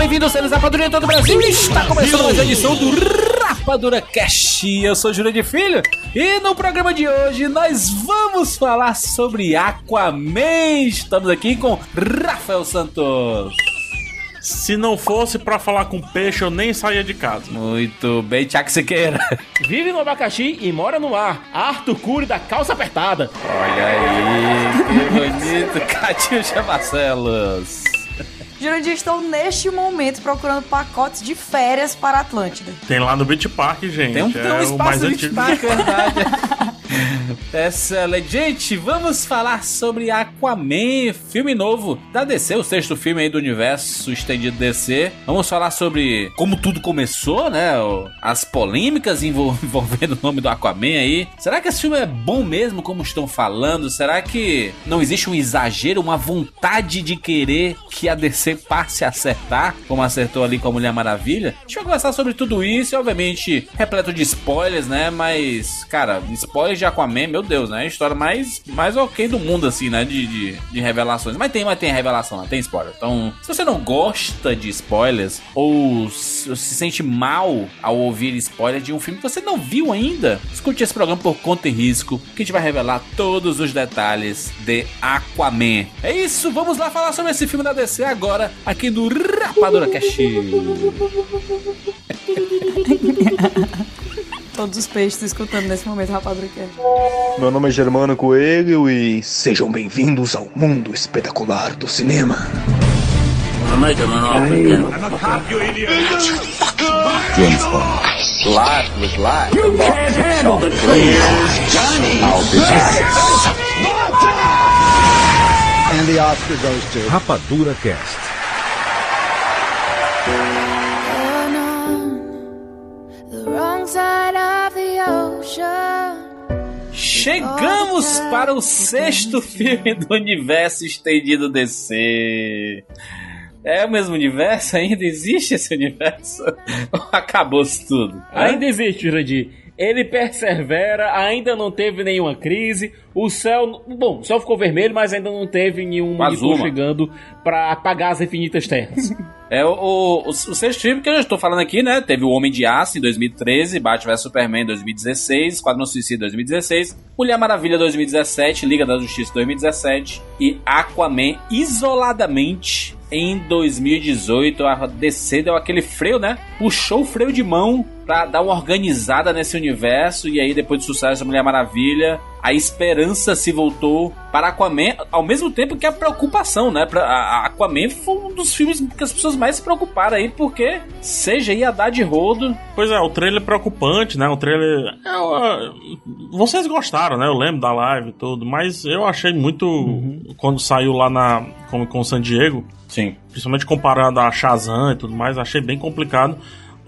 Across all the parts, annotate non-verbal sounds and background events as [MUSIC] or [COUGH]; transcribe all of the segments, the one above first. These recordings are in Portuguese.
Seja bem-vindo, seres Rapadura em todo o Brasil. Está começando mais uma edição do Rapadura Cast. Eu sou Júlio de Filho e no programa de hoje nós vamos falar sobre Aquaman. Estamos aqui com Rafael Santos. Se não fosse pra falar com peixe, eu nem saía de casa. Muito bem, Tiago Siqueira. Vive no abacaxi e mora no ar. Arthur Cury da calça apertada. Olha aí, que bonito. Catinho Chamacelos. Jurandir, estou neste momento procurando pacotes de férias para a Atlântida. Tem lá no Beach Park, gente. Tem um, tem um é o espaço mais de antigo. destaque, verdade. [LAUGHS] [LAUGHS] Excelente. Gente, vamos falar sobre Aquaman, filme novo da DC, o sexto filme aí do universo estendido DC. Vamos falar sobre como tudo começou, né? As polêmicas envol- [LAUGHS] envolvendo o nome do Aquaman aí. Será que esse filme é bom mesmo, como estão falando? Será que não existe um exagero, uma vontade de querer que a DC passe a acertar, como acertou ali com a Mulher Maravilha? A gente vai conversar sobre tudo isso e, obviamente, repleto de spoilers, né? Mas, cara, spoilers de Aquaman, meu Deus, né? A história mais, mais ok do mundo, assim, né? De, de, de revelações. Mas tem, mas tem revelação, né? tem spoiler. Então, se você não gosta de spoilers ou se se sente mal ao ouvir spoilers de um filme que você não viu ainda, escute esse programa por conta e risco, que a gente vai revelar todos os detalhes de Aquaman. É isso, vamos lá falar sobre esse filme da DC agora, aqui no Rapadura Cash. [LAUGHS] Todos os peixes escutando nesse momento, Rapadura Cast. Meu nome é Germano Coelho e sejam bem-vindos ao mundo espetacular do cinema. Rapadura Cast. Chegamos para o sexto filme do universo estendido DC. É o mesmo universo? Ainda existe esse universo? Ou [LAUGHS] Acabou-se tudo? Ainda existe, Jurandir. Ele persevera, ainda não teve nenhuma crise. O céu. Bom, o céu ficou vermelho, mas ainda não teve nenhum monitor Azuma. chegando pra apagar as infinitas terras. [LAUGHS] É o, o, o, o sexto filme que eu estou falando aqui, né? Teve o Homem de Aço em 2013, Batman vs Superman em 2016, Esquadrão Suicida em 2016, Mulher Maravilha 2017, Liga da Justiça 2017 e Aquaman isoladamente em 2018. A DC deu aquele freio, né? Puxou o freio de mão pra dar uma organizada nesse universo e aí depois do sucesso da Mulher Maravilha, a esperança se voltou para Aquaman, ao mesmo tempo que a preocupação, né? A a Aquaman foi um dos filmes que as pessoas mais se preocuparam aí, porque seja ia dar de rodo. Pois é, o trailer é preocupante, né? O trailer. é, Vocês gostaram, né? Eu lembro da live e tudo, mas eu achei muito. Quando saiu lá na Comic Con San Diego, Sim. principalmente comparado a Shazam e tudo mais, achei bem complicado.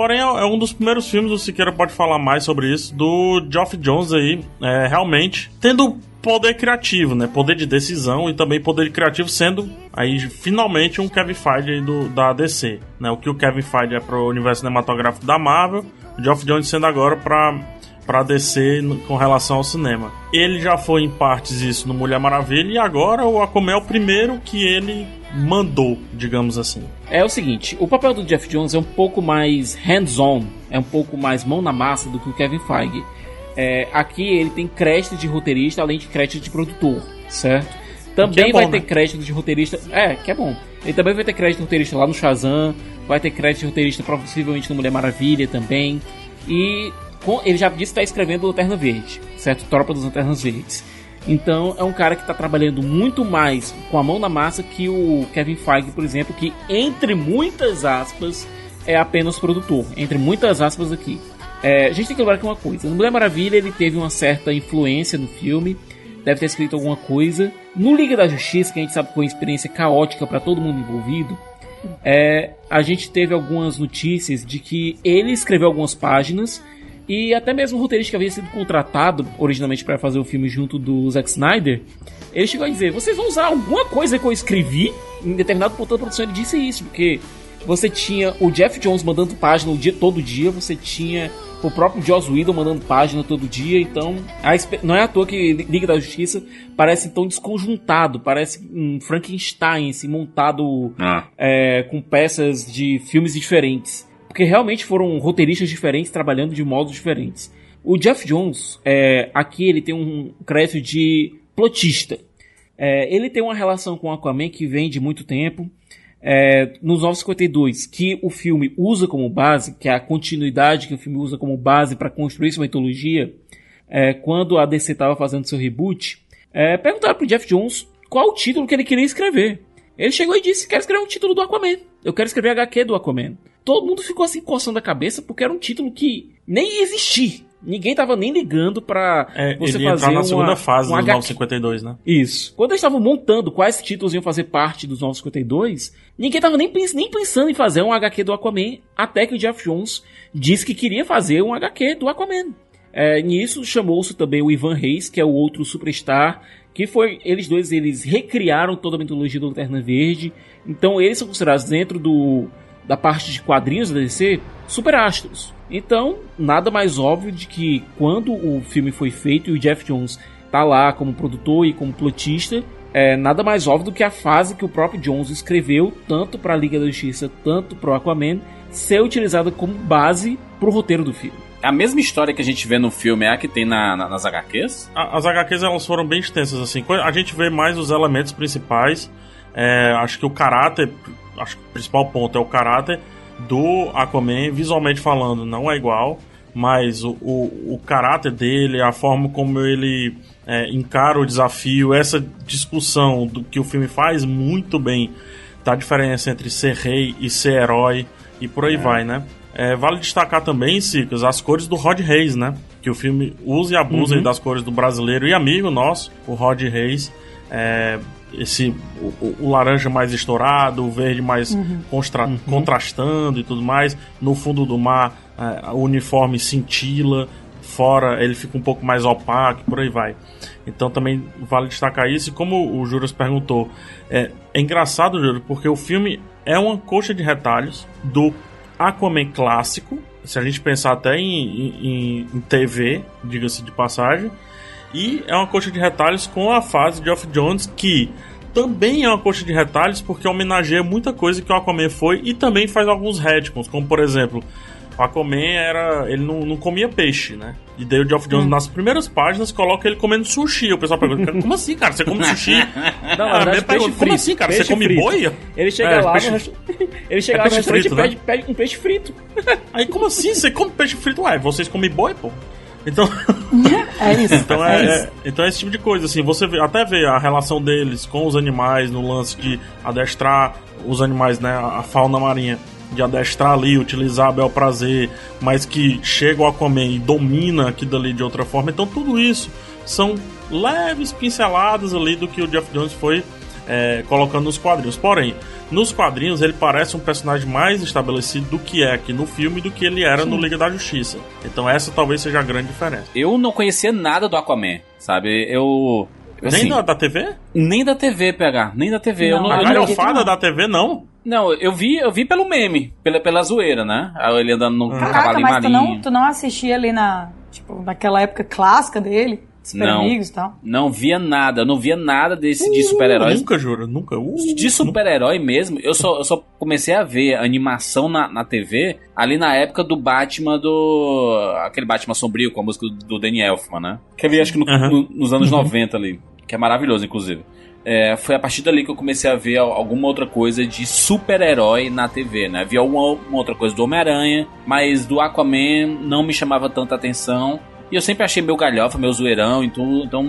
Porém, é é um dos primeiros filmes, o Siqueira pode falar mais sobre isso, do Geoff Jones aí, é, realmente tendo poder criativo, né? Poder de decisão e também poder criativo sendo aí finalmente um Kevin Feige do, da DC, né? O que o Kevin Feige é pro universo cinematográfico da Marvel, o Geoff Jones sendo agora pra para no- com relação ao cinema. Ele já foi em partes isso no Mulher Maravilha e agora o Aquaman é o primeiro que ele mandou, digamos assim. É o seguinte, o papel do Jeff Jones é um pouco mais hands-on, é um pouco mais mão na massa do que o Kevin Feige. É, aqui ele tem crédito de roteirista além de crédito de produtor, certo? Também é bom, vai né? ter crédito de roteirista. É, que é bom. Ele também vai ter crédito de roteirista lá no Shazam, vai ter crédito de roteirista possivelmente no Mulher Maravilha também. E ele já disse que está escrevendo Lanterna Verde, certo? Tropa das Lanternas Verdes. Então é um cara que está trabalhando muito mais com a mão na massa que o Kevin Feige, por exemplo, que entre muitas aspas é apenas produtor. Entre muitas aspas aqui. É, a gente tem que lembrar que uma coisa: no Mulher Maravilha ele teve uma certa influência no filme, deve ter escrito alguma coisa. No Liga da Justiça, que a gente sabe que foi uma experiência caótica para todo mundo envolvido, é, a gente teve algumas notícias de que ele escreveu algumas páginas e até mesmo o roteirista que havia sido contratado originalmente para fazer o filme junto do Zack Snyder, ele chegou a dizer: vocês vão usar alguma coisa que eu escrevi em determinado ponto da produção. Ele disse isso, porque você tinha o Jeff Jones mandando página o dia todo dia, você tinha o próprio Joss Whedon mandando página todo dia, então a não é à toa que Liga da Justiça parece tão desconjuntado, parece um Frankenstein assim, montado Ah. é, com peças de filmes diferentes. Porque realmente foram roteiristas diferentes trabalhando de modos diferentes. O Jeff Jones, é, aqui ele tem um crédito de plotista. É, ele tem uma relação com Aquaman que vem de muito tempo. É, nos 952, que o filme usa como base, que é a continuidade que o filme usa como base para construir sua mitologia, é, quando a DC estava fazendo seu reboot, é, perguntaram pro Jeff Jones qual o título que ele queria escrever. Ele chegou e disse: Quero escrever um título do Aquaman. Eu quero escrever HQ do Aquaman. Todo mundo ficou assim coçando a cabeça porque era um título que nem ia existir. Ninguém tava nem ligando pra É, você ele fazer entrar na uma, segunda fase um dos HQ. 952, né? Isso. Quando eles estavam montando quais títulos iam fazer parte dos 952, ninguém tava nem, pens- nem pensando em fazer um HQ do Aquaman, até que o Jeff Jones disse que queria fazer um HQ do Aquaman. É, nisso chamou-se também o Ivan Reis, que é o outro superstar, que foi, eles dois, eles recriaram toda a mitologia do Lanterna Verde, então eles são considerados dentro do, da parte de quadrinhos da DC, super astros. Então, nada mais óbvio de que quando o filme foi feito e o Jeff Jones tá lá como produtor e como plotista, é nada mais óbvio do que a fase que o próprio Jones escreveu, tanto para a Liga da Justiça, tanto para o Aquaman, ser utilizada como base pro roteiro do filme. A mesma história que a gente vê no filme é a que tem na, na- nas HQs? As HQs elas foram bem extensas assim. A gente vê mais os elementos principais. É, acho que o caráter, acho que o principal ponto é o caráter do Aquaman, visualmente falando, não é igual, mas o, o, o caráter dele, a forma como ele é, encara o desafio, essa discussão do que o filme faz muito bem da diferença entre ser rei e ser herói e por aí vai, né? É, vale destacar também, Cicas, as cores do Rod Reis, né? Que o filme usa e abusa aí das cores do brasileiro e amigo nosso, o Rod Reis. É, esse o, o- laranja mais estourado, o verde mais constra- contrastando e tudo mais. No fundo do mar, é, o uniforme cintila. Fora ele fica um pouco mais opaco, por aí vai. Então também vale destacar isso. E como o Juras perguntou, é, é engraçado, Juras, porque o filme é uma coxa de retalhos do Aquaman clássico. Se a gente pensar até em, em- em TV, diga-se de passagem. E é uma coxa de retalhos com a fase de Geoff Jones, que também é uma coxa de retalhos porque homenageia muita coisa que o Aquaman foi e também faz alguns retcons, como por exemplo, o Aquaman era. ele não, não comia peixe, né? E daí o Geoff Jones, nas primeiras páginas, coloca ele comendo sushi. O pessoal pergunta: como assim, cara? Você come sushi? [LAUGHS] Não, Ah, verdade, pergunta, peixe como frito, assim, cara? Você come frito. boi? Ele chega É, lá peixe- no [LAUGHS] Ele chega É lá no restaurante frito, e né? pede, pede um peixe frito. Aí como assim? Você come peixe frito? Ué, vocês comem boi, pô? Então. [LAUGHS] É isso. Então é, é, isso. é- então é esse tipo de coisa, assim, você vê- até vê a relação deles com os animais no lance de adestrar os animais, né, a fauna marinha, de adestrar ali, utilizar a bel prazer, mas que chega o Aquaman e domina aquilo dali de outra forma. Então tudo isso são leves pinceladas ali do que o Jeff Jones foi é, colocando nos quadrinhos. Porém, nos quadrinhos ele parece um personagem mais estabelecido do que é aqui no filme do que ele era no Liga da Justiça. Então essa talvez seja a grande diferença. Eu não conhecia nada do Aquaman, sabe? Eu. assim, Nem da, da TV? nem da TV, PH, nem da TV. eu Não, A eu não não, acredito, galhofada da TV, não. não, eu vi, eu vi pelo meme, pela, pela zoeira, né? Aí Ele andando no Caraca, cavalinho mas tu marinho. não, tu não assistia ali na. Tipo, naquela época clássica dele? Super Não. Amigos e tal. Não via nada, eu não via nada desse de super-heróis. Nunca, juro, nunca. Uh, De super-herói mesmo, eu só, eu só comecei a ver animação na, na TV ali na época do Batman do. aquele Batman sombrio com a música do, do Danny Elfman, né? Que eu vi acho que no- Aham. no- nos anos 90 ali. Que é maravilhoso, inclusive. É, foi a partir dali que eu comecei a ver al- alguma outra coisa de super-herói na TV, né? Vi alguma uma outra coisa do Homem-Aranha, mas do Aquaman não me chamava tanta atenção. E eu sempre achei meu galhofa, meu zoeirão então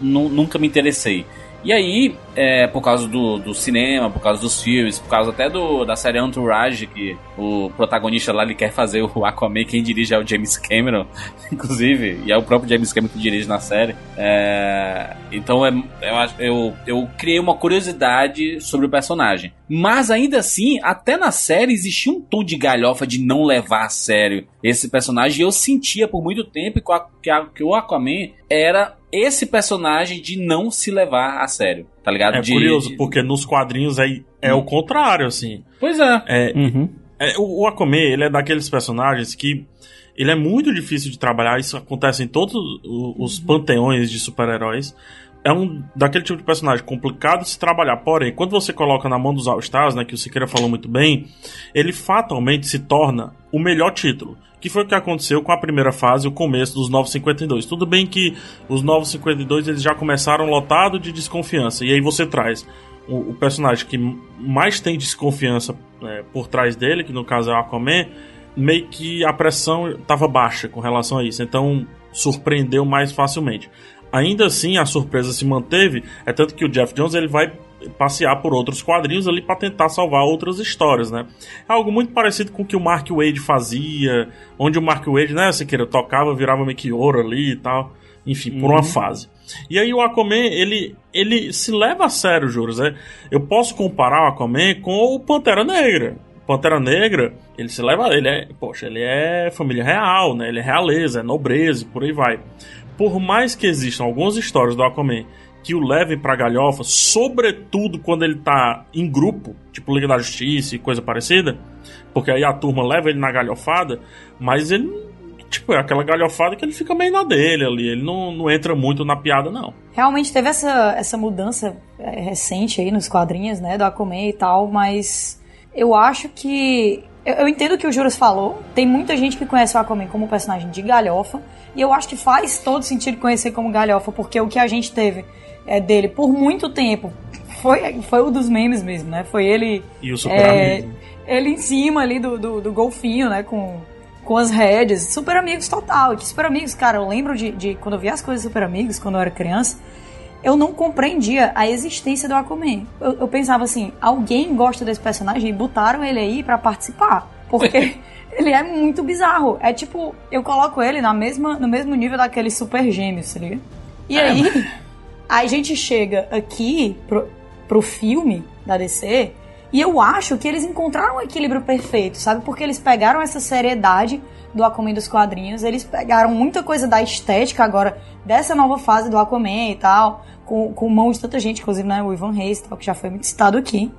nu- nunca me interessei. E aí, é, por causa do, do cinema, por causa dos filmes, por causa até do, da série Entourage, que o protagonista lá ele quer fazer o Aquaman, quem dirige é o James Cameron, [LAUGHS] inclusive, e é o próprio James Cameron que dirige na série. É, então é, eu, eu, eu criei uma curiosidade sobre o personagem. Mas ainda assim, até na série existia um tom de galhofa de não levar a sério esse personagem. E eu sentia por muito tempo que Aqu- que a- que o Aquaman era esse personagem de não se levar a sério, tá ligado? É De- curioso, de- porque nos quadrinhos é, é o contrário, assim. Pois é. É, Uhum. é, o, o Aquaman, ele é daqueles personagens que ele é muito difícil de trabalhar, isso acontece em todos os panteões de super-heróis. É um daquele tipo de personagem complicado de se trabalhar. Porém, quando você coloca na mão dos All-Stars, né, que o Siqueira falou muito bem, ele fatalmente se torna o melhor título. Que foi o que aconteceu com a primeira fase, o começo dos 952. Tudo bem que os 952 eles já começaram lotado de desconfiança. E aí você traz o, o personagem que mais tem desconfiança é, por trás dele, que no caso é o Aquaman, meio que a pressão estava baixa com relação a isso. Então surpreendeu mais facilmente. Ainda assim, a surpresa se manteve, é tanto que o Jeff Jones ele vai passear por outros quadrinhos ali para tentar salvar outras histórias, né? É algo muito parecido com o que o Mark Wade fazia, onde o Mark Wade, né, se queira, tocava, virava meio que ouro ali e tal, enfim, por uma fase. E aí o Aquaman, ele, ele se leva a sério, juros, né? Eu posso comparar o Aquaman com o Pantera Negra. Pantera Negra, ele se leva, ele é, poxa, ele é família real, né? Ele é realeza, é nobreza, e por aí vai. Por mais que existam algumas histórias do Aquaman que o levem pra galhofa, sobretudo quando ele tá em grupo, tipo Liga da Justiça e coisa parecida, porque aí a turma leva ele na galhofada, mas ele, tipo, é aquela galhofada que ele fica meio na dele ali, ele não, não entra muito na piada, não. Realmente teve essa, essa mudança é, recente aí nos quadrinhos, né, do Aquaman e tal, mas eu acho que. Eu, eu entendo o que o Juras falou. Tem muita gente que conhece o Aquaman como personagem de galhofa, e eu acho que faz todo sentido conhecer como galhofa, porque o que a gente teve é, dele por muito tempo foi, foi o dos memes mesmo, né? Foi ele. E o Super É, Amigo. ele em cima ali do, do, do golfinho, né? Com, com as rédeas. Super amigos total. Que super amigos, cara, eu lembro de, de quando eu vi as coisas super amigos, quando eu era criança, eu não compreendia a existência do Aquaman. Eu, eu pensava assim, alguém gosta desse personagem e botaram ele aí pra participar. Porque [LAUGHS] ele é muito bizarro. É tipo, eu coloco ele na mesma, no mesmo nível daqueles super gêmeos, tá ligado? E aí, [LAUGHS] a gente chega aqui pro, pro filme da DC e eu acho que eles encontraram um equilíbrio perfeito, sabe? Porque eles pegaram essa seriedade do Aquaman dos quadrinhos, eles pegaram muita coisa da estética agora dessa nova fase do Aquaman e tal, com, com mão de tanta gente, inclusive né, o Ivan Reis, tal, que já foi muito citado aqui.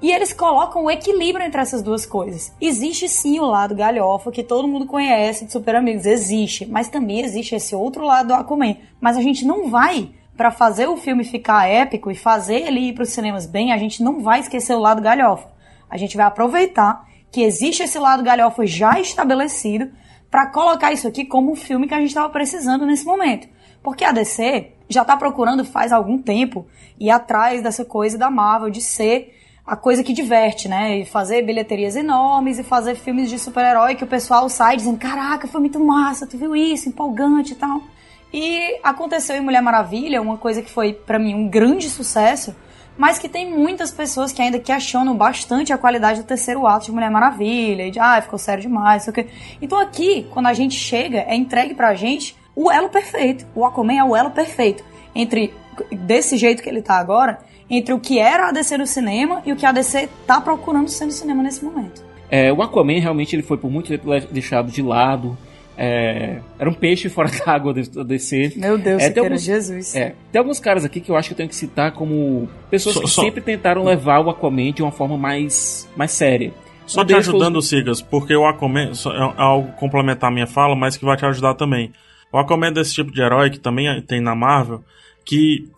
E eles colocam o equilíbrio entre essas duas coisas. Existe sim o lado galhofa, que todo mundo conhece de Super Amigos, existe. Mas também existe esse outro lado do Aquaman. Mas a gente não vai, pra fazer o filme ficar épico e fazer ele ir pros cinemas bem, a gente não vai esquecer o lado galhofa. A gente vai aproveitar que existe esse lado galhofa já estabelecido pra colocar isso aqui como um filme que a gente estava precisando nesse momento. Porque a DC já tá procurando faz algum tempo ir atrás dessa coisa da Marvel de ser a coisa que diverte, né? E fazer bilheterias enormes e fazer filmes de super-herói que o pessoal sai dizendo: Caraca, foi muito massa, tu viu isso, empolgante e tal. E aconteceu em Mulher Maravilha, uma coisa que foi pra mim um grande sucesso, mas que tem muitas pessoas que ainda questionam bastante a qualidade do terceiro ato de Mulher Maravilha, e de ah, ficou sério demais, sei o quê. Então aqui, quando a gente chega, é entregue pra gente o elo perfeito. O Aquaman é o elo perfeito entre desse jeito que ele tá agora, entre o que era a DC no cinema e o que a DC tá procurando ser no cinema nesse momento. É, o Aquaman realmente ele foi por muito tempo deixado de lado. É, era um peixe fora d'água da DC. Meu Deus, É, é, tem alguns- Jesus. É, tem alguns caras aqui que eu acho que eu tenho que citar como pessoas Só- que só- sempre tentaram levar o Aquaman de uma forma mais, mais séria. Só Um te deles foi ajudando, Sigas, porque o Aquaman só é algo complementar a minha fala, mas que vai te ajudar também. O Aquaman é desse tipo de herói que também tem na Marvel, que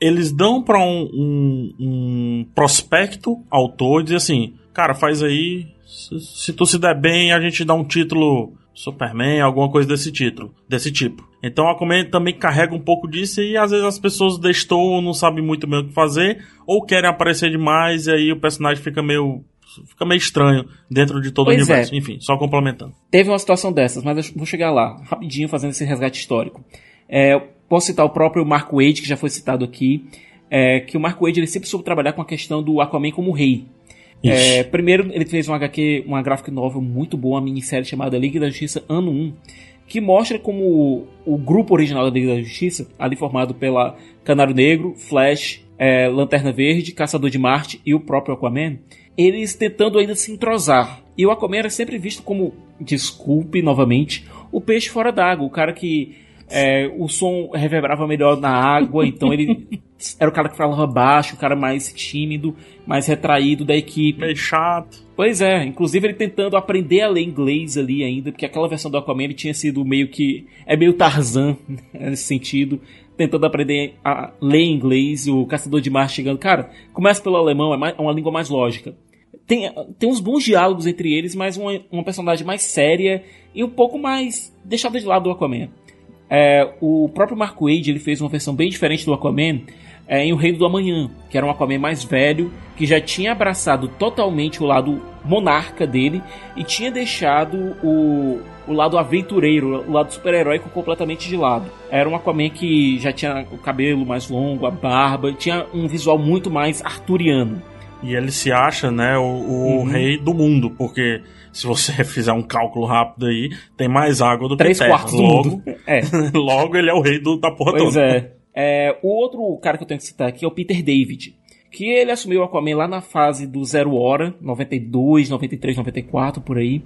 eles dão pra um, um- um prospecto autor e dizem assim, cara, faz aí, se, se tu se der bem, a gente dá um título Superman, alguma coisa desse título, desse tipo. Então o Aquaman também carrega um pouco disso e às vezes as pessoas destoam, não sabem muito bem o que fazer, ou querem aparecer demais e aí o personagem fica meio fica meio estranho dentro de todo Pois o universo. é. Enfim, só complementando. Teve uma situação dessas, mas eu vou chegar lá, rapidinho, fazendo esse resgate histórico. É, posso citar o próprio Mark Wade, que já foi citado aqui. é que o Mark Wade ele sempre soube trabalhar com a questão do Aquaman como rei. É, primeiro, ele fez HQ, uma graphic novel muito boa, uma minissérie chamada Liga da Justiça Ano 1, que mostra como o, o grupo original da Liga da Justiça, ali formado pela Canário Negro, Flash, é, Lanterna Verde, Caçador de Marte e o próprio Aquaman, eles tentando ainda se entrosar. E o Aquaman era sempre visto como, desculpe novamente, o peixe fora d'água, o cara que é, o som reverberava melhor na água, então ele [LAUGHS] era o cara que falava baixo, o cara mais tímido, mais retraído da equipe. Meio chato. Pois é, inclusive ele tentando aprender a ler inglês ali ainda, porque aquela versão do Aquaman ele tinha sido meio que. É meio Tarzan [LAUGHS] nesse sentido, tentando aprender a ler inglês, e o Caçador de Marte chegando. Cara, começa pelo alemão, é, mais- é uma língua mais lógica. Tem, tem uns bons diálogos entre eles, mas uma, uma personagem mais séria e um pouco mais deixada de lado do Aquaman. É, o próprio Mark Wade ele fez uma versão bem diferente do Aquaman é, em O Reino do Amanhã, que era um Aquaman mais velho, que já tinha abraçado totalmente o lado monarca dele e tinha deixado o, o lado aventureiro, o lado super-heróico completamente de lado. Era um Aquaman que já tinha o cabelo mais longo, a barba, tinha um visual muito mais arturiano. E ele se acha, né, o, o Uhum. rei do mundo, porque se você [LAUGHS] fizer um cálculo rápido aí, tem mais água do Três que terra. quartos logo. [LAUGHS] É. logo ele é o rei do, da porra Pois toda. é. É, O outro cara que eu tenho que citar aqui é o Peter David. Que ele assumiu o Aquaman lá na fase do Zero Hora, 92, 93, 94, por aí.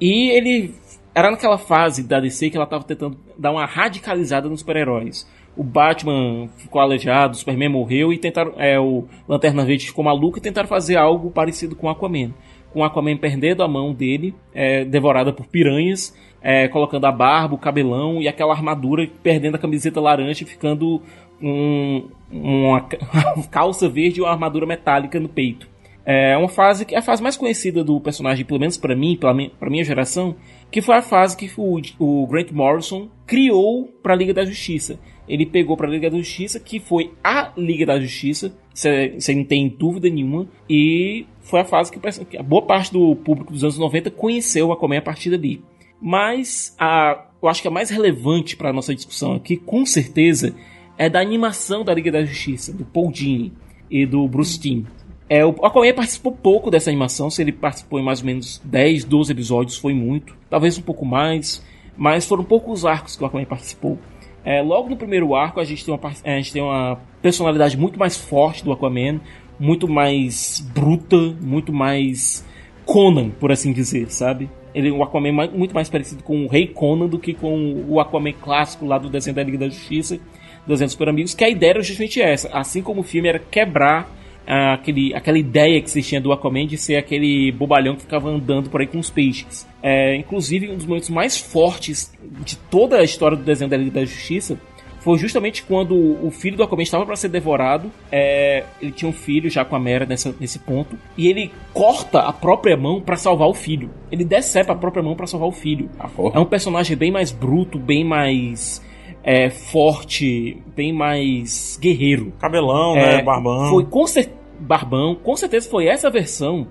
E ele era naquela fase da DC que ela tava tentando dar uma radicalizada nos super-heróis. O Batman ficou aleijado, o Superman morreu e tentaram. É, o Lanterna Verde ficou maluco e tentaram fazer algo parecido com o Aquaman. Com Aquaman perdendo a mão dele, é, devorada por piranhas, é, colocando a barba, o cabelão e aquela armadura, perdendo a camiseta laranja e ficando um- uma ca- [LAUGHS] calça verde e uma armadura metálica no peito. É uma fase que é a fase mais conhecida do personagem, pelo menos pra mim, pela mi- pra minha geração, que foi a fase que o, o Grant Morrison criou pra Liga da Justiça. Ele pegou pra Liga da Justiça, que foi a Liga da Justiça, você não tem dúvida nenhuma, e foi a fase que, a boa parte do público dos anos 90 conheceu o Aquaman a partir dali. Mas a, eu acho que a mais relevante para nossa discussão aqui, com certeza, é da animação da Liga da Justiça, do Paul Dini e do Bruce Timm. É, o Aquaman participou pouco dessa animação, se ele participou em mais ou menos 10, 12 episódios, foi muito. Talvez um pouco mais, mas foram poucos arcos que o Aquaman participou. É, logo no primeiro arco, a gente, tem uma, a gente tem uma personalidade muito mais forte do Aquaman, muito mais bruta, muito mais Conan, por assim dizer, sabe? Ele, o Aquaman é mai- muito mais parecido com o Rei Conan do que com o Aquaman clássico lá do desenho da Liga da Justiça, dos Super Amigos, que a ideia era justamente essa. Assim como o filme era quebrar aquele, aquela ideia que tinha do Aquaman de ser aquele bobalhão que ficava andando por aí com os peixes. É, inclusive, um dos momentos mais fortes de toda a história do desenho da Liga da Justiça foi justamente quando o filho do Aquaman estava para ser devorado. é, ele tinha um filho já com a Mera nessa, nesse ponto. E ele corta a própria mão para salvar o filho. Ele decepa a própria mão para salvar o filho. É um personagem bem mais bruto, bem mais é, forte, bem mais guerreiro. Cabelão, É, né? Barbão. Foi com cer- Barbão, com certeza foi essa versão,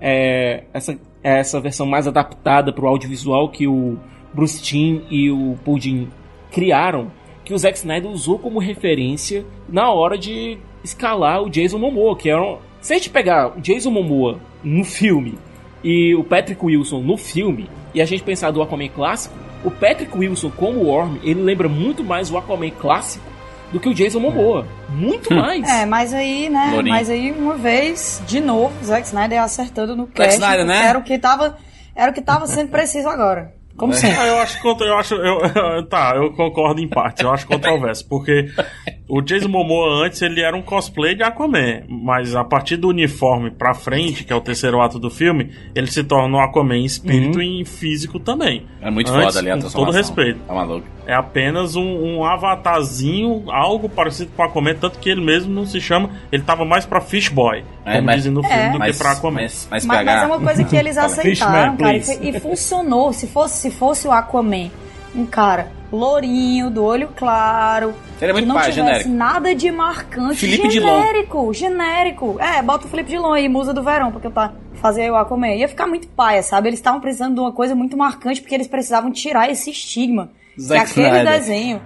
é, essa, essa versão mais adaptada para o audiovisual que o Bruce Timm e o Paul Dini criaram, que o Zack Snyder usou como referência na hora de escalar o Jason Momoa, que era um... Se a gente pegar o Jason Momoa no filme e o Patrick Wilson no filme, e a gente pensar do Aquaman clássico, o Patrick Wilson como Worm, ele lembra muito mais o Aquaman clássico do que o Jason Momoa. Muito mais. É, mas aí, né? Lourinho. Mas aí, uma vez, de novo, Zack Snyder acertando no Zack cast. Snyder, né? Era o que tava, era o que tava sendo preciso agora. Como sempre. Ah, eu acho contra, eu acho, eu, tá, eu concordo em parte, eu acho controverso, porque o Jason Momoa antes ele era um cosplay de Aquaman, mas a partir do uniforme pra frente, que é o terceiro ato do filme, ele se torna um Aquaman em espírito e em físico também. É muito Antes, foda ali a com todo respeito. Tá maluco. É apenas um, um avatarzinho, algo parecido com Aquaman, tanto que ele mesmo não se chama, ele tava mais pra Fish Boy, É, como mas- dizem no filme, É. do Mas, que pra Aquaman. mas, mas, Mas, é uma coisa que eles [LAUGHS] aceitaram, cara, e, foi- e funcionou. Se fosse, se fosse o Aquaman, um cara lourinho, do olho claro, é muito que não pai, tivesse genérico. nada de marcante, Felipe Dilon. genérico, genérico. É, bota o Felipe Dilon aí, musa do verão, porque tá fazer o Aquaman. Ia ficar muito paia, sabe? Eles estavam precisando de uma coisa muito marcante, porque eles precisavam tirar esse estigma Zack que aquele Snyder. desenho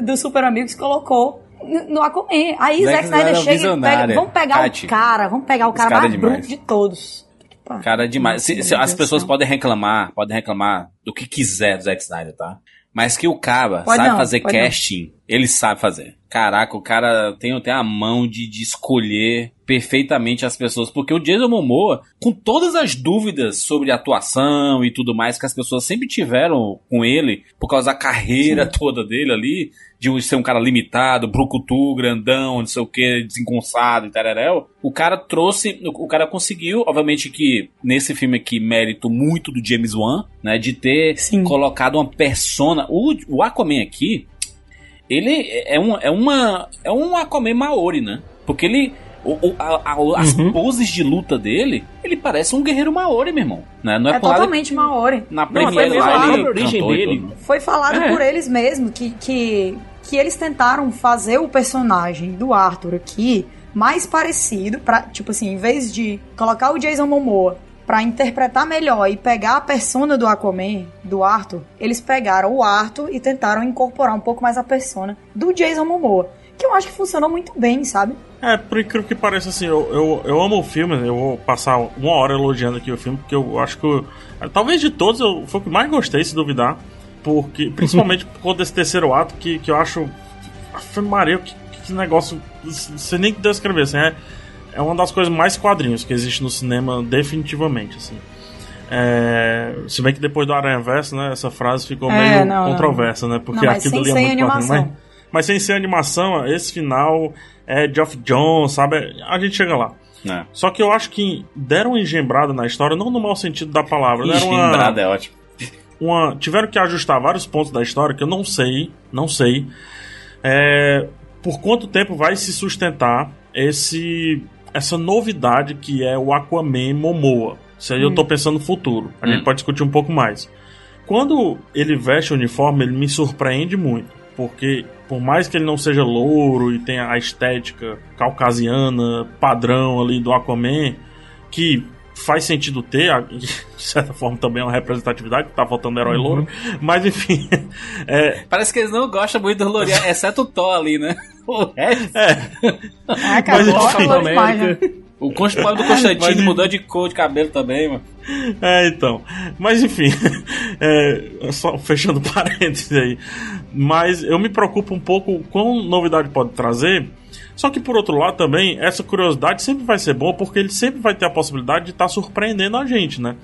do, do Super Amigos colocou no, Aquaman. Aí Zack Zack Snyder Snyder é chega e pega, vamos pegar o cara, vamos pegar o cara cara é mais demais. bruto de todos. Pá. Cara, é demais. Se- se- as pessoas podem reclamar, podem reclamar do que quiser do Zack Snyder, tá? Mas que o cara Pode sabe não, fazer casting, ele sabe fazer. Caraca, o cara tem, tem a mão de, de escolher perfeitamente as pessoas. Porque o Jason Momoa, com todas as dúvidas sobre atuação e tudo mais que as pessoas sempre tiveram com ele, por causa da carreira toda dele ali, de ser um cara limitado, brucutu, grandão, não sei o que, desengonçado e tareréu, o cara trouxe, o cara conseguiu, obviamente que nesse filme aqui, mérito muito do James Wan, né, de ter Sim. colocado uma persona, o, o Aquaman aqui, ele é, um, é uma é um Aquaman Maori, né, porque ele, o, o- a- a- as Uhum. poses de luta dele, ele parece um guerreiro Maori, meu irmão, né, não é, É totalmente Maori. na Não, foi mesmo a origem dele. Foi falado É. por eles mesmos que, que, que eles tentaram fazer o personagem do Arthur aqui mais parecido, pra, tipo assim, em vez de colocar o Jason Momoa pra interpretar melhor e pegar a persona do Aquaman, do Arthur, eles pegaram o Arthur e tentaram incorporar um pouco mais a persona do Jason Momoa, que eu acho que funcionou muito bem, sabe? É, por incrível que pareça, assim, eu, eu, eu amo o filme, eu vou passar uma hora elogiando aqui o filme, porque eu acho que, eu- talvez de todos, eu, foi o que mais gostei, se duvidar, porque, [LAUGHS] principalmente por conta desse terceiro ato, que, que eu acho, Maria, que, que negócio, você nem descrever, assim, é, é uma das coisas mais quadrinhos que existe no cinema, definitivamente, assim. É, se bem que depois do Aranha Verso, né, essa frase ficou É, meio não, não. controversa, né, porque Não, mas aquilo sem ali é muito quadrinho, animação. mas... Mas sem ser animação, esse final é Geoff Jones, sabe? A gente chega lá. É. Só que eu acho que deram uma engembrada na história, não no mau sentido da palavra, deram uma, Engendrada é ótimo. uma- tiveram que ajustar vários pontos da história que eu não sei, não sei. É, por quanto tempo vai se sustentar esse essa novidade que é o Aquaman Momoa? Isso aí eu tô pensando no futuro. A Hum. gente pode discutir um pouco mais. Quando ele veste o uniforme, ele me surpreende muito. Porque, por mais que ele não seja louro e tenha a estética caucasiana, padrão ali do Aquaman, que faz sentido ter, [LAUGHS] de certa forma também é uma representatividade, tá faltando herói louro, mas enfim. [LAUGHS] é, Parece que eles não gostam muito do L'Oreal, [LAUGHS] exceto o Thor ali, né? O resto. Ah, cara, Mas, enfim, demais, né? O constipado do Constantino Mas- mudou de cor de cabelo também, mano. É, então. Mas enfim, é, só fechando parênteses aí. Mas eu me preocupo um pouco com novidade pode trazer. Só que por outro lado também, essa curiosidade sempre vai ser boa porque ele sempre vai ter a possibilidade de estar surpreendendo a gente, né?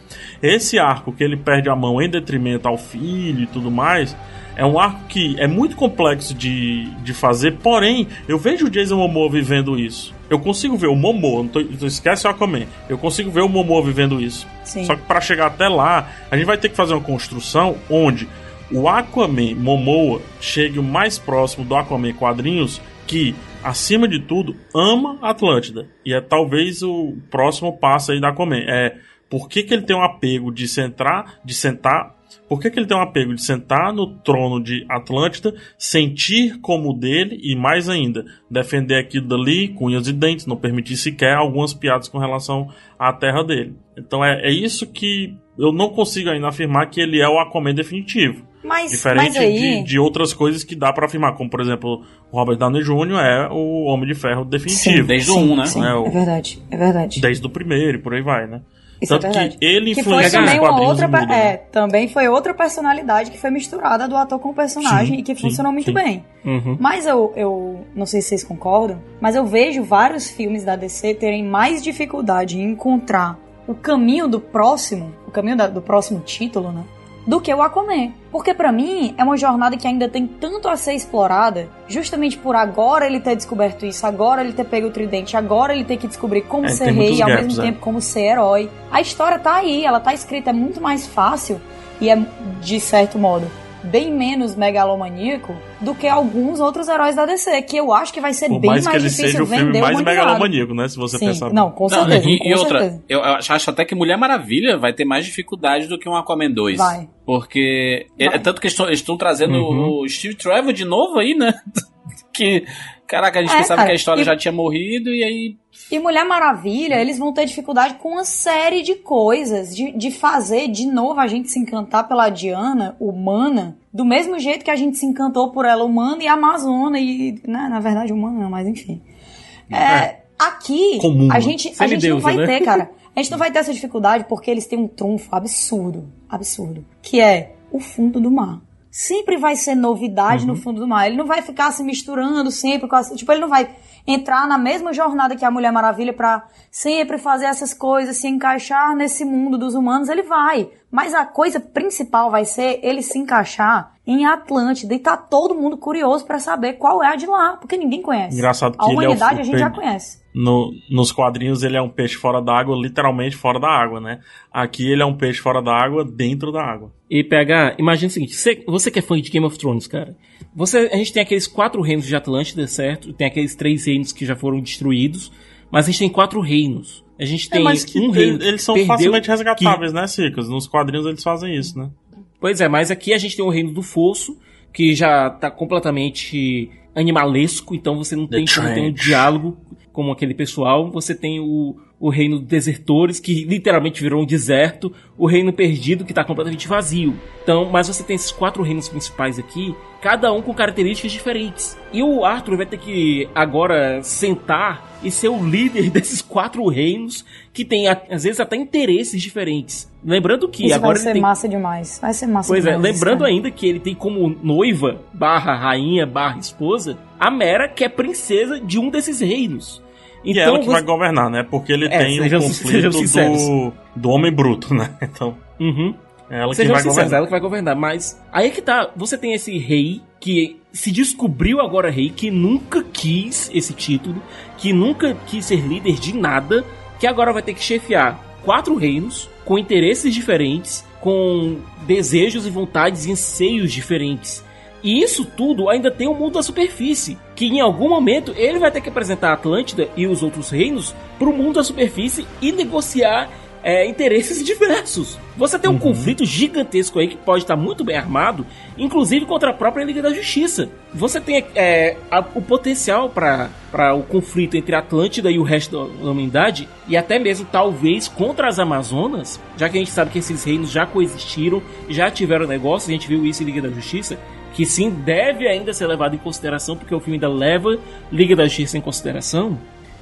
Esse arco que ele perde a mão em detrimento ao filho e tudo mais, é um arco que é muito complexo de, de fazer, porém, eu vejo o Jason Momoa vivendo isso. Eu consigo ver o Momoa, não, tô, não esquece o Aquaman, eu consigo ver o Momoa vivendo isso. Sim. Só que para chegar até lá, a gente vai ter que fazer uma construção onde o Aquaman Momoa chegue o mais próximo do Aquaman quadrinhos que, acima de tudo, ama Atlântida. E é talvez o próximo passo aí da Aquaman. É por que, que ele tem um apego de sentar, de sentar por que, que ele tem um apego de sentar no trono de Atlântida, sentir como dele e, mais ainda, defender aquilo dali com unhas e dentes, não permitir sequer algumas piadas com relação à terra dele? Então é, é isso que eu não consigo ainda afirmar que ele é o Aquaman definitivo. Mas, Diferente mas aí... de, de outras coisas que dá pra afirmar, como por exemplo, o Robert Downey Jr. é o Homem de Ferro definitivo. desde o um, né? Sim, É o- é verdade, é verdade. Desde o primeiro e por aí vai, né? Isso é Tanto verdade. que ele Que foi os também uma outra. muda, É, né? também foi outra personalidade que foi misturada do ator com o personagem Sim, e que sim, funcionou muito sim. bem. Uhum. Mas eu, eu não sei se vocês concordam, mas eu vejo vários filmes da DC terem mais dificuldade em encontrar o caminho do próximo, o caminho da- do próximo título, né? Do que o Aquaman. Porque pra mim é uma jornada que ainda tem tanto a ser explorada, justamente por agora ele ter descoberto isso, agora ele ter pego o tridente, agora ele ter que descobrir como É, ser rei e ao gaps, mesmo é. tempo como ser herói. A história tá aí, ela tá escrita, é muito mais fácil e é, de certo modo, bem menos megalomaníaco do que alguns outros heróis da DC, que eu acho que vai ser Por bem mais mais, que ele difícil seja o filme vender mais megalomaníaco, né? Se você Sim, pensar. não, com Não, certeza, e, com e outra, certeza. eu acho até que Mulher Maravilha vai ter mais dificuldade do que um Aquaman 2. Vai. Porque é, Vai. é tanto que eles estão- eles estão trazendo Uhum. o Steve Trevor de novo aí, né? Que, caraca, a gente É, pensava cara, que a história e- já tinha morrido e aí. E Mulher Maravilha, eles vão ter dificuldade com uma série de coisas, de, de fazer de novo a gente se encantar pela Diana humana, do mesmo jeito que a gente se encantou por ela humana e Amazona, e, né, na verdade, humana não, mas enfim. É, aqui, Comum, a gente, a gente não vai né? ter, cara. [LAUGHS] A gente não vai ter essa dificuldade porque eles têm um trunfo absurdo, absurdo, que é o fundo do mar. Sempre vai ser novidade no fundo do mar. Ele não vai ficar se misturando sempre com as, tipo, ele não vai entrar na mesma jornada que a Mulher Maravilha pra sempre fazer essas coisas, se encaixar nesse mundo dos humanos, ele vai. Mas a coisa principal vai ser ele se encaixar em Atlântida e tá todo mundo curioso pra saber qual é a de lá, porque ninguém conhece. Engraçado que a ele é o humanidade a gente já conhece. No, nos quadrinhos ele é um peixe fora d'água, literalmente fora da água, né? Aqui ele é um peixe fora d'água, dentro da água. E PH, imagina o seguinte: você, você que é fã de Game of Thrones, cara. Você, a gente tem aqueles quatro reinos de Atlântida, certo? Tem aqueles três reinos que já foram destruídos. Mas a gente tem quatro reinos. A gente tem é, mas que um ele- reino. eles são perdeu, facilmente que- resgatáveis, né, Cicas? Nos quadrinhos eles fazem isso, né? Pois é, mas aqui a gente tem o reino do fosso, que já tá completamente animalesco, então você não tem como ter um diálogo como aquele pessoal. Você tem o, o reino dos desertores, que literalmente virou um deserto, o reino perdido, que tá completamente vazio. Então, mas você tem esses quatro reinos principais aqui, cada um com características diferentes. E o Arthur vai ter que agora sentar e ser o líder [LAUGHS] desses quatro reinos, que tem às vezes até interesses diferentes. Lembrando que Isso agora vai ser tem massa demais. Vai ser massa Pois é, demais. lembrando cara. ainda que ele tem como noiva, barra rainha, barra esposa, a Mera, que é princesa de um desses reinos. E ela que você- vai governar, né? Porque ele É, tem o sejam- conflito do, do homem bruto, né? [LAUGHS] Então, Uhum. é ela que Sejam vai sinceros, governar. ela que vai governar. Mas aí é que tá, você tem esse rei que se descobriu agora rei, que nunca quis esse título, que nunca quis ser líder de nada, que agora vai ter que chefiar quatro reinos com interesses diferentes, com desejos e vontades e anseios diferentes. E isso tudo ainda tem o mundo da superfície, que em algum momento ele vai ter que apresentar a Atlântida e os outros reinos para o mundo da superfície e negociar é, interesses [LAUGHS] diversos. Você tem um conflito gigantesco aí que pode estar muito bem armado, inclusive contra a própria Liga da Justiça. Você tem é, a- o potencial para o conflito entre a Atlântida e o resto da humanidade, e até mesmo talvez contra as Amazonas, já que a gente sabe que esses reinos já coexistiram, já tiveram negócio, a gente viu isso em Liga da Justiça, que sim deve ainda ser levado em consideração, porque o filme ainda leva Liga da Justiça em consideração.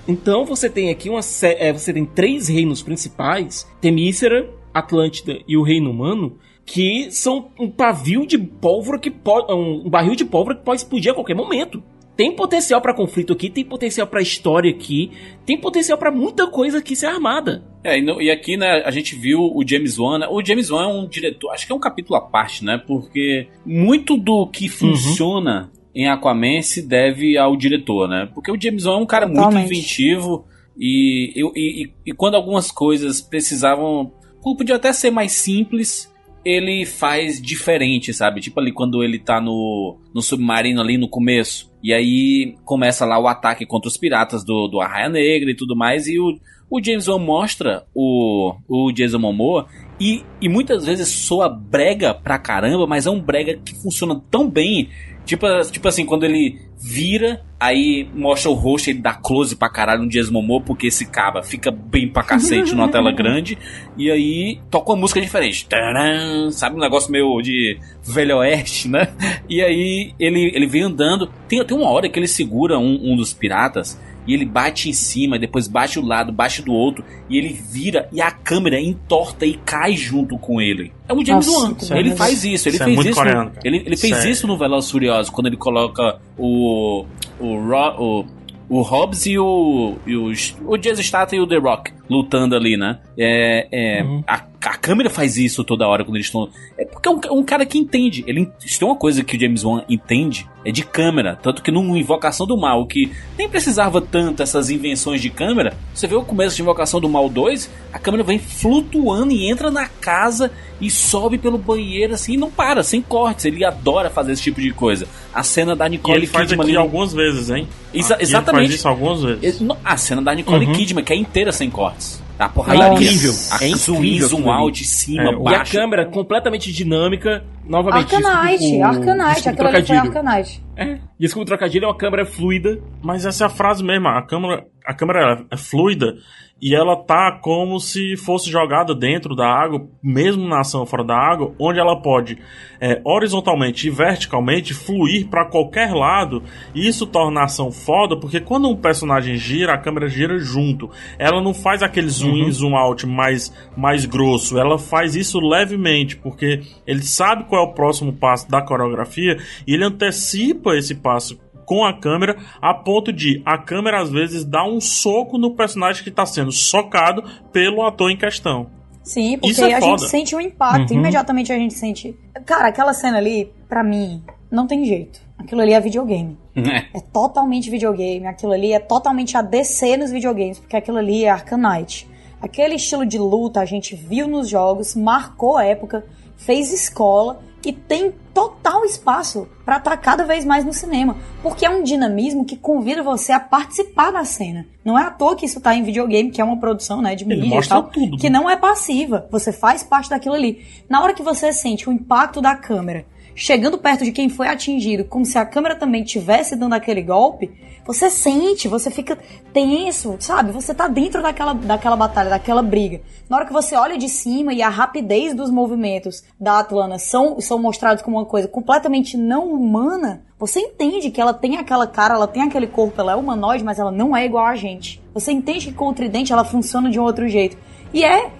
Então você tem aqui uma é, você tem três reinos principais, Temícera, Atlântida e o Reino Humano, que são um pavio de pólvora que pode um barril de pólvora que pode explodir a qualquer momento. Tem potencial pra conflito aqui, tem potencial pra história aqui, tem potencial pra muita coisa aqui ser armada. É, e, no- e aqui, né, a gente viu o James Wan. né? O James Wan é um diretor, acho que é um capítulo à parte, né? Porque muito do que funciona em Aquaman se deve ao diretor, né? Porque o James Wan é um cara muito Totalmente. inventivo e, e, e- e quando algumas coisas precisavam. Podia até ser mais simples. Ele faz diferente, sabe? Tipo ali quando ele tá no, no submarino ali no começo. E aí começa lá o ataque contra os piratas do, do Arraia Negra e tudo mais. E o, o James Wan mostra o, o Jason Momoa e, e muitas vezes soa brega pra caramba, mas é um brega que funciona tão bem. Tipo, tipo assim, quando ele vira, aí mostra o rosto, ele dá close pra caralho no Jason Momoa, porque esse caba fica bem pra cacete numa tela [LAUGHS] grande. E aí toca uma música diferente. Taran, sabe, um negócio meio de velho oeste, né? E aí ele, ele vem andando. Tem, tem uma hora que ele segura um, um dos piratas e ele bate em cima, depois bate do lado, bate do outro, e ele vira e a câmera entorta e cai junto com ele. É o James Wan. que Ele beleza. faz isso, ele Isso é fez muito isso. coreano, no, ele, ele fez Sério. isso no Velozes e Furiosos, quando ele coloca o o, Ro, o o Hobbs e o e os, o Jason Statham e o The Rock lutando ali, né? É, é, Uhum. a, a câmera faz isso toda hora quando eles estão. É porque é um, um cara que entende. Ele, se tem uma coisa que o James Wan entende, é de câmera. Tanto que no Invocação do Mal, que nem precisava tanto essas invenções de câmera, você vê o começo de Invocação do Mal 2, a câmera vem flutuando e entra na casa e sobe pelo banheiro assim e não para, sem cortes. Ele adora fazer esse tipo de coisa. A cena da E Nicole ele faz Kidman aqui ali- algumas vezes, hein? Exa- Aqui ele exatamente. faz isso algumas vezes. Ele- A cena da Nicole Uhum. Kidman, que é inteira sem cortes. Porradaria. É incrível. A É zoom in, incrível zoom out, de cima, É, E a baixo. câmera completamente dinâmica. Novamente, Arcanite, desculpa o- Arcanite, aquilo ali foi. Arcanite. É, desculpa o trocadilho, é uma câmera fluida. Mas essa é a frase mesmo, a câmera, a câmera é fluida e ela tá como se fosse jogada dentro da água, mesmo na ação fora da água, onde ela pode é, horizontalmente e verticalmente fluir para qualquer lado, e isso torna a ação foda, porque quando um personagem gira, a câmera gira junto. Ela não faz aquele zoom in, zoom out mais, mais grosso, ela faz isso levemente, porque ele sabe qual é o próximo passo da coreografia e ele antecipa esse passo com a câmera, a ponto de a câmera às vezes dar um soco no personagem que está sendo socado pelo ator em questão. Sim, porque Isso é a foda. gente sente o impacto. Uhum. Imediatamente a gente sente. Cara, aquela cena ali, pra mim, não tem jeito. Aquilo ali é videogame. É. É totalmente videogame. Aquilo ali é totalmente a DC nos videogames, porque aquilo ali é Arcanite. Aquele estilo de luta a gente viu nos jogos, marcou a época, fez escola e tem total espaço pra estar cada vez mais no cinema, porque é um dinamismo que convida você a participar da cena. Não é à toa que isso tá em videogame, que é uma produção, né, de mídia e tal, tudo. que não é passiva. Você faz parte daquilo ali. Na hora que você sente o impacto da câmera chegando perto de quem foi atingido, como se a câmera também tivesse dando aquele golpe, você sente, você fica tenso, sabe? Você tá dentro daquela, daquela batalha, daquela briga. Na hora que você olha de cima e a rapidez dos movimentos da Atlana são, são mostrados como uma coisa completamente não humana, você entende que ela tem aquela cara, ela tem aquele corpo, ela é humanoide, mas ela não é igual a gente. Você entende que com o tridente ela funciona de um outro jeito. E é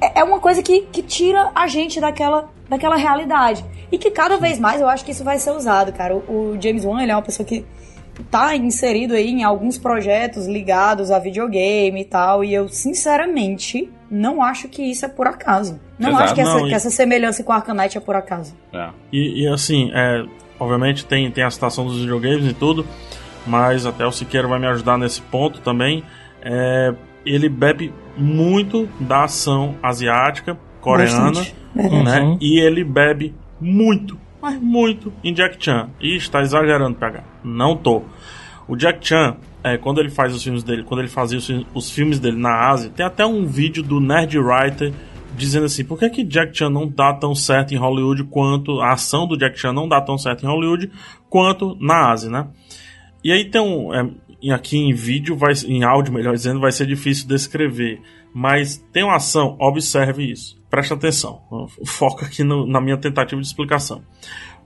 é é uma coisa que, que tira a gente daquela, daquela realidade. E que cada vez mais eu acho que isso vai ser usado, cara. O, o James Wan, ele é uma pessoa que tá inserido aí em alguns projetos ligados a videogame e tal. E eu, sinceramente, não acho que isso é por acaso. Não Exato, acho que, essa, não, e- que essa semelhança com Arcanite é por acaso. É. E, e, assim, é, obviamente tem, tem a citação dos videogames e tudo, mas até o Siqueira vai me ajudar nesse ponto também. É, ele bebe muito da ação asiática, coreana, Bastante. Né? Uhum. E ele bebe muito, mas muito em Jack Chan. E está exagerando, PH. Não tô. O Jack Chan, é, quando ele faz os filmes dele, quando ele fazia os, os filmes dele na Ásia, tem até um vídeo do Nerd Writer dizendo assim, por que, que Jack Chan não dá tão certo em Hollywood quanto a ação do Jack Chan não dá tão certo em Hollywood quanto na Ásia, né? E aí tem um. é, aqui em vídeo, vai, em áudio, melhor dizendo, vai ser difícil descrever. Mas tem uma ação, observe isso. Presta atenção. Foca aqui no- na minha tentativa de explicação.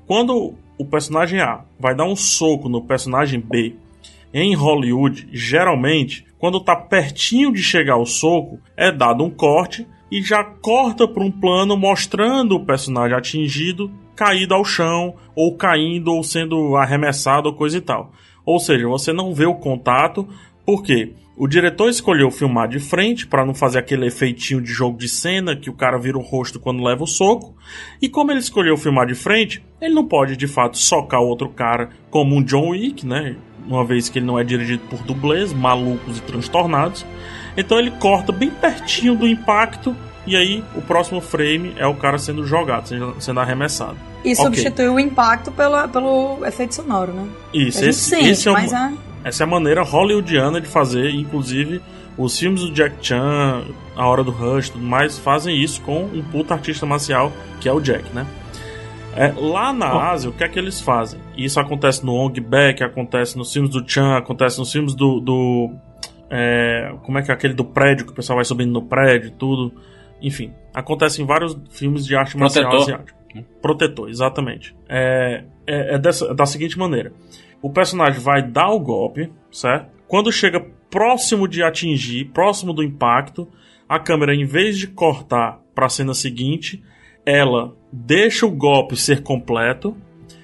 Quando o personagem A vai dar um soco no personagem B em Hollywood, geralmente, quando tá pertinho de chegar o soco, é dado um corte e já corta para um plano mostrando o personagem atingido caído ao chão, ou caindo, ou sendo arremessado, ou coisa e tal. Ou seja, você não vê o contato, porque o diretor escolheu filmar de frente para não fazer aquele efeitinho de jogo de cena que o cara vira o rosto quando leva o soco. E como ele escolheu filmar de frente, ele não pode de fato socar o outro cara como um John Wick, né? Uma vez que ele não é dirigido por dublês, malucos e transtornados. Então ele corta bem pertinho do impacto e aí o próximo frame é o cara sendo jogado, sendo, arremessado. E Ok. substitui o impacto pela, pelo efeito sonoro, né? Isso, esse, sente, esse é o- mas é... essa é a maneira hollywoodiana de fazer, inclusive os filmes do Jack Chan, A Hora do Rush e tudo mais, fazem isso com um puta artista marcial que é o Jack, né? É, lá na Ásia, o que é que eles fazem? Isso acontece no Ong Bak, acontece nos filmes do Chan, acontece nos filmes do. do é, como é que é aquele do prédio, que o pessoal vai subindo no prédio e tudo. Enfim, acontece em vários filmes de arte marcial Protetor. asiática. Protetor, exatamente. É, é, é dessa, da seguinte maneira: o personagem vai dar o golpe, certo? Quando chega próximo de atingir, próximo do impacto, a câmera, em vez de cortar para a cena seguinte, ela deixa o golpe ser completo,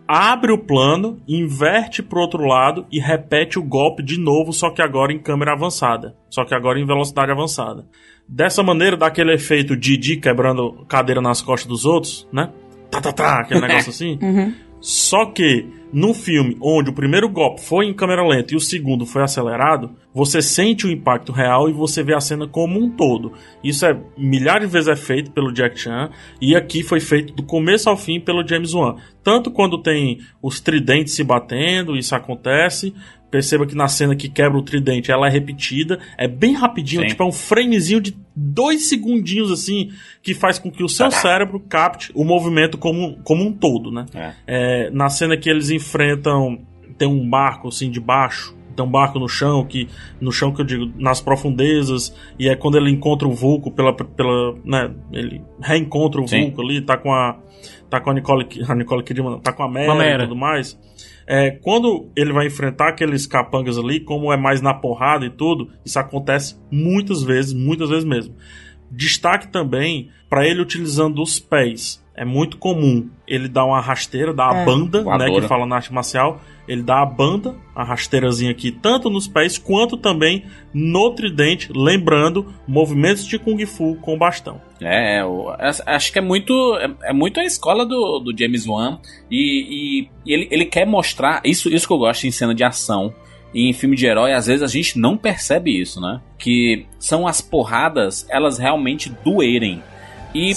abre o plano, inverte para outro lado e repete o golpe de novo, só que agora em câmera avançada, só que agora em velocidade avançada. Dessa maneira dá aquele efeito Didi quebrando cadeira nas costas dos outros, né? Tá, tá, tá, aquele [LAUGHS] negócio assim. Só que no filme onde o primeiro golpe foi em câmera lenta e o segundo foi acelerado, você sente o impacto real e você vê a cena como um todo. Isso é milhares de vezes é feito pelo Jack Chan e aqui foi feito do começo ao fim pelo James Wan. Tanto quando tem os tridentes se batendo, isso acontece, Perceba que na cena que quebra o tridente, ela é repetida, é bem rapidinho, Sim. tipo é um framezinho de dois segundinhos assim, que faz com que o seu cérebro capte o movimento como, como um todo, né? É. É, na cena que eles enfrentam, tem um barco assim de baixo, tem um barco no chão, que no chão que eu digo, nas profundezas, e é quando ele encontra o Vulco pela, pela né, ele reencontra o Sim. Vulco ali, tá com a tá com a Nicole, a Nicole Kidman, tá com a Mera, Com a Mera. e tudo mais. É, quando ele vai enfrentar aqueles capangas ali, como é mais na porrada e tudo, isso acontece muitas vezes, muitas vezes mesmo. Destaque também para ele utilizando os pés. É muito comum ele dar uma rasteira, dar a É. banda, né, Voadora. que fala na arte marcial. Ele dá a banda, a rasteirazinha aqui, tanto nos pés quanto também no tridente, lembrando movimentos de Kung Fu com bastão. É, eu acho- acho que é muito é, é muito a escola do, do James Wan e, e- e ele, ele quer mostrar isso isso que eu gosto em cena de ação e em filme de herói às vezes a gente não percebe isso, né? Que são as porradas elas realmente doerem e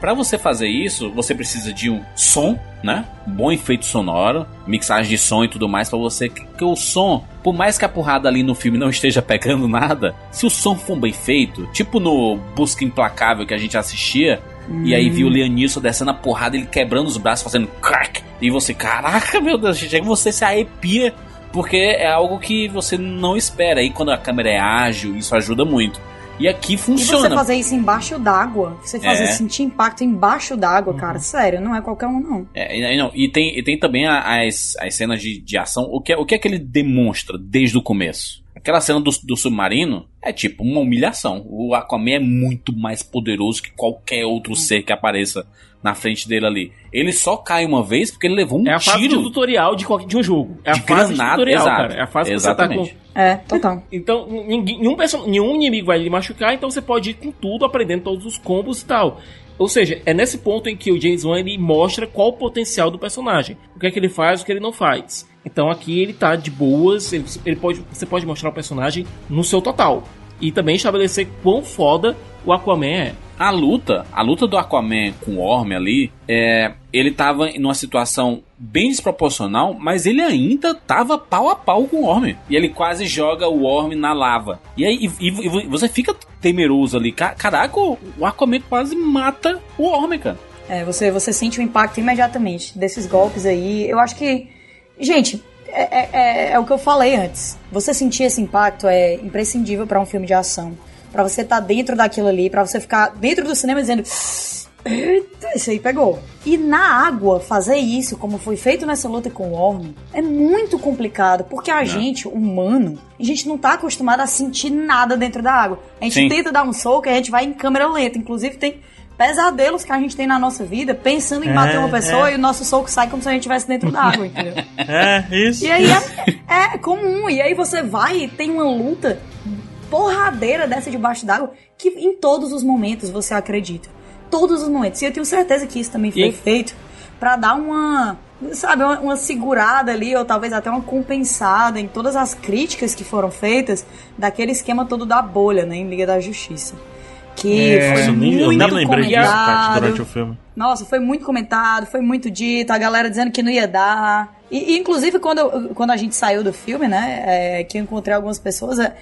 pra, vo você fazer isso você precisa de um som, né? Bom efeito sonoro, mixagem de som e tudo mais pra você que, que o som por mais que a porrada ali no filme não [LAUGHS] esteja pegando nada, se o som for bem feito, tipo no Busca Implacável que a gente assistia, e aí viu o Liam Neeson descendo a porrada, ele quebrando os braços, fazendo crack, e você, caraca, meu Deus, chega você se arrepia, porque é algo que você não espera. Aí quando a câmera é ágil, isso ajuda muito. E aqui E você funciona. fazer isso embaixo d'água, você fazer É. sentir impacto embaixo d'água, cara, sério, não é qualquer um, não. É, e, não, e, tem, e tem também as, as cenas de, de ação. O que, é- o que é que ele demonstra desde o começo? Aquela cena do, do submarino é tipo uma humilhação. O Aquaman é muito mais poderoso que qualquer outro ser que apareça na frente dele ali. Ele só cai uma vez porque ele levou um É a fase de tiro. tutorial de, qualquer- de um jogo. É a De fase granada, de tutorial, exato. cara. É a fase que Exatamente. você tá com... É, total. [LAUGHS] Então, ninguém, nenhum, nenhum inimigo vai lhe machucar, então você pode ir com tudo, aprendendo todos os combos e tal. Ou seja, é nesse ponto em que o James Wan ele mostra qual o potencial do personagem. O que é que ele faz, o que ele não faz. Então aqui ele tá de boas, ele, ele pode, você pode mostrar o personagem no seu total. E também estabelecer quão foda o Aquaman é. A luta, a luta do Aquaman com o Orm ali, é, ele tava numa situação bem desproporcional, mas ele ainda tava pau a pau com o Orm. E ele quase joga o Orm na lava. E aí e, e- você fica temeroso ali. Ca- Caraca, o Aquaman quase mata o Orm, cara. É, você, você sente o impacto imediatamente desses golpes aí. Eu acho que. Gente, é, é- é- é o que eu falei antes. Você sentir esse impacto é imprescindível pra um filme de ação. Pra você estar dentro daquilo ali, pra você ficar dentro do cinema dizendo. Eita, isso aí pegou. E na água, fazer isso, como foi feito nessa luta com o Orm, é muito complicado, porque a gente, humano, a gente não tá acostumado a sentir nada dentro da água. A gente Sim. tenta dar um soco e a gente vai em câmera lenta. Inclusive, tem pesadelos que a gente tem na nossa vida pensando em É, bater uma pessoa é. e o nosso soco sai como se a gente estivesse dentro da água, entendeu? [LAUGHS] É, isso. E aí é, é comum. E aí você vai e tem uma luta porradeira dessa debaixo d'água que em todos os momentos você acredita. Todos os momentos. E eu tenho certeza que isso também foi E- feito pra dar uma, sabe, uma, uma segurada ali, ou talvez até uma compensada em todas as críticas que foram feitas daquele esquema todo da bolha, né, em Liga da Justiça. Que É. foi eu nem, eu muito nem lembrei disso, comentado. durante o filme. Nossa, foi muito comentado, foi muito dito, a galera dizendo que não ia dar. E, e, inclusive, quando, eu- quando a gente saiu do filme, né, é, que eu encontrei algumas pessoas, é,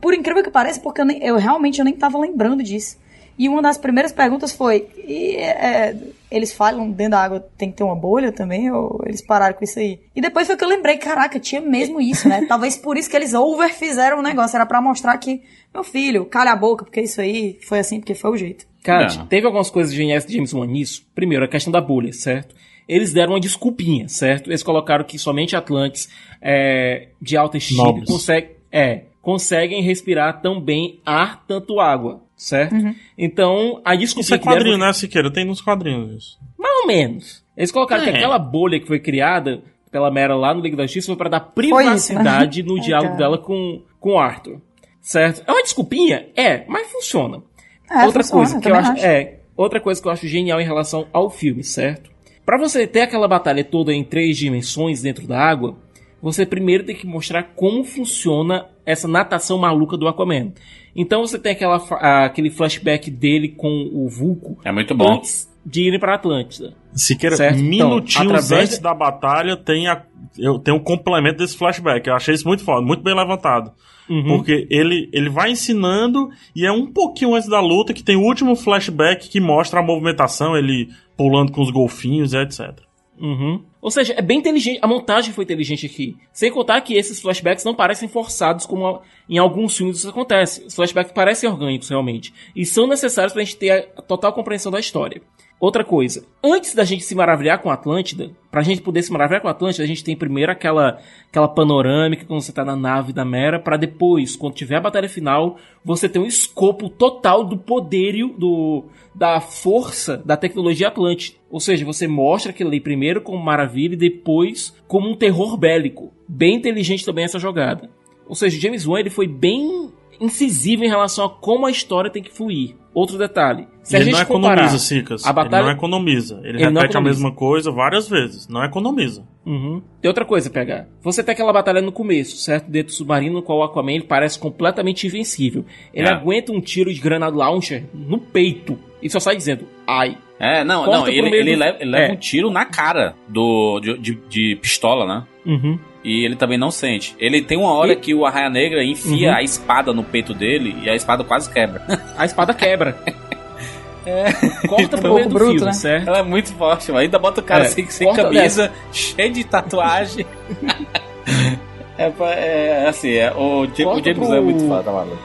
por incrível que pareça, porque eu, nem- eu realmente eu nem tava lembrando disso. E uma das primeiras perguntas foi: e, é, eles falam dentro da água tem que ter uma bolha também? Ou eles pararam com isso aí? E depois foi que eu lembrei: caraca, tinha mesmo isso, né? [LAUGHS] Talvez por isso que eles over fizeram o negócio, era pra mostrar que, meu filho, calha a boca, porque isso aí foi assim, porque foi o jeito. Cara, Não. teve algumas coisas de James Wan nisso. Primeiro, a questão da bolha, certo? Eles deram uma desculpinha, certo? Eles colocaram que somente Atlantes é, de alta estirpe consegue, é, conseguem respirar tão bem ar tanto água, certo? Então, a Isso desculpinha é que deram quadrinho, foi- né, Siqueira? Tem nos quadrinhos isso. Mais ou menos. Eles colocaram que É. aquela bolha que foi criada pela Mera lá no Liga da Justiça foi pra dar isso, né? privacidade no diálogo dela com, com o Arthur. Certo? É uma desculpinha? É, mas funciona. É, outra funciona, coisa que eu também acho, é outra coisa que eu acho genial em relação ao filme, certo? Pra você ter aquela batalha toda em três dimensões dentro da água, você primeiro tem que mostrar como funciona essa natação maluca do Aquaman. Então você tem aquela, aquele flashback dele com o Vulco É muito bom. antes de irem pra Atlântida. Siqueira, Certo, então, minutinhos através antes de- da batalha tem, a, eu tenho um complemento desse flashback. Eu achei isso muito foda, muito bem levantado. Uhum. Porque ele, ele vai ensinando e é um pouquinho antes da luta que tem o último flashback que mostra a movimentação, ele pulando com os golfinhos e etc. Uhum. Ou seja, é bem inteligente. A montagem foi inteligente aqui. Sem contar que esses flashbacks não parecem forçados como a- em alguns filmes isso acontece. Os flashbacks parecem orgânicos realmente. E são necessários pra gente ter a total compreensão da história. Outra coisa, antes da gente se maravilhar com a Atlântida, pra gente poder se maravilhar com a Atlântida, a gente tem primeiro aquela, aquela panorâmica quando você tá na nave da Mera, pra depois, quando tiver a batalha final, você ter um escopo total do poderio, do, da força da tecnologia Atlântida. Ou seja, você mostra aquilo ali primeiro como maravilha e depois como um terror bélico. Bem inteligente também essa jogada. Ou seja, James Wan ele foi bem incisivo em relação a como a história tem que fluir. Outro detalhe, se a ele gente não comparar economiza, Sicas. a batalha Ele não economiza. Ele, Ele não repete economiza. a mesma coisa várias vezes. Não economiza. Uhum. Tem outra coisa, pegar. Você tem aquela batalha no começo, certo? Dentro do submarino, no qual o Aquaman ele parece completamente invencível. Ele É. aguenta um tiro de granada launcher no peito e só sai dizendo, ai. É, não, Corta não, ele, ele do- leva, ele leva É. um tiro na cara do, de, de, de pistola, né? Uhum. E ele também não sente. Ele tem uma hora E- que o Arraia Negra enfia Uhum. a espada no peito dele e a espada quase quebra. [LAUGHS] A espada quebra. [LAUGHS] Corta pro Um meio do bruto, filme, né? certo? Ela é muito forte, mano. Ainda bota o cara É, assim, sem corta camisa, cheio de tatuagem. [LAUGHS] é, é assim, é, o, Ja- o James pro- é muito foda, maluco.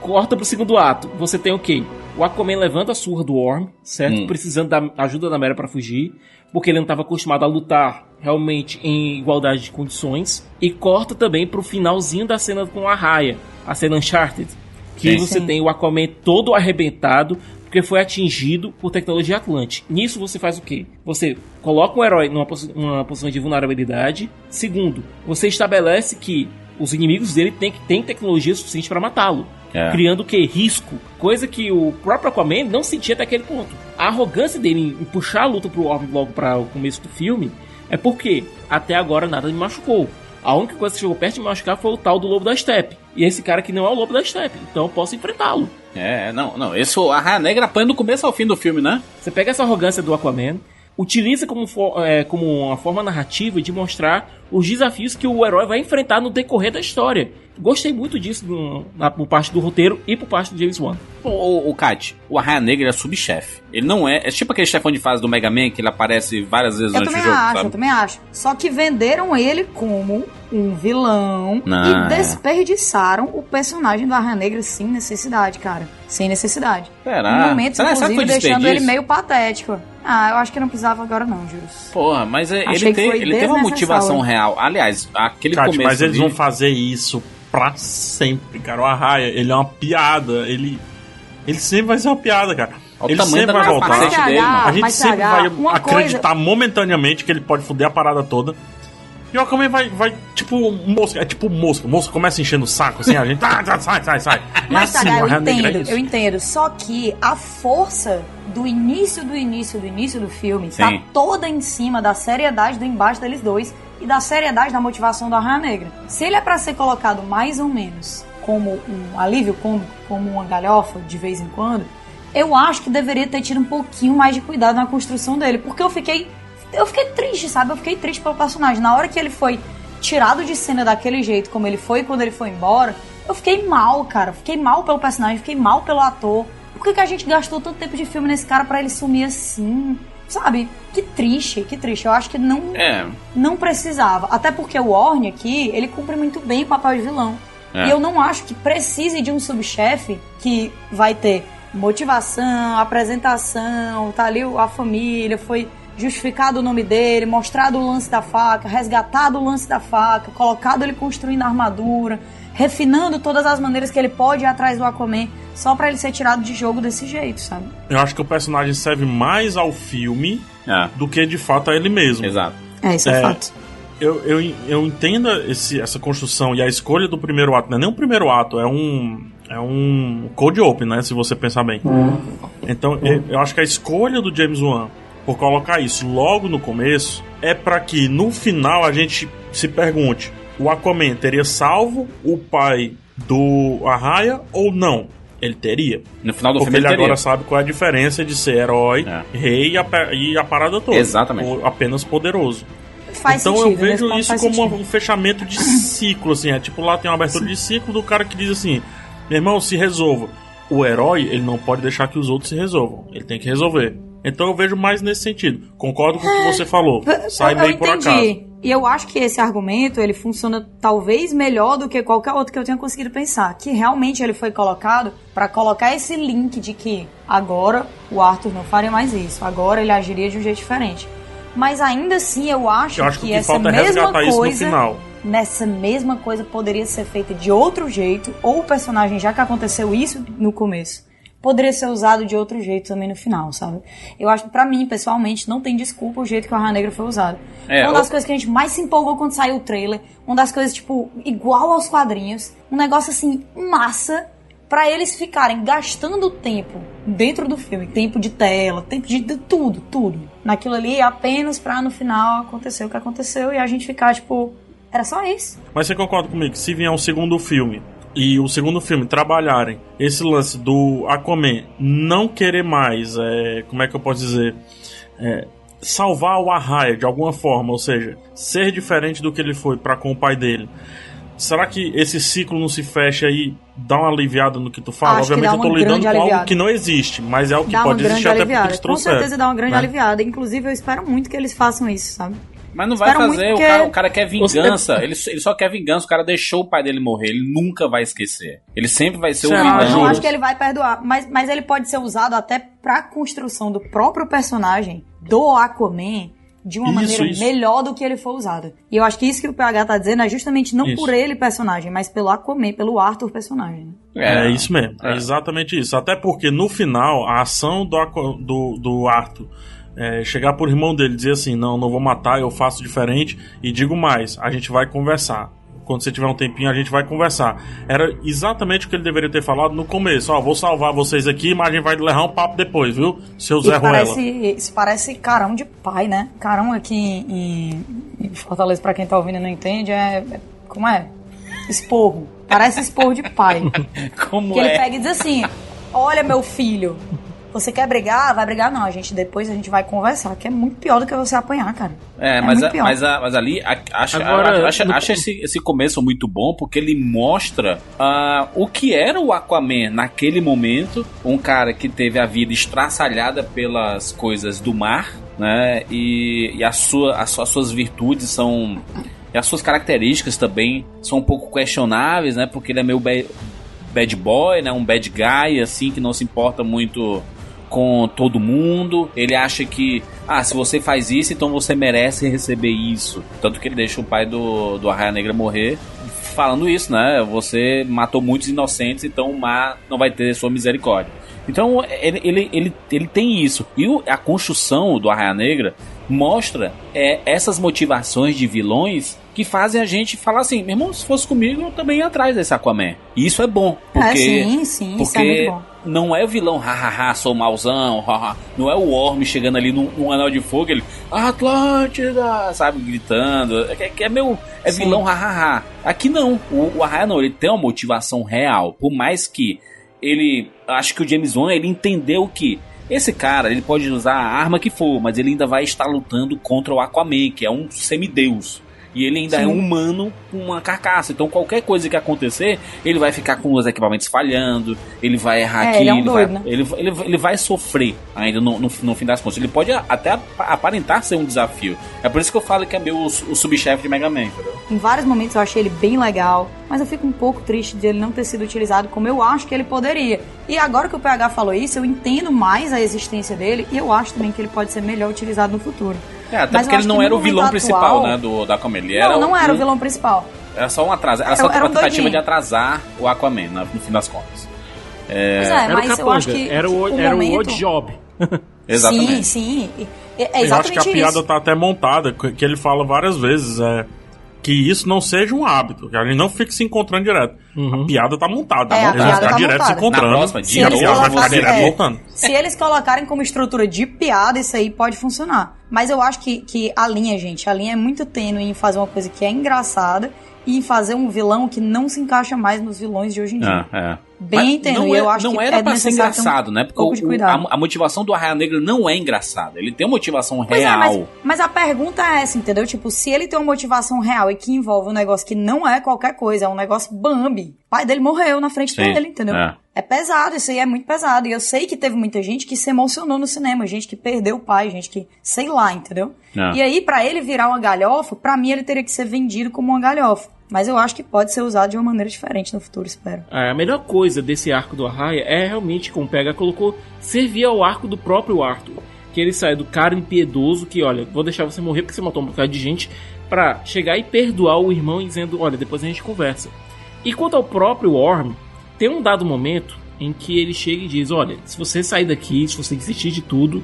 Corta pro segundo ato. Você tem o quê? O Aquaman levanta a surra do Orm, certo? Hum. Precisando da ajuda da Mera pra fugir. Porque ele não estava acostumado a lutar realmente em igualdade de condições. E corta também pro finalzinho da cena com a Raya. A cena Uncharted. Que Sim. você Sim. tem o Aquaman todo arrebentado. Porque foi atingido por tecnologia Atlante. Nisso você faz o quê? Você coloca o herói numa numa posição de vulnerabilidade. Segundo, você estabelece que os inimigos dele têm, têm tecnologia suficiente para matá-lo É. criando o que? Risco. Coisa que o próprio Aquaman não sentia até aquele ponto. A arrogância dele em puxar a luta pro logo para o começo do filme é porque até agora nada me machucou. A única coisa que chegou perto de me machucar foi o tal do Lobo da Steppe. E esse cara que não é o Lobo da Steppe, então eu posso enfrentá-lo. É, não, não. Esse o Arraia Negra apanha do começo ao fim do filme, né? Você pega essa arrogância do Aquaman, utiliza como, for- é, como uma forma narrativa de mostrar os desafios que o herói vai enfrentar no decorrer da história. Gostei muito disso no- na, por parte do roteiro e por parte do James Wan. O, o, o Kat, o Arraia Negra é subchefe. Ele não é. É tipo aquele chefão de fase do Mega Man que ele aparece várias vezes Eu durante também o jogo, acho, eu sabe? também acho. Só que venderam ele como um vilão Não, e é. desperdiçaram o personagem do Arra Negra sem necessidade, cara. Sem necessidade. Será? Em momentos, será, será que inclusive, foi deixando ele meio patético. Ah, eu acho que não precisava agora não, juro. Porra, mas é- ele, tem, ele teve uma motivação real. Aliás, aquele Kátia, começo. mas eles ali- vão fazer isso pra sempre, cara. O Arraia, ele é uma piada. Ele, ele sempre vai ser uma piada, cara. Olha ele sempre vai voltar. dele. A gente sempre vai acreditar momentaneamente que ele pode foder a parada toda. E o Aquaman vai, vai, tipo, mosca. É tipo mosca. Mosca começa enchendo o saco, assim, a gente. [LAUGHS] Ah, tá, sai, sai, sai. É Mas, assim, o eu Arraia Negra é entendo, eu entendo. Só que a força do início do início do início do filme Sim. tá toda em cima da seriedade do embate deles dois e da seriedade da motivação do Arraia Negra. Se ele é pra ser colocado mais ou menos como um alívio cômico, como uma galhofa de vez em quando, eu acho que deveria ter tido um pouquinho mais de cuidado na construção dele, porque eu fiquei eu fiquei triste, sabe? Eu fiquei triste pelo personagem. Na hora que ele foi tirado de cena daquele jeito, como ele foi quando ele foi embora, eu fiquei mal, cara. Fiquei mal pelo personagem, fiquei mal pelo ator. Por que, que a gente gastou tanto tempo de filme nesse cara pra ele sumir assim? Sabe? Que triste, que triste. Eu acho que não, É, não precisava. Até porque o Orne aqui, ele cumpre muito bem o papel de vilão. É. E eu não acho que precise de um subchefe que vai ter motivação, apresentação, tá ali a família, foi justificado o nome dele, mostrado o lance da faca, resgatado o lance da faca, colocado ele construindo a armadura, refinando todas as maneiras que ele pode ir atrás do Aquaman, só pra ele ser tirado de jogo desse jeito, sabe? Eu acho que o personagem serve mais ao filme é, do que de fato a ele mesmo. exato. É, isso é, É. fato. Eu, eu, eu entendo esse, essa construção e a escolha do primeiro ato. Não é nem um primeiro ato, é um. É um cold open, né? Se você pensar bem. Então, eu, eu acho que a escolha do James Wan por colocar isso logo no começo é pra que no final a gente se pergunte: o Aquaman teria salvo o pai do Arraia ou não? Ele teria. No final do Porque filme ele agora sabe qual é a diferença de ser herói, É. rei e a, e a parada toda. Exatamente. Ou apenas poderoso. Faz então sentido, eu vejo nesse ponto isso como sentido. um fechamento de ciclo, assim. É tipo, lá tem uma abertura de ciclo do cara que diz assim: meu irmão, se resolva. O herói, ele não pode deixar que os outros se resolvam. Ele tem que resolver. Então eu vejo mais nesse sentido. Concordo com o que você falou. Sai eu, meio eu por acaso. E eu acho que esse argumento ele funciona talvez melhor do que qualquer outro que eu tenha conseguido pensar. Que realmente ele foi colocado pra colocar esse link de que agora o Arthur não faria mais isso. Agora ele agiria de um jeito diferente. Mas ainda assim eu acho, Eu acho que o que essa é mesma coisa final. nessa mesma coisa poderia ser feita de outro jeito, ou o personagem, já que aconteceu isso no começo, poderia ser usado de outro jeito também no final, sabe? Eu acho que pra mim, pessoalmente, não tem desculpa o jeito que o Arra Negra foi usado. É, uma das o- coisas que a gente mais se empolgou quando saiu o trailer, uma das coisas, tipo, igual aos quadrinhos, um negócio assim, massa, pra eles ficarem gastando tempo dentro do filme, tempo de tela, tempo de, de tudo, tudo. Naquilo ali, apenas pra no final acontecer o que aconteceu e a gente ficar, tipo, era só isso. Mas você concorda comigo? que Se vier um segundo filme e o segundo filme trabalharem esse lance do Aquaman não querer mais, é, como é que eu posso dizer? É, salvar o Arraia de alguma forma, ou seja, ser diferente do que ele foi para com o pai dele. Será que esse ciclo não se fecha e dá uma aliviada no que tu fala? Acho Obviamente eu tô lidando com algo aliviada. que não existe, mas é o que dá pode existir até porque aliviada. Com certeza dá uma grande né? aliviada. Inclusive, eu espero muito que eles façam isso, sabe? Mas não vai Espero fazer, o, que- cara, o cara quer vingança. Ele, ele só quer vingança, o cara deixou o pai dele morrer. Ele nunca vai esquecer. Ele sempre vai ser o Será? Não, eu vilão. não acho que ele vai perdoar. Mas, mas ele pode ser usado até pra construção do próprio personagem, do Aquaman, de uma Isso, maneira isso. melhor do que ele foi usado. E eu acho que isso que o PH tá dizendo é justamente não Isso. por ele personagem, mas pelo Aquaman, pelo Arthur personagem. né? É, isso mesmo, é. É. exatamente isso. Até porque no final, a ação do, do, do Arthur é, chegar por irmão dele e dizer assim: não, não vou matar, eu faço diferente. E digo mais: a gente vai conversar. Quando você tiver um tempinho, a gente vai conversar. Era exatamente o que ele deveria ter falado no começo: ó, vou salvar vocês aqui, mas a gente vai levar um papo depois, viu? Seu Zé Isso Ruela. parece, isso parece carão de pai, né? Carão aqui em, em Fortaleza, pra quem tá ouvindo e não entende, é. é- Como é? Esporro. Parece esporro de pai. [LAUGHS] Como Que ele é? pega e diz assim: Olha, meu filho, você quer brigar? Vai brigar? Não, a gente depois a gente vai conversar, que é muito pior do que você apanhar, cara. É, É mas, a- mas, a- mas ali a- acho, Agora, acho, no- acho esse, esse começo muito bom porque ele mostra ah, o que era o Aquaman naquele momento. Um cara que teve a vida estraçalhada pelas coisas do mar, né? E, e a sua, as, suas- as suas virtudes são. E as suas características também são um pouco questionáveis, né? Porque ele é meio ba- bad boy, né? Um bad guy, assim, que não se importa muito com todo mundo. Ele acha que, ah, se você faz isso, então você merece receber isso. Tanto que ele deixa o pai do, do Arraia Negra morrer falando isso, né? Você matou muitos inocentes, então o mar não vai ter sua misericórdia. Então ele, ele, ele, ele tem isso. E o- a construção do Arraia Negra mostra é, essas motivações de vilões que fazem a gente falar assim, meu irmão, se fosse comigo, eu também ia atrás desse Aquaman. E isso é bom, porque é, sim, sim, isso é porque muito bom. não é o vilão, hahaha, sou mauzão, haha. não é o Orm chegando ali num, num anel de fogo, ele, Atlântida, sabe, gritando. É, que é meu, é Sim. vilão, hahaha. Aqui não, o, o Arraia não, ele tem uma motivação real, por mais que ele, acho que o James Wan, ele entendeu que esse cara, ele pode usar a arma que for, mas ele ainda vai estar lutando contra o Aquaman, que é um semideus. E ele ainda é Sim. um humano com uma carcaça. Então qualquer coisa que acontecer, ele vai ficar com os equipamentos falhando, ele vai errar É, aqui, ele é um vai, doido, né? ele, ele, ele vai sofrer ainda no, no, no fim das contas. Ele pode até ap- aparentar ser um desafio. É por isso que eu falo que é meu o, o subchefe de Mega Man, entendeu? Em vários momentos eu achei ele bem legal, mas eu fico um pouco triste de ele não ter sido utilizado como eu acho que ele poderia. E agora que o PH falou isso, eu entendo mais a existência dele e eu acho também que ele pode ser melhor utilizado no futuro. É, até Mas porque ele não era o vilão principal, atual- né, do, da Aquaman. Ele não, era não era o um- vilão principal. Era só um atraso. Era só Era- era uma um tentativa doidinho. de atrasar o Aquaman, né, no fim das contas. Pois é, Era mas o eu acho que era o, o era momento... o odd job. [LAUGHS] Exatamente. Sim, sim. É Eu acho que a exatamente piada isso. tá até montada, que que ele fala várias vezes, é que isso não seja um hábito, que a gente não fique se encontrando direto. A piada tá montada, É, a eles vão piada ficar tá direto montada. se encontrando. Na próxima, e de a piada vai ficar direto é, voltando. Se eles colocarem como estrutura de piada, isso aí pode funcionar. Mas eu acho que, que a linha, gente, a linha é muito tênue em fazer uma coisa que é engraçada e em fazer um vilão que não se encaixa mais nos vilões de hoje em dia. Ah, é. Bem Mas tênue. não, é- eu acho não que era é pra ser ter um engraçado, né? Porque o- a, a motivação do Arraia Negra não é engraçada. Ele tem uma motivação Pois é, real. mas, mas a pergunta é essa, entendeu? Tipo, se ele tem uma motivação real e que envolve um negócio que não é qualquer coisa, é um negócio Bambi. O pai dele morreu na frente Sim, dele, entendeu? é. É pesado, isso aí é muito pesado. E eu sei que teve muita gente que se emocionou no cinema, gente que perdeu o pai, gente que, sei lá, entendeu? É. E aí, pra ele virar uma galhofa, pra mim ele teria que ser vendido como uma galhofa. Mas eu acho que pode ser usado de uma maneira diferente no futuro, espero. É, A melhor coisa desse arco do Arraia é realmente, como Pega colocou, servir ao arco do próprio Arthur. Que ele sai do cara impiedoso que, olha, vou deixar você morrer porque você matou um bocado de gente, pra chegar e perdoar o irmão dizendo, olha, depois a gente conversa. E quanto ao próprio Orm, tem um dado momento em que ele chega e diz, olha, se você sair daqui, se você desistir de tudo,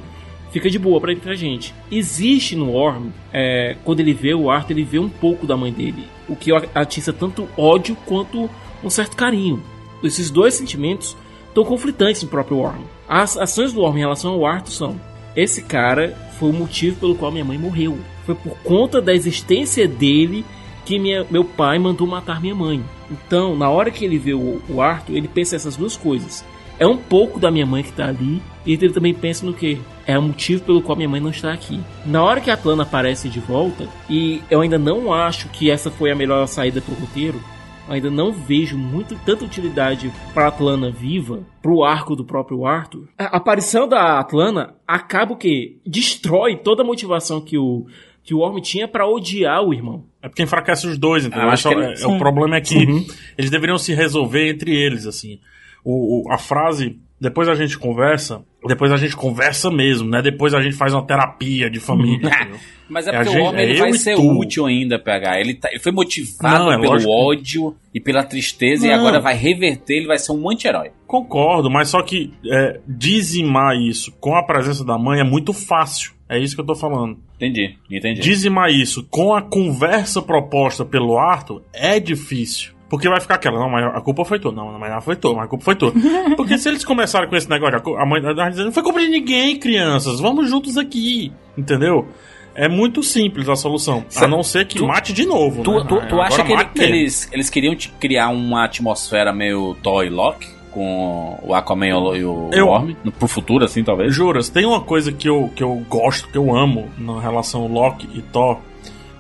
fica de boa pra, pra gente. Existe no Orm, é, quando ele vê o Arthur, ele vê um pouco da mãe dele. O que atiça tanto ódio quanto um certo carinho. Esses dois sentimentos estão conflitantes no próprio Orm. As ações do Orm em relação ao Arthur são: esse cara foi o motivo pelo qual minha mãe morreu. Foi por conta da existência dele que minha, meu pai mandou matar minha mãe. Então, na hora que ele vê o, o Arthur, ele pensa essas duas coisas. É um pouco da minha mãe que tá ali, e ele também pensa no que? É o motivo pelo qual minha mãe não está aqui. Na hora que a Atlana aparece de volta, e eu ainda não acho que essa foi a melhor saída pro roteiro, eu ainda não vejo muito tanta utilidade para Atlana viva, pro arco do próprio Arthur. A aparição da Atlana acaba o que destrói toda a motivação que o que o Orm tinha para odiar o irmão. É porque enfraquece os dois, entendeu? Ah, acho Só- que ele- é- é o problema é que Uhum. eles deveriam se resolver entre eles, assim. O, o- a frase, depois a gente conversa, depois a gente conversa mesmo, né? Depois a gente faz uma terapia de família. entendeu? [LAUGHS] Mas é É porque gente- o homem é vai e ser tu. útil ainda, PH. Ele, tá- ele foi motivado Não, é pelo lógico. ódio e pela tristeza e Não. agora vai reverter, ele vai ser um anti-herói. Concordo, mas só que é, dizimar isso com a presença da mãe é muito fácil. É isso que eu tô falando. Entendi, entendi. Dizimar isso com a conversa proposta pelo Arthur é difícil. Porque vai ficar aquela, não, mas a culpa foi tua. Não, mas não foi tua, mas a culpa foi tua. [LAUGHS] Porque se eles começarem com esse negócio, a mãe vai dizendo, não foi culpa de ninguém, crianças, vamos juntos aqui. Entendeu? É muito simples a solução. A não ser que tu- mate de novo. Tu, né? tu, tu acha que, ele- que eles, eles queriam te criar uma atmosfera meio Thor e Loki? Com o Aquaman e o- Eu- Orm? No- Pro futuro, assim, talvez? Juras, tem uma coisa que eu, que eu gosto, que eu amo na relação Loki e Thor.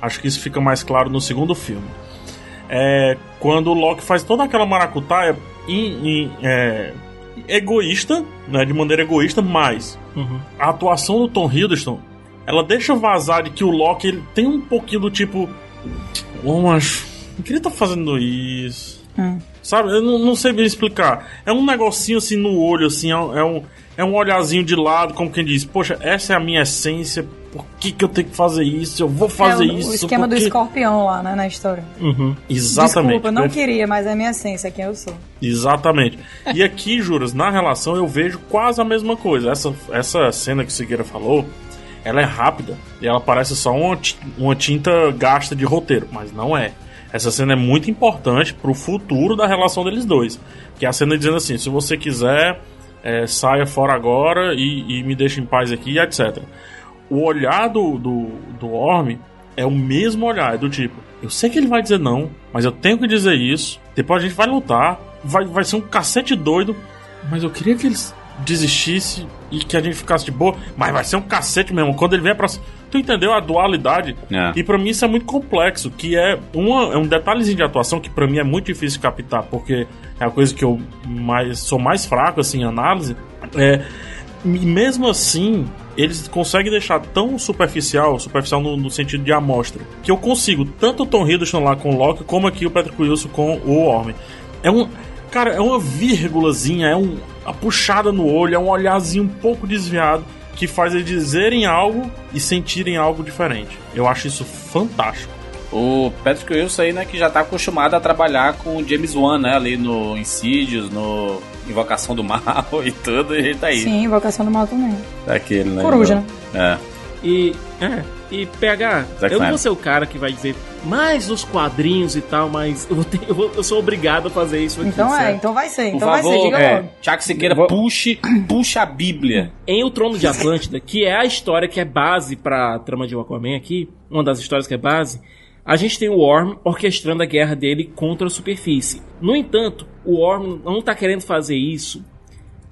Acho que isso fica mais claro no segundo filme. É quando o Loki faz toda aquela maracutaia em, em, é, egoísta, né, de maneira egoísta, mas Uhum. a atuação do Tom Hiddleston, ela deixa vazar de que o Loki ele tem um pouquinho do tipo, ô macho, não queria estar fazendo isso. Hum. Sabe, eu não, não sei bem explicar. É um negocinho assim no olho, assim, é um, é um, é um olhazinho de lado, como quem diz, poxa, essa é a minha essência, por que, que eu tenho que fazer isso? Eu vou fazer é o, isso. o esquema do porque- escorpião lá, né, na história. Uhum. Exatamente. Desculpa, não perfe- queria, mas é minha essência, é quem eu sou. Exatamente. E aqui, Juras, na relação eu vejo quase a mesma coisa. Essa, essa cena que o Segueira falou, ela é rápida e ela parece só uma, uma tinta gasta de roteiro, mas não é. Essa cena é muito importante pro futuro da relação deles dois. Que é a cena dizendo assim: se você quiser, é, saia fora agora e, e me deixe em paz aqui, etc. O olhar do, do, do Orm é o mesmo olhar, é do tipo: eu sei que ele vai dizer não, mas eu tenho que dizer isso. Depois a gente vai lutar, vai, vai ser um cacete doido, mas eu queria que eles desistisse e que a gente ficasse de boa, mas vai ser um cacete mesmo. Quando ele vier pra. Tu entendeu a dualidade? É. E pra mim isso é muito complexo, que é, uma, é um detalhezinho de atuação que pra mim é muito difícil captar, porque é a coisa que eu mais sou mais fraco assim em análise. É, e mesmo assim, eles conseguem deixar tão superficial, superficial no, no sentido de amostra, que eu consigo tanto o Tom Hiddleston lá com o Loki, como aqui o Patrick Wilson com o Homem. É um. Cara, é uma vírgulazinha, é um, uma puxada no olho, é um olharzinho um pouco desviado que faz eles dizerem algo e sentirem algo diferente. Eu acho isso fantástico. O Patrick Wilson aí, né, que já tá acostumado a trabalhar com o James Wan, né, ali no Insidious, no Invocação do Mal [LAUGHS] e tudo, e tá aí. Sim, Invocação do Mal também. Daquele, né? Coruja, né? É. E, é, e PH, Zack eu não vou ser o cara que vai dizer mais os quadrinhos e tal, mas eu, vou ter- eu, vou- eu sou obrigado a fazer isso aqui. Então é, certo? então vai ser. Por Então vai favor, ser, diga é. logo. Tiago Siqueira, Vou- puxe, puxa a Bíblia. Em O Trono de Atlântida, que é a história que é base pra trama de Aquaman aqui, uma das histórias que é base, a gente tem o Orm orquestrando a guerra dele contra a superfície. No entanto, o Orm não tá querendo fazer isso,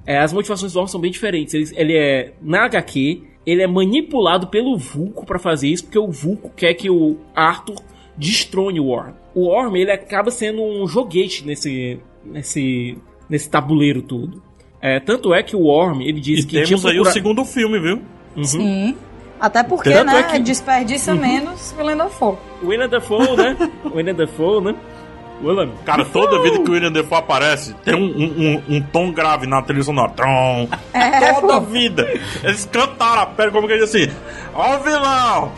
é, as motivações do Orm são bem diferentes. Ele, ele é, na HQ, ele é manipulado pelo Vulco pra fazer isso, porque o Vulco quer que o Arthur destrone o Orm. O Orm, ele acaba sendo um joguete nesse, nesse, nesse tabuleiro todo. É, tanto é que o Orm, ele diz E que temos aí o procura- segundo filme, viu? Uhum. Sim. Até porque, Tanto né, é que- desperdiça menos Willem Dafoe. William Dafoe, né? [LAUGHS] William Dafoe, né? William. Cara, toda vida que o William Defoe aparece, tem um, um, um- um tom grave na trilha sonora. Trom. É, toda pô. vida. Eles cantaram a pele como que ele diz assim: Ó o vilão!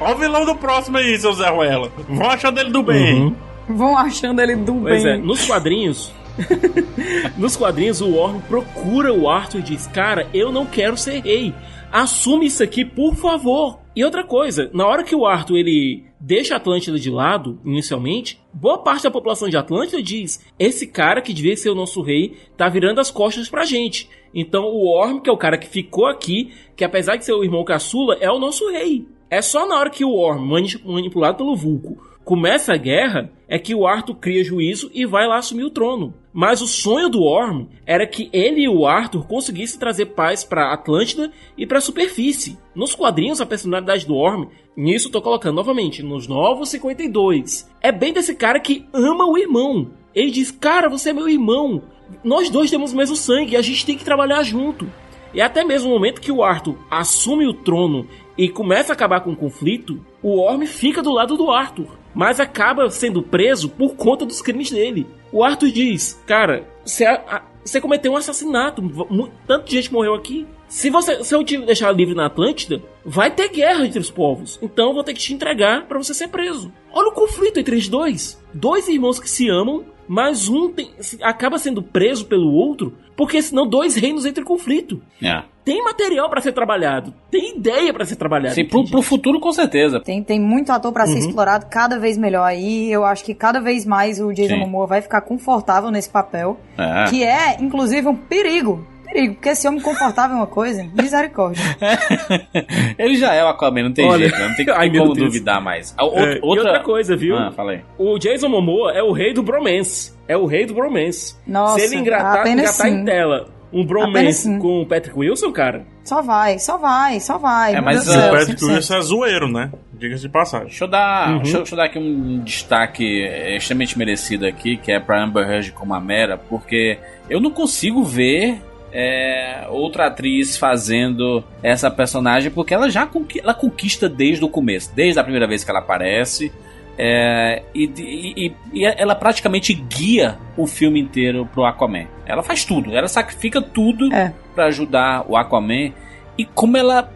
Ó o vilão do próximo aí, seu Zé Ruela. Vão achando ele do bem. Uhum. Vão achando ele do Pois bem. é, nos quadrinhos. [LAUGHS] nos quadrinhos, o Orm procura o Arthur e diz: Cara, eu não quero ser rei. Assume isso aqui, por favor. E outra coisa, na hora que o Arthur ele deixa a Atlântida de lado, inicialmente, boa parte da população de Atlântida diz: Esse cara que devia ser o nosso rei tá virando as costas pra gente. Então o Orm, que é o cara que ficou aqui, que apesar de ser o irmão caçula, é o nosso rei. É só na hora que o Orm, mani- manipulado pelo Vulco, começa a guerra, é que o Arthur cria juízo e vai lá assumir o trono. Mas o sonho do Orm era que ele e o Arthur conseguissem trazer paz pra Atlântida e pra superfície. Nos quadrinhos, a personalidade do Orm, nisso tô colocando novamente, nos Novos 52, é bem desse cara que ama o irmão. Ele diz, cara, você é meu irmão. Nós dois temos o mesmo sangue e a gente tem que trabalhar junto. E até mesmo no momento que o Arthur assume o trono e começa a acabar com o conflito, o Orm fica do lado do Arthur, mas acaba sendo preso por conta dos crimes dele. O Arthur diz: Cara, você, cometeu um assassinato, tanta gente morreu aqui. Se, você, se eu te deixar livre na Atlântida, vai ter guerra entre os povos. Então eu vou ter que te entregar pra você ser preso. Olha o conflito entre os dois. Dois irmãos que se amam, mas um tem- acaba sendo preso pelo outro, porque senão dois reinos entram em conflito. É. Tem material pra ser trabalhado, tem ideia pra ser trabalhada. Sim, pro, pro futuro, com certeza. Tem, tem muito ator pra Uhum. ser explorado cada vez melhor aí. Eu acho que cada vez mais o Jason Sim. Momoa vai ficar confortável nesse papel. É. Que é, inclusive, um perigo. Perigo, porque esse homem confortável é uma coisa. Misericórdia. [LAUGHS] Ele já é o Aquaman, não tem Olha- jeito, não tem [LAUGHS] Ai, como duvidar mais. A, É, outra, E outra coisa, viu? Ah, fala aí. O Jason Momoa é o rei do bromance. É o rei do bromance. Nossa, Se ele engratar, engatar sim. em tela um bromance com o Patrick Wilson, cara, Só vai, só vai, só vai. É, mas, Deus ah, o Patrick 100%. Wilson é zoeiro, né? Diga-se de passagem. Deixa eu, dar, Uhum. deixa, eu- deixa eu dar aqui um destaque extremamente merecido aqui, que é pra Amber Heard como a Mera, porque eu não consigo ver é, outra atriz fazendo essa personagem, porque ela já ela conquista desde o começo, desde a primeira vez que ela aparece. é, e, e- e- ela praticamente guia o filme inteiro pro Aquaman. Ela faz tudo, ela sacrifica tudo É. pra ajudar o Aquaman. E como ela.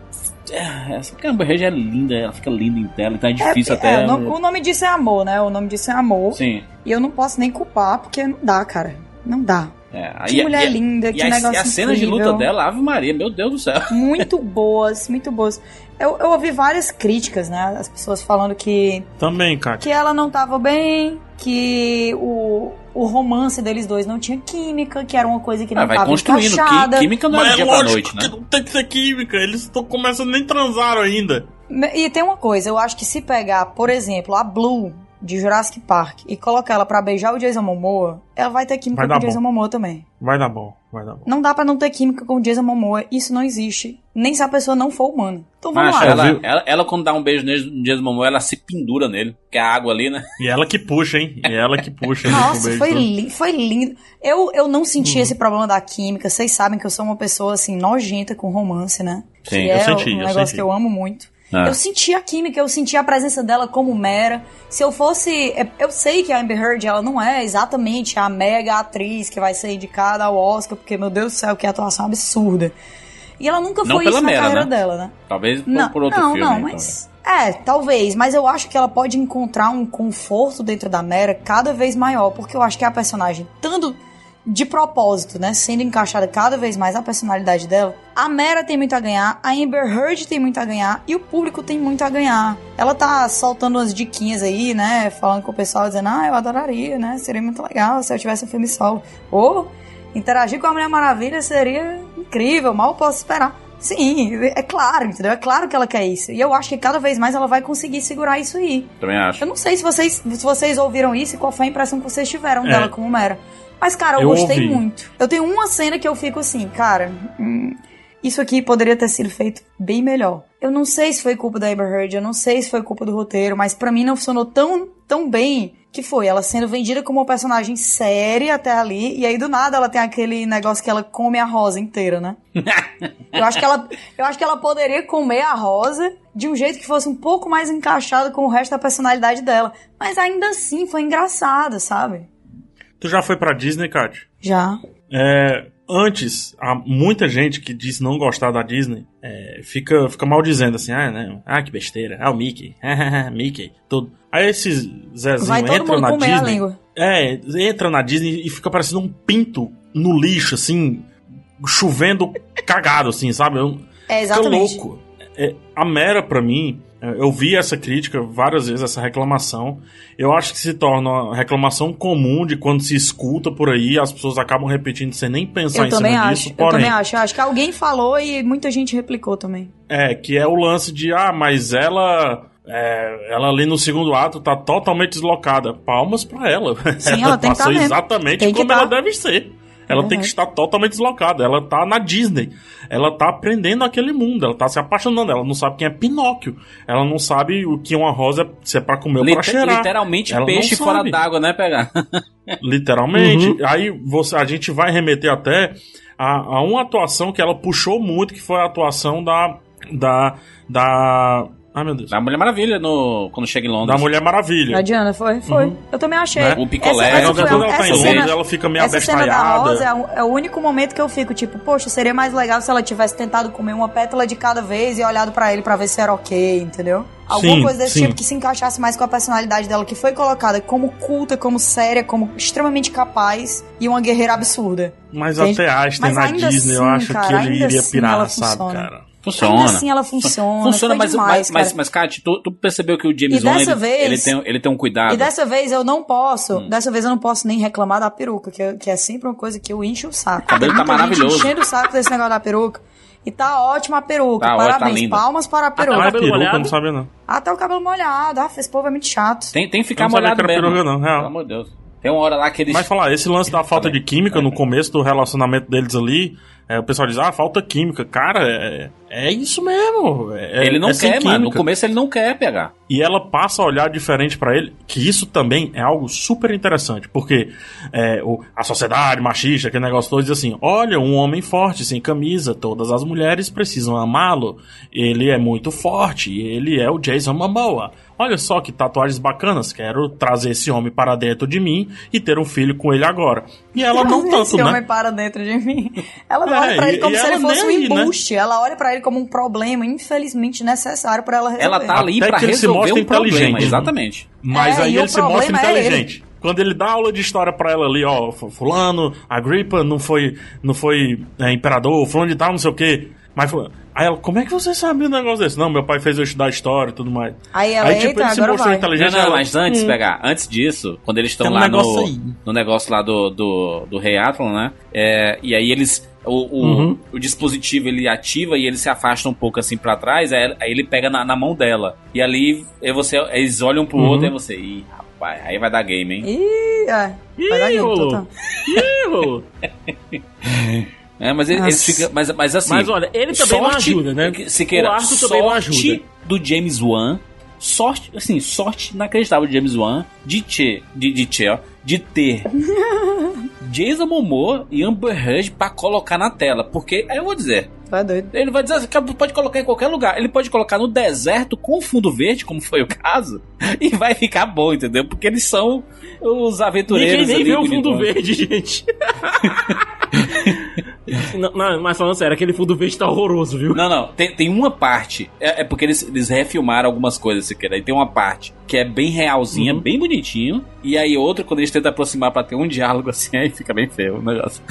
É, essa Heard é linda, ela fica linda em tela, então é É, difícil é, até. o, nome, o nome disso é amor, né? O nome disso é amor. Sim. E eu não posso nem culpar, porque não dá, cara. Não dá. É. Que Aí- mulher e- linda, E que as, negócio e as cenas de luta dela, Ave Maria, meu Deus do céu. [LAUGHS] Muito boas, muito boas. Eu, eu ouvi várias críticas, né? As pessoas falando que, Também, Kátia. que ela não tava bem, que o, o romance deles dois não tinha química, que era uma coisa que não Ah, vai tava construindo. encaixada. Química não é Mas do é dia pra noite, que né? não tem que ser química. Eles estão começando nem transaram ainda. E tem uma coisa, eu acho que se pegar, por exemplo, a Blue de Jurassic Park e colocar ela pra beijar o Jason Momoa, ela vai ter química Vai com o Jason bom. Momoa também. Vai dar bom, vai dar bom. Não dá pra não ter química com o Jason Momoa, isso não existe. Nem se a pessoa não for humana. Então vamos Macho, lá. ela, viu? ela, ela, quando dá um beijo nele no Jason Momoa, ela se pendura nele. Que é a água ali, né? E ela que puxa, hein? E ela que puxa. Nossa, beijo foi, li foi lindo. Eu, eu não senti esse problema da química. Vocês sabem que eu sou uma pessoa, assim, nojenta com romance, né? Sim, que eu é senti, um eu negócio senti. que eu amo muito. Ah. Eu senti a química, eu senti a presença dela como mera. Se eu fosse. é, Eu sei que a Amber Heard, ela não é exatamente a mega atriz que vai ser indicada ao Oscar, porque, meu Deus do céu, que atuação absurda. E ela nunca Não foi isso na Mera, carreira né? dela, né? Talvez por, Não, por outro não, filme. não, então. mas. É, talvez, mas eu acho que ela pode encontrar um conforto dentro da Mera cada vez maior, porque eu acho que a personagem, tanto de propósito, né, sendo encaixada cada vez mais a personalidade dela, a Mera tem muito a ganhar, a Amber Heard tem muito a ganhar e o público tem muito a ganhar. Ela tá soltando umas diquinhas aí, né, falando com o pessoal, dizendo, ah, eu adoraria, né, seria muito legal se eu tivesse um filme solo. Ou interagir com a Mulher Maravilha seria incrível, mal posso esperar. Sim, é claro, entendeu? É claro que ela quer isso. E eu acho que cada vez mais ela vai conseguir segurar isso aí. Também acho. Eu não sei se vocês, se vocês ouviram isso e qual foi a impressão que vocês tiveram É. dela como Mera. Mas, cara, eu, Eu gostei ouvi. muito. Eu tenho uma cena que eu fico assim, cara, hum, isso aqui poderia ter sido feito bem melhor. Eu não sei se foi culpa da Amber Heard, eu não sei se foi culpa do roteiro, mas pra mim não funcionou tão, tão bem que foi ela sendo vendida como uma personagem séria até ali, e aí do nada ela tem aquele negócio que ela come a rosa inteira, né? eu acho que ela, eu acho que ela poderia comer a rosa de um jeito que fosse um pouco mais encaixado com o resto da personalidade dela, mas ainda assim foi engraçada, sabe? Tu já foi pra Disney, Kat? Já. É, antes, há muita gente que diz não gostar da Disney é, fica, fica mal dizendo assim, ah, não, ah, que besteira, ah, o Mickey, [LAUGHS] Mickey, tudo. Aí esses Zezinho entra na Disney. É, entra na Disney e fica parecendo um pinto no lixo, assim, chovendo cagado, assim, sabe? É, Fica exatamente. louco. É, a Mera, pra mim, é, eu vi essa crítica várias vezes, essa reclamação. Eu acho que se torna uma reclamação comum de quando se escuta por aí, as pessoas acabam repetindo sem nem pensar Eu em também cima acho, disso. eu Porém, também acho. Eu acho que alguém falou e muita gente replicou também. é, que é o lance de, ah, mas ela. é, ela ali no segundo ato tá totalmente deslocada. Palmas pra ela. Sim, ela [LAUGHS] tem que passou tá mesmo. exatamente Tem que como tá. ela deve ser. Ela tem que estar totalmente deslocada. Ela tá na Disney. Ela tá aprendendo aquele mundo. Ela tá se apaixonando. Ela não sabe quem é Pinóquio. Ela não sabe o que uma rosa é, se é pra comer ou pra Liter- cheirar. literalmente Ela peixe fora d'água, né, pegar? [LAUGHS] Literalmente. Uhum. Aí você, a gente vai remeter até a, a uma atuação que ela puxou muito, que foi a atuação da. Da. Da. Ai meu Deus. Da Mulher Maravilha no, quando chega em Londres. Da Mulher Maravilha. A Diana foi? Foi. Eu também achei. Né? O picolé. Essa, essa, ela tá em cena, Londres, ela fica meio essa cena da abestalhada. Rosa é o, é o único momento que eu fico tipo, poxa, seria mais legal se ela tivesse tentado comer uma pétala de cada vez e olhado pra ele pra ver se era ok, entendeu? Alguma Sim, coisa desse sim. tipo que se encaixasse mais com a personalidade dela, que foi colocada como culta, como séria, como extremamente capaz e uma guerreira absurda. Mas Entende? até Einstein Mas na Disney, eu assim, acho cara, que ele iria assim pirar, sabe, funciona. cara? Funciona. Ainda assim ela funciona. Funciona, mas, demais, mas, mas, mas, Kat, tu, tu percebeu que o James Wan, dessa ele, vez- ele, tem, ele tem um cuidado. E dessa vez eu não posso, Hum. dessa vez eu não posso nem reclamar da peruca, que, é- que é sempre uma coisa que eu encho o saco. cabelo tá maravilhoso. enchendo o saco desse negócio da peruca. E tá ótima a peruca. Tá tá Parabéns. lindo. Palmas para a Não é peruca. cabelo peruca, molhado? não sabia não. Até o cabelo molhado. Ah, esse povo é muito chato. Tem, tem que ficar molhado que era mesmo. peruca, não, real. Pelo amor de Deus. Tem uma hora lá que eles... Mas falar, esse lance da falta de química no começo do relacionamento deles ali, é, o pessoal diz, ah, falta química. Cara, é, é isso mesmo. é- ele não é quer, mano. No começo ele não quer pegar. E ela passa a olhar diferente pra ele, que isso também é algo super interessante, porque é, o- a sociedade machista, aquele negócio todo, diz assim: olha, um homem forte, sem camisa, todas as mulheres precisam amá-lo, ele é muito forte, ele é o Jason Momoa. Olha só que tatuagens bacanas, quero trazer esse homem para dentro de mim e ter um filho com ele agora. E ela não tanto, Esse né? homem para dentro de mim. Ela É, olha pra e- ele como se ele fosse um né? embuste. Ela olha pra ele como um problema, infelizmente necessário pra ela resolver. Ela tá ali se resolver mostra um problema. inteligente. Exatamente. Mas É, aí ele se mostra é inteligente. Quando ele dá aula de história pra ela ali, ó, fu- fulano, Agripa não foi, não foi é, imperador, fulano de tal, não sei o quê. Mas aí ela, como é que você sabe um negócio desse? Não, meu pai fez eu estudar história e tudo mais. Aí ela, aí tipo, eita, ele se mostrou vai. inteligente. Não, não, ela, mas antes, hum, pegar, antes disso, quando eles estão um lá negócio no, no negócio lá do, do, do Rei Atlan, né? É, e aí eles. O, o, Uhum. o dispositivo ele ativa e ele se afasta um pouco assim pra trás, aí, aí ele pega na, na mão dela. E ali aí você, eles olham pro Uhum. outro e você. Ih, rapaz, aí vai dar game, hein? Ih, é. Vai dar Ih, jeito, rolou. total. Ih, rolou. [LAUGHS] É, mas ele- eles Nossa. ficam. Mas, mas assim. Mas olha, ele também não ajuda, né? Se queira, O Arthur também não sorte ajuda. do James Wan. Sorte, assim, sorte inacreditável de James Wan de ter, de, de ter, ó, de ter [LAUGHS] Jason Momoa e Amber Heard pra colocar na tela. Porque, aí eu vou dizer, Vai doido. ele vai dizer assim, que pode colocar em qualquer lugar. Ele pode colocar no deserto com fundo verde, como foi o caso, [LAUGHS] e vai ficar bom, entendeu? Porque eles são os aventureiros Ninguém nem ali, vê o fundo verde, gente. [LAUGHS] [LAUGHS] não, não, mas falando sério, aquele fundo verde tá horroroso, viu? Não, não. Tem, tem uma parte. É, é porque eles, eles refilmaram algumas coisas, se quer. Aí tem uma parte que é bem realzinha, Uhum. bem bonitinho. E aí outra, quando eles tentam aproximar pra ter um diálogo assim, [LAUGHS] aí fica bem feio o negócio.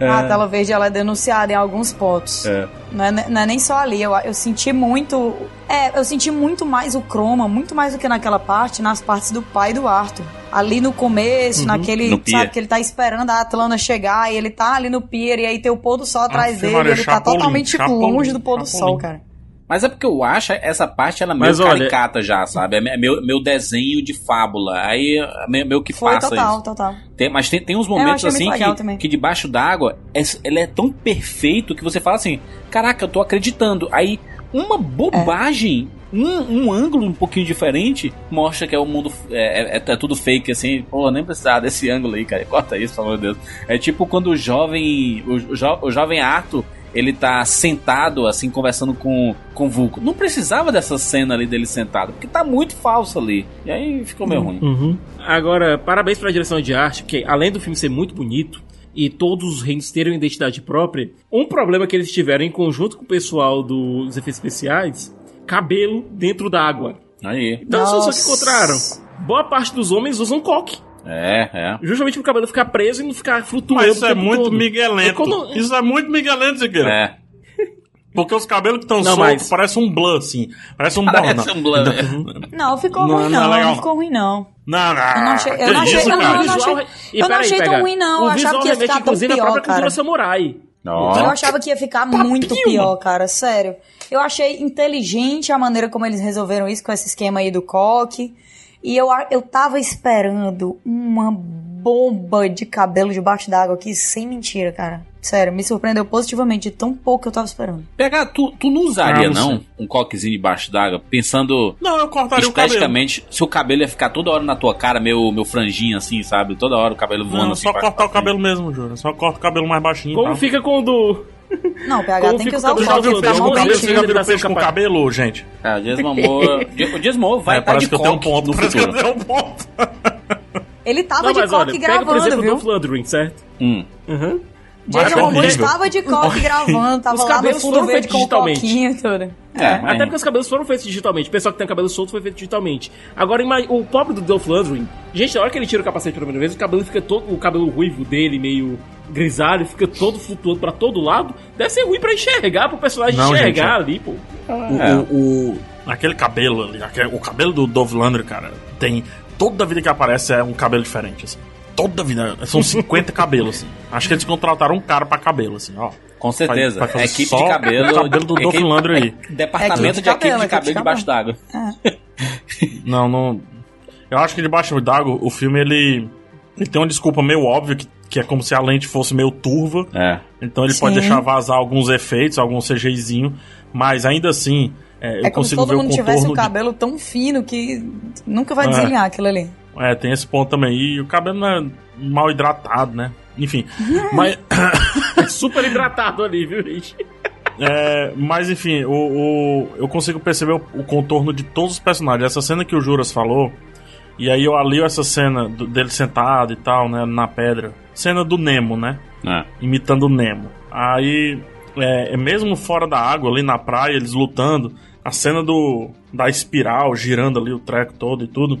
A tela verde ela é denunciada em alguns pontos. É. Não, é, não é nem só ali. Eu, eu senti muito. É, eu senti muito mais o croma, muito mais do que naquela parte, nas partes do pai do Arthur. Ali no começo, No naquele. pier. Sabe, que ele tá esperando a Atlana chegar e ele tá ali no pier e aí tem o pôr do sol atrás Ave dele Maria, e ele tá totalmente tipo, Chapolin, longe do pôr do sol, cara. Mas é porque eu acho essa parte ela é meio Mas olha- caricata já, sabe? É meu, meu desenho de fábula. Aí é meio, meio que Foi passa total, isso. total. Tem- mas tem, tem uns momentos assim que, que debaixo d'água é, ele é tão perfeito que você fala assim: caraca, eu tô acreditando. Aí uma bobagem. Um, um ângulo um pouquinho diferente mostra que é o mundo. É, é- é tudo fake, assim. Pô, nem precisava desse ângulo aí, cara. Corta isso, pelo amor de Deus. É tipo quando o jovem. O, o jo- o jovem Arthur. Ele tá sentado, assim, conversando com, com o Vulco. Não precisava dessa cena ali dele sentado, porque tá muito falso ali. E aí ficou meio ruim. Uhum. Agora, parabéns pela direção de arte, porque além do filme ser muito bonito e todos os reinos terem uma identidade própria, um problema que eles tiveram em conjunto com o pessoal dos efeitos especiais, cabelo dentro da água. Aí. Então, as pessoas Nossa. que encontraram, boa parte dos homens usam coque. É, é. Justamente pro cabelo ficar preso e não ficar flutuando. Mas isso é muito todo. miguelento. Quando- Isso é muito miguelento, Ziqueira. É. Porque os cabelos que estão soltos mas- parece um blur, assim. Parece um [LAUGHS] Parece borna. um blur? [LAUGHS] Não, ficou Não, ruim não é não, não ficou ruim não. Não, não. Eu não achei- eu não achei- isso, eu não- eu não achei- eu não tão ruim, não. Eu achava que ia ficar tão inclusive, a pior, própria cultura cara. samurai. Eu achava que ia ficar muito pior, cara, sério. Eu achei inteligente a maneira como eles resolveram isso com esse esquema aí do coque. E eu, eu tava esperando uma bomba de cabelo debaixo d'água aqui, sem mentira, cara. Sério, me surpreendeu positivamente de tão pouco que eu tava esperando. Pegar, tu, tu não usaria, não não, um coquezinho debaixo d'água, pensando Não, eu cortaria o cabelo. esteticamente, se o cabelo ia ficar toda hora na tua cara, meu, meu franjinho assim, sabe? Toda hora o cabelo voando Não, assim. só cortar o cabelo mesmo, Júlio. Só corta o cabelo mais baixinho. Como tá? fica com o do... Não, o PH Como tem que usar o o Você cabelo já o peixe com cabelo? O gente? É, o Momoa, [LAUGHS] o Momoa vai é, estar parece de que eu tenho um ponto. no Parece que eu futuro. tenho um ponto. Ele tava Não, de coque olha, pega por gravando, exemplo o viu? Dolph Lundgren, certo? Hum. Uhum. É Momoa horrível. estava de coque gravando, tava Os lá no cabelos fundo foram verde feitos com o digitalmente. tudo. É, Até porque os cabelos foram feitos digitalmente. O pessoal que tem cabelo solto foi feito digitalmente. Agora, o pobre do Dolph Lundgren, gente, na hora que ele tira o capacete pela primeira vez, o cabelo fica todo, o cabelo ruivo dele, meio grisalho, fica todo flutuando pra todo lado. Deve ser ruim pra enxergar, pro personagem Não, gente, enxergar é. ali, pô. O, É. o- o- aquele cabelo ali, aquele- o cabelo do Dove Landry, cara, tem. Toda vida que aparece é um cabelo diferente, assim. Toda vida. São 50 [LAUGHS] cabelos, assim. Acho que eles contrataram um cara pra cabelo, assim, ó. Com certeza. Vai fazer equipe só de cabelo. o cabelo do Dolph Lundgren aí. [LAUGHS] é- Departamento Equipe de de equipe cabelo, de cabelo de debaixo d'água. [LAUGHS] Não, não. Eu acho que debaixo d'água, o filme ele. Ele tem uma desculpa meio óbvia, que, que é como se a lente fosse meio turva. É. Então ele Sim. pode deixar vazar alguns efeitos, algum CGIzinho, mas ainda assim, é, eu É como se consigo todo ver o mundo tivesse contorno. o cabelo tão fino que nunca vai É. desalinhar aquilo ali. É, tem esse ponto também. E o cabelo não é mal hidratado, né? Enfim. [LAUGHS] mas, [LAUGHS] Super hidratado ali, viu, gente? é, mas enfim, o, o- eu consigo perceber o, o contorno de todos os personagens. Essa cena que o Juras falou, e aí eu alio essa cena do- dele sentado e tal, né? Na pedra. Cena do Nemo, né? É. imitando o Nemo. Aí, é, é mesmo fora da água, ali na praia, eles lutando, a cena do da espiral girando ali o treco todo e tudo.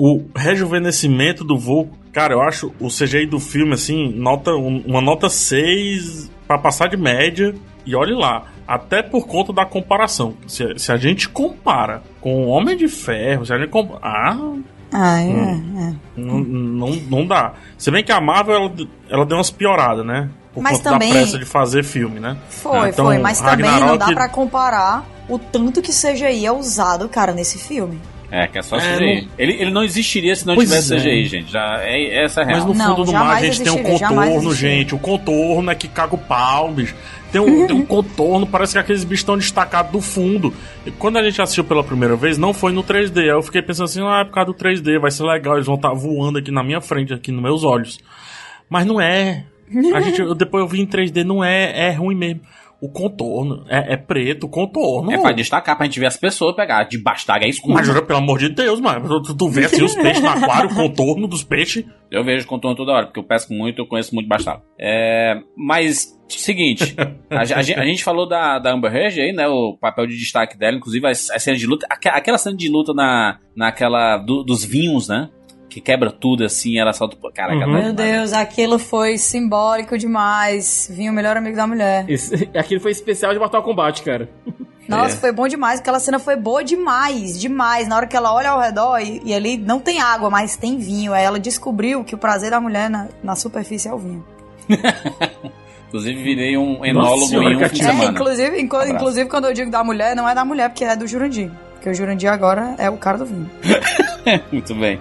O rejuvenescimento do Vulco, cara, eu acho o CGI do filme assim, nota um- uma nota 6 pra passar de média. E olhe lá, até por conta da comparação. Se, se a gente compara com o Homem de Ferro, se a gente compara. Ah, Ah, é, Hum. é. não, não, não dá. Se bem que a Marvel ela, ela deu umas pioradas, né? Por Mas conta também- da pressa de fazer filme, né? Foi, Então, foi. Mas também não Ragnarok- dá pra comparar o tanto que CGI é usado, cara, nesse filme. É, que é só É, CGI. não- Ele, ele não existiria se não Pois tivesse é. CGI, gente. Já, é, essa é a real. Mas no Não, fundo do mar a gente tem um contorno, gente. O contorno é que caga o pau, bicho. Tem um, tem um [LAUGHS] contorno, parece que aqueles bichos estão destacados do fundo. E quando a gente assistiu pela primeira vez, não foi no 3D. Aí eu fiquei pensando assim, ah, é por causa do 3D, vai ser legal, eles vão estar voando aqui na minha frente, aqui nos meus olhos. Mas não é. A gente, eu- depois eu vi em 3D, não é, é ruim mesmo. O contorno é, é preto, o contorno. É pra destacar, pra gente ver as pessoas pegar. Debaixo d'água é escuro. Mas jura, pelo amor de Deus, mano. Tu, tu vê assim os peixes no aquário, o contorno dos peixes. Eu vejo contorno toda hora, porque eu pesco muito, eu conheço muito d'água. É, mas, seguinte, a, a gente, a gente falou da, da Amber Heard aí, né, o papel de destaque dela, inclusive as, as cenas de luta, aque- aquela cena de luta na, naquela, do- dos vinhos, né, que quebra tudo assim, ela solta, caraca, Uhum. tá Meu. Deus, aquilo foi simbólico demais. Vinha o melhor amigo da mulher. Esse, [LAUGHS] aquilo foi especial de Mortal Kombat, cara. [LAUGHS] Nossa, É. foi bom demais. Aquela cena foi boa demais, demais. Na hora que ela olha ao redor e, e ali não tem água, mas tem vinho. Aí ela descobriu que o prazer da mulher na, na superfície é o vinho. [LAUGHS] Inclusive, virei um enólogo senhora, em um fim de Catinho. É, semana. inclusive, inclusive, quando eu digo da mulher, não é da mulher, porque é do Jurandir. Porque o Jurandir agora é o cara do vinho. [LAUGHS] Muito bem.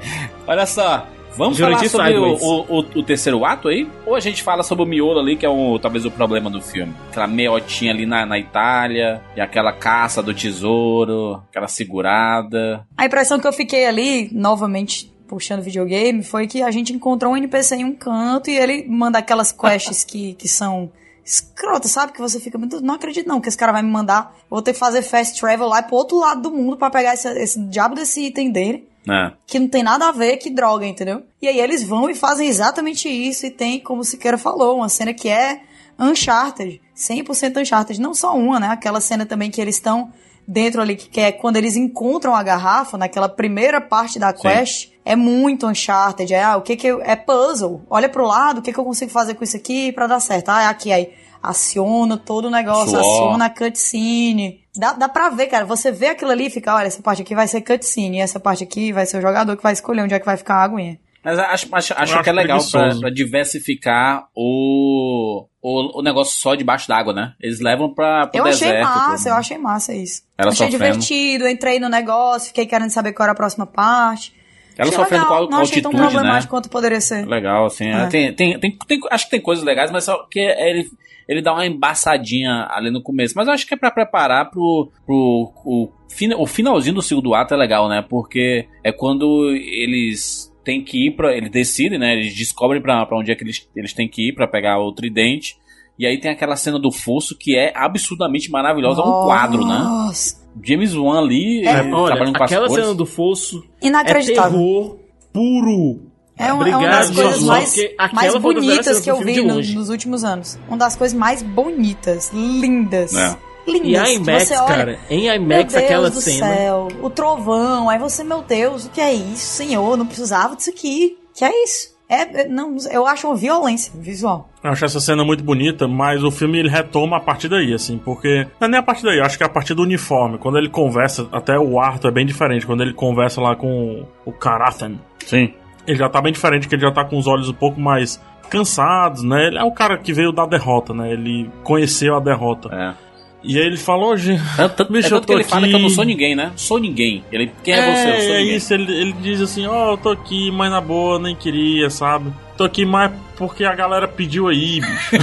Olha só. Vamos Jurandir falar sobre o, o, o- o terceiro ato aí? Ou a gente fala sobre o miolo ali, que é o, talvez o problema do filme? Aquela meiotinha ali na, na Itália, e aquela caça do tesouro, aquela segurada. A impressão que eu fiquei ali, novamente puxando videogame, foi que a gente encontrou um NPC em um canto e ele manda aquelas quests que, que são escrotas, sabe? Que você fica muito. Não acredito não que esse cara vai me mandar. Eu vou ter que fazer fast travel lá pro outro lado do mundo pra pegar esse, esse diabo desse item dele. Né? Que não tem nada a ver, que droga, entendeu? E aí eles vão e fazem exatamente isso. E tem, como o Siqueira falou, uma cena que é Uncharted. 100% Uncharted. Não só uma, né? Aquela cena também que eles estão dentro ali, que é quando eles encontram a garrafa, naquela primeira parte da quest, é muito Uncharted. É, ah, o que que eu, é puzzle. Olha pro lado, o que que eu consigo fazer com isso aqui pra dar certo? Ah, é aqui, aí aciona todo o negócio, Suor. aciona a cutscene. Dá, dá pra ver, cara. Você vê aquilo ali e fica, olha, essa parte aqui vai ser cutscene, e essa parte aqui vai ser o jogador que vai escolher onde é que vai ficar a aguinha. Mas acho, acho, acho acho que é legal pra, pra diversificar o, o, o negócio só debaixo d'água, né? Eles levam pra, pro eu deserto. achei massa, tudo. eu achei massa isso. Ela achei sofrendo. divertido, entrei no negócio, fiquei querendo saber qual era a próxima parte. Ela achei sofrendo legal, com, a- com não achei tão altitude, né? problemático quanto poderia ser. Legal, assim. É. Tem, tem, tem, tem- acho que tem coisas legais, mas só que ele, ele dá uma embaçadinha ali no começo. Mas eu acho que é pra preparar pro, pro o, o finalzinho do segundo ato é legal, né? Porque é quando eles têm que ir pra. Eles decidem, né? Eles descobrem pra, pra onde é que eles, eles têm que ir pra pegar o tridente. E aí tem aquela cena do fosso que é absurdamente maravilhosa. É um quadro, né? Nossa, James Wan ali É, eh, Olha, trabalhando com as aquela cores. cena do fosso é inacreditável. terror puro. É, uma, é Obrigado, uma das coisas mais, mais bonitas que eu vi no- nos últimos anos. Uma das coisas mais bonitas, lindas. É. Lindas. E IMAX, você olha, cara, em Meu IMAX Deus aquela do cena. céu, o trovão, aí você, meu Deus, o que é isso, senhor? Não precisava disso aqui. Que é isso? É, é- não, eu acho uma violência visual. Eu acho essa cena muito bonita, mas o filme ele retoma a partir daí, assim, porque. Não é nem a partir daí, eu acho que é a partir do uniforme. Quando ele conversa, até o Arthur é bem diferente. Quando ele conversa lá com o Karathan, Sim. Ele já tá bem diferente, que ele já tá com os olhos um pouco mais cansados, né? Ele é o cara que veio da derrota, né? Ele conheceu a derrota. É. E aí ele falou, gente. Tanto, tanto- Bicho, é tanto que ele fala que eu não aqui. sou ninguém, né? Sou ninguém. Ele, quem é, você? Eu sou é ninguém. isso, ele, ele diz assim, ó, eu tô aqui, mas na boa, nem queria, sabe? Tô aqui mais porque a galera pediu aí, bicho.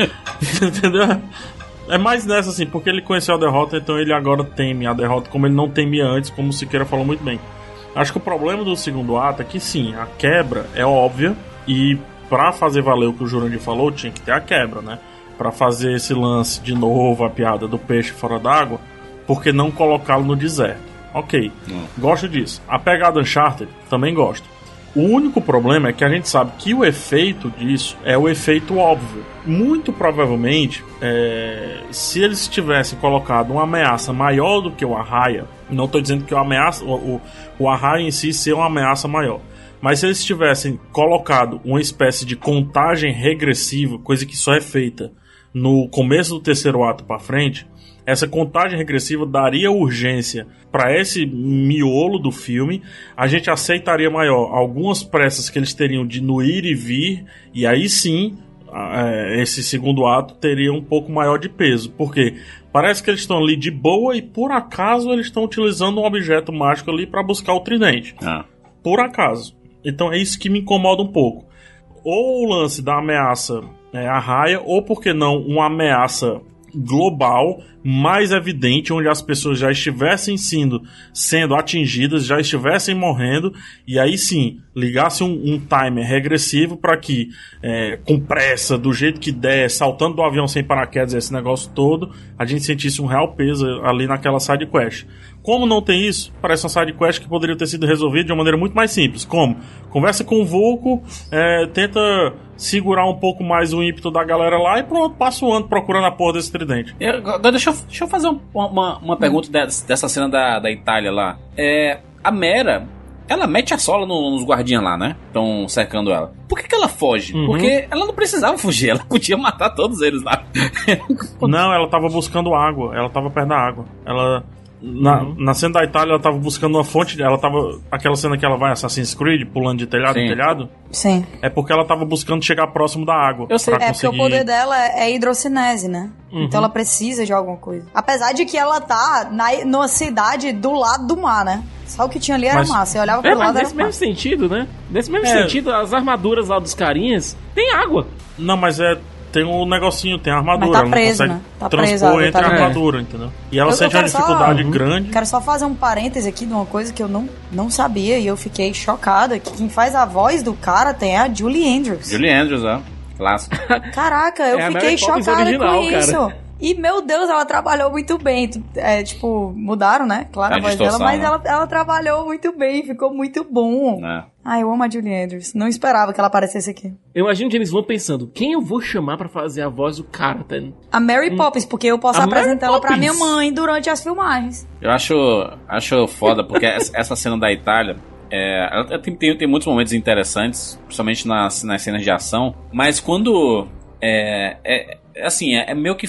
[LAUGHS] Entendeu? É mais nessa, assim, porque ele conheceu a derrota, então ele agora teme a derrota como ele não temia antes, como o Siqueira falou muito bem. Acho que o problema do segundo ato é que sim, a quebra é óbvia e pra fazer valer o que o Jurandir falou, tinha que ter a quebra, né? Pra fazer esse lance de novo, a piada do peixe fora d'água, por que não colocá-lo no deserto? Ok, gosto disso. A pegada Uncharted, também gosto. O único problema é que a gente sabe que o efeito disso é o efeito óbvio. Muito provavelmente, é, se eles tivessem colocado uma ameaça maior do que o Arraia, não estou dizendo que o, ameaça, o, o, o em si ser uma ameaça maior, mas se eles tivessem colocado uma espécie de contagem regressiva, coisa que só é feita no começo do terceiro ato para frente, essa contagem regressiva daria urgência para esse miolo do filme. A gente aceitaria maior algumas pressas que eles teriam de no ir e vir, e aí sim é, esse segundo ato teria um pouco maior de peso. Porque parece que eles estão ali de boa e por acaso eles estão utilizando um objeto mágico ali para buscar o tridente Ah. por acaso. Então é isso que me incomoda um pouco. Ou o lance da ameaça é, a raia, ou por que não uma ameaça global mais evidente, onde as pessoas já estivessem sendo, sendo atingidas, já estivessem morrendo, e aí sim ligasse um, um timer regressivo para que, é, com pressa, do jeito que der, saltando do avião sem paraquedas, esse negócio todo, a gente sentisse um real peso ali naquela side quest. Como não tem isso, parece uma side quest que poderia ter sido resolvida de uma maneira muito mais simples. Como? Conversa com o Vulco, é, tenta segurar um pouco mais o ímpeto da galera lá e pronto, passa o ano procurando a porra desse tridente. Eu- deixa, eu, deixa eu fazer um- uma, uma pergunta dessa, dessa cena da, da Itália lá. É, a Mera, ela mete a sola no- nos guardinhas lá, né? Estão cercando ela. Por que, que ela foge? Uhum. Porque ela não precisava [LAUGHS] fugir, ela podia matar todos eles lá. Não, ela tava buscando água, ela tava perto da água. Ela Na, na cena da Itália, ela tava buscando uma fonte. Ela tava. Aquela cena que ela vai Assassin's Creed, pulando de telhado em Sim. telhado. Sim. É porque ela tava buscando chegar próximo da água. Eu sei, pra É, porque o conseguir- poder dela é hidrocinese, né? Então ela precisa de alguma coisa. Apesar de que ela tá na, numa cidade do lado do mar, né? Só o que tinha ali era Mas- mar. Você olhava É, pro mas lado era nesse mesmo mar. sentido, né? Nesse mesmo É. sentido, as armaduras lá dos carinhas tem água. Não, mas é. Tem um negocinho, tem a armadura. Mas tá ela não preso, consegue né? Tá transpor preso, a entre a detalhe. armadura, entendeu? E ela Eu- sente uma quero só- dificuldade Uhum. grande. Quero só fazer um parêntese aqui de uma coisa que eu não, não sabia e eu fiquei chocada. Que quem faz a voz do cara tem a Julie Andrews. Julie Andrews, ó. Clássico. Caraca, eu É a fiquei chocada original, com cara. E, meu Deus, ela trabalhou muito bem. É, tipo, mudaram, né? Claro, É a voz distorção, dela, mas né? ela, ela trabalhou muito bem, ficou muito bom. Ai, eu amo a Julie Andrews. Não esperava que ela aparecesse aqui. Eu imagino James Wan pensando, quem eu vou chamar pra fazer a voz do cara, tá? A Mary Poppins, porque eu posso A Mary apresentar ela pra minha mãe durante as filmagens. Eu acho, acho foda, porque essa cena da Itália. É, ela tem, tem, tem muitos momentos interessantes, principalmente nas, nas cenas de ação, mas quando. É, é, é assim, é, é meio que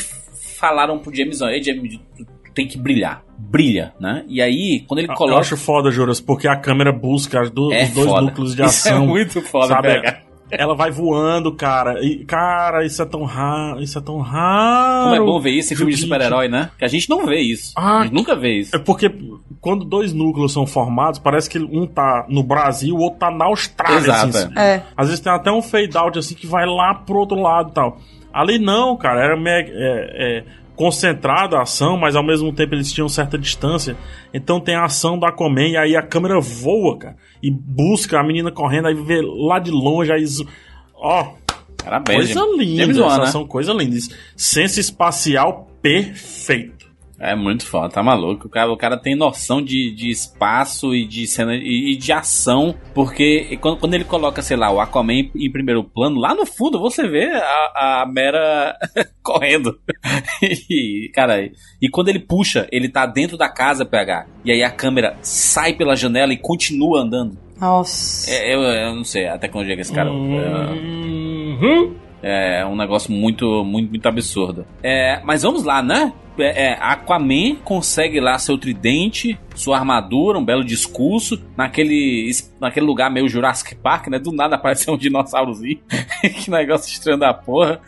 falaram pro James Wan, "Ei, James, tu, tu tem que brilhar, brilha, né? E aí, quando ele Eu coloca. acho foda, Juras, porque a câmera busca as do- é os dois foda. núcleos de [LAUGHS] Isso ação. é muito foda, sabe? pegar. Ela vai voando, cara. E, cara, isso é tão raro. Isso é tão raro. Como é bom ver isso em filme de super-herói, né? Que a gente não vê isso. Ah, a gente nunca vê isso. É porque quando dois núcleos são formados, parece que um tá no Brasil, o outro tá na Austrália. Exato, assim. É. Às vezes tem até um fade out assim que vai lá pro outro lado e tal. Ali não, cara, era meio, é, é, concentrada a ação, mas ao mesmo tempo eles tinham certa distância. Então tem a ação da Aquaman e aí a câmera voa, cara, e busca a menina correndo, aí vê lá de longe, aí. Ó, Parabéns, coisa linda, James Wan, né? ação, coisa linda. Senso espacial perfeito. É muito foda, tá maluco. O cara, o cara tem noção de, de espaço e de cena e, e de ação, porque quando, quando ele coloca, sei lá, o Aquaman em, em primeiro plano, lá no fundo você vê a, a Mera [LAUGHS] correndo. [LAUGHS] e, cara, e quando ele puxa, ele tá dentro da casa, PH, e aí a câmera sai pela janela e continua andando. Nossa. É, eu, eu não sei a tecnologia que esse cara. é, Uhum. é um negócio muito, muito, muito absurdo. É, mas vamos lá, né? É, é, Aquaman consegue lá seu tridente, sua armadura, um belo discurso, naquele, naquele lugar meio Jurassic Park, né? Do nada apareceu um dinossaurozinho. [LAUGHS] que negócio estranho da porra.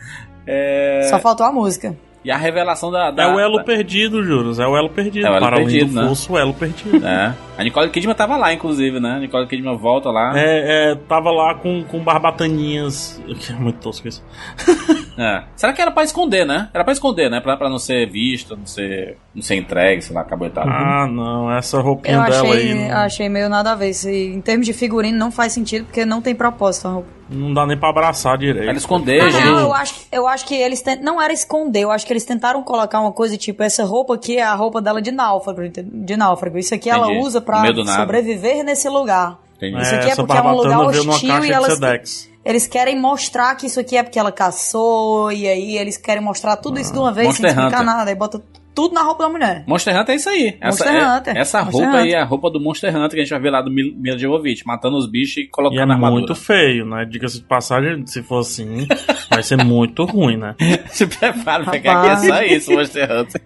É, Só faltou a música. E a revelação da. da é o elo da- perdido, Juros. É o elo perdido. É o elo Para além perdido, do né? fosso, o elo perdido. [LAUGHS] É. A Nicole Kidman tava lá, inclusive, né? A Nicole Kidman volta lá. É, é, tava lá com, com barbataninhas. Que é muito tosco isso. [LAUGHS] É. Será que era pra esconder, né? Era pra esconder, né? Pra, pra não ser visto, não ser, não ser entregue, sei lá, acabou e tal. Ah, não, essa roupinha Eu dela achei, aí não, achei meio nada a ver. Isso, em termos de figurino, não faz sentido, porque não tem propósito a roupa. Não dá nem pra abraçar direito. Pra ele esconder, Na gente. real, eu acho, eu acho que eles tent... não era esconder, eu acho que eles tentaram colocar uma coisa tipo, essa roupa aqui é a roupa dela de náufrago, de náufrago. Isso aqui ela Entendi. usa No pra sobrevever nesse lugar. Entendi. Isso aqui é essa porque é um lugar hostil caixa e elas- Sedex. Eles querem mostrar que isso aqui é porque ela caçou, e aí eles querem mostrar tudo isso de uma vez Monster sem explicar Hunter. nada. Aí bota tudo na roupa da mulher. Monster Hunter é isso aí. Essa, Monster é- Hunter. essa Monster roupa aí Hunter. é a roupa do Monster Hunter que a gente vai ver lá do Mil- Mila Jovovich, matando os bichos e E colocando é na armadura. muito feio, né? Diga-se de passagem, se for assim, vai ser muito ruim, né? [LAUGHS] Se prepara pegar aqui é só isso, Monster Hunter.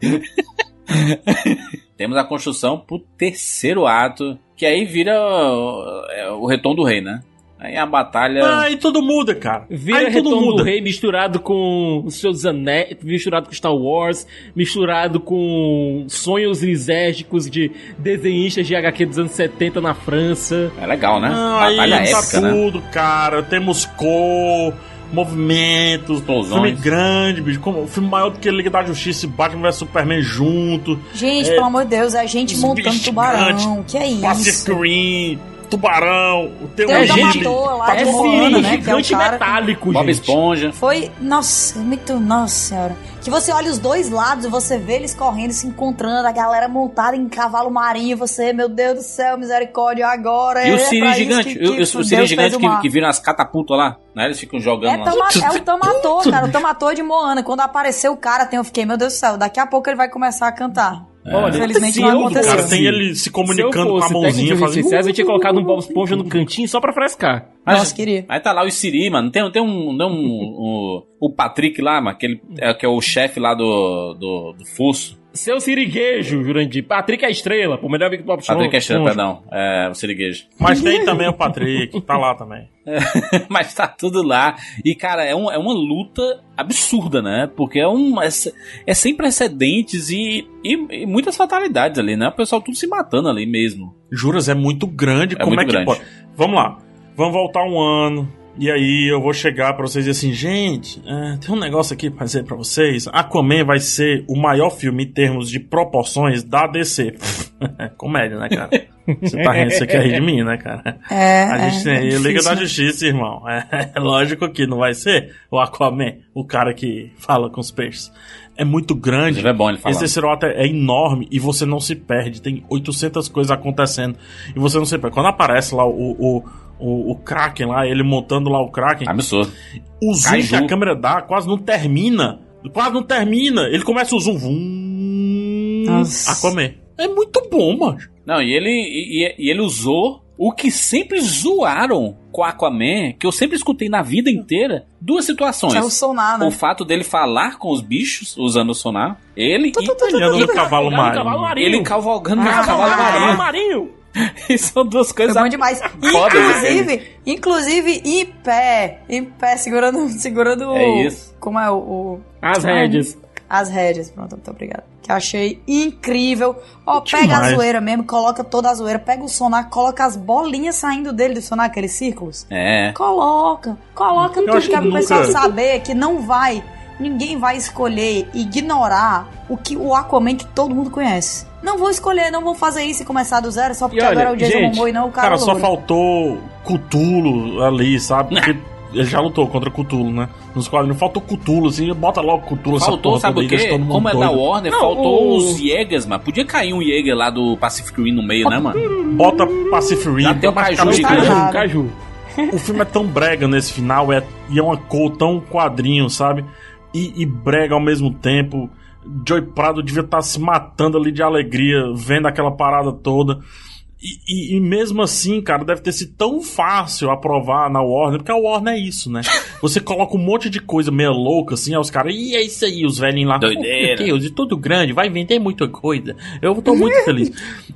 [LAUGHS] Temos a construção pro terceiro ato, que aí vira o, é, o retorno do rei, né? Aí a batalha. Aí tudo muda, cara. Vira aí tudo muda. do Rei misturado com os seus anéis, misturado com Star Wars, misturado com sonhos lisérgicos de desenhistas de HQ dos anos 70 na França. É legal, né? Aí batalha tá épica, né? tudo, cara. Temos cor, movimentos, Explosões. filme grande, bicho. Como, filme maior do que Liga da Justiça e Batman vs Superman junto. Gente, É, pelo amor de Deus, é gente montando tubarão. gigantes, Que é Pacific isso? Rim, Tubarão. Tem, Tem um um gente- lá É de Moana, né? Que é o gigante cara... metálico, Bob gente. Esponja. Foi, nossa, muito, nossa senhora. Que você olha os dois lados e você vê eles correndo, se encontrando, a galera montada em cavalo marinho, você, meu Deus do céu, misericórdia, agora E é o Siri gigante, que- e o- que e o Siri gigante o que, que viram as catapultas lá, né? Eles ficam jogando É, lá. tama, é o Tomator, cara, o Tomator de Moana. Quando apareceu o cara, tem, eu fiquei, meu Deus do céu, daqui a pouco ele vai começar a cantar. Olha, Infelizmente se não eu aconteceu. Cara, fosse- tem ele se comunicando se eu com a fosse mãozinha fazendo. sucesso, eu tinha colocado um Bob Esponja no cantinho só pra frescar. Mas- Nossa, queria. Aí tá lá o Siri, mano. Tem, tem um. Tem um, [LAUGHS] um- o Patrick lá, mano, que, ele, é, que é o chefe lá do, do, do Fuso. Seu Siriguejo, Jurandir. Patrick é a estrela, pô, melhor amigo do Bob Patrick é estrela, perdão. É, o Siriguejo. Mas tem também o Patrick, tá lá também. [LAUGHS] Mas tá tudo lá. E, cara, é, um, é uma luta absurda, né? Porque é um. É, é sem precedentes e, e, e muitas fatalidades ali, né? O pessoal tudo se matando ali mesmo. Juras, é muito grande. É Como muito é que grande. pode? Vamos lá. Vamos voltar um ano. E aí eu vou chegar pra vocês e dizer assim, gente, é, tem um negócio aqui pra dizer pra vocês. Aquaman vai ser o maior filme em termos de proporções da DC. [LAUGHS] Comédia, né, cara? Você tá rindo, você quer rir de mim, né, cara? É, A gente é, tem é Liga da né? Justiça, irmão. É, é lógico que não vai ser o Aquaman, o cara que fala com os peixes. É muito grande. É bom ele falar. Esse terceiro ato é enorme e você não se perde. Tem 800 coisas acontecendo e você não se perde. Quando aparece lá o, o, o, o Kraken lá, ele montando lá o Kraken, Absurdo. o zoom Kaiju. que a câmera dá quase não termina. Quase não termina. Ele começa o zoom. Vum, Nossa. Aquaman. É muito bom, mano. Não, e ele, e, e- e ele usou o que sempre zoaram com Aquaman, que eu sempre escutei na vida inteira, duas situações. É o sonar, né? O fato dele falar com os bichos usando o sonar, ele e Ele anda no cavalo marinho. ele cavalgando no Ah, Cavalo marinho. [LAUGHS] E são duas Foi coisas bom demais. [LAUGHS] fodas Inclusive, inclusive em pé. Em pé, segurando. [LAUGHS] segurando É isso. Como é o. o- As rédeas. As rédeas. Pronto, muito obrigado. Que eu achei incrível. Ó, pega Demais. a zoeira mesmo, coloca toda a zoeira, pega o sonar, coloca as bolinhas saindo dele do sonar, aqueles círculos. É. Coloca, coloca é que pro pessoal saber que não vai, ninguém vai escolher ignorar o que o Aquaman que todo mundo conhece. Não vou escolher, não vou fazer isso e começar do zero só porque olha, agora é o Jason gente, Momoa e não o cara, Cara, só faltou Cutulo ali, sabe? [LAUGHS] Porque ele já lutou contra Cutulo, né? Nos quadrinhos faltou Cutulo, assim, bota logo Cutulo essa Faltou, sabe o quê? Como é da doido. Warner, Não, faltou o- os Jägers, mano. Podia cair um Jäger lá do Pacific Rim no meio, né, mano? Bota Pacific Rim. Tem o Caju gigante. Caju, caju. O filme é tão brega nesse final, é, e é uma cor tão quadrinho, sabe? E, e brega ao mesmo tempo. Joy Prado devia estar se matando ali de alegria, vendo aquela parada toda. E, e- e mesmo assim, cara, deve ter sido tão fácil aprovar na Warner, porque a Warner é isso, né? Você coloca um monte de coisa meio louca, assim, aí os caras, e é isso aí, os velhinhos lá. Doideira. Meu Deus, e tudo grande, vai vender muita coisa. Eu tô muito feliz.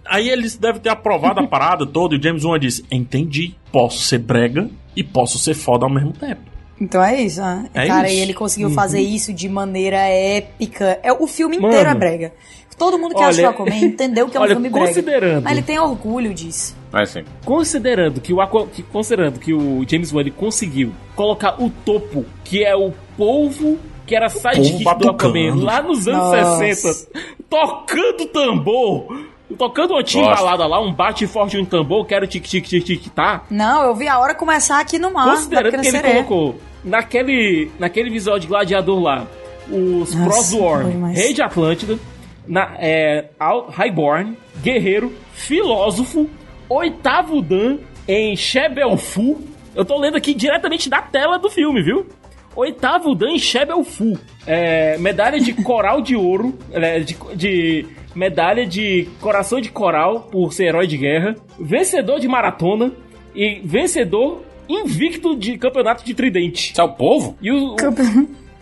Aí eles devem ter aprovado a parada toda e o James Wan disse: Entendi, posso ser brega e posso ser foda ao mesmo tempo. Então é isso, né? É Cara, isso. e ele conseguiu fazer isso de maneira épica. É, o filme Mano. inteiro é brega. Todo mundo que Olha- assistiu Aquaman entendeu que é um Olha, filme brega. considerando- Mas ele tem orgulho disso. Vai sim. Considerando que o que- considerando que o James Wan conseguiu colocar o topo, que é o polvo que era sidekick do. Aquaman lá nos anos Nossa. 60, tocando tambor, tocando uma timbalada lá, um bate forte de um tambor, que era o tic tic tic tic tá. Não, eu vi a hora começar aqui no mar. Considerando que ele colocou naquele, naquele visual de gladiador lá, os Nossa, demais. Rei de Atlântida, na, é, Highborn, Guerreiro, Filósofo, Oitavo Dan em Shebelfu. Eu tô lendo aqui diretamente da tela do filme, viu? Oitavo Dan em Shebelfu. É, medalha de coral de ouro, é, de, de medalha de coração de coral por ser herói de guerra, vencedor de maratona e vencedor invicto de campeonato de tridente. Isso é o povo? E o.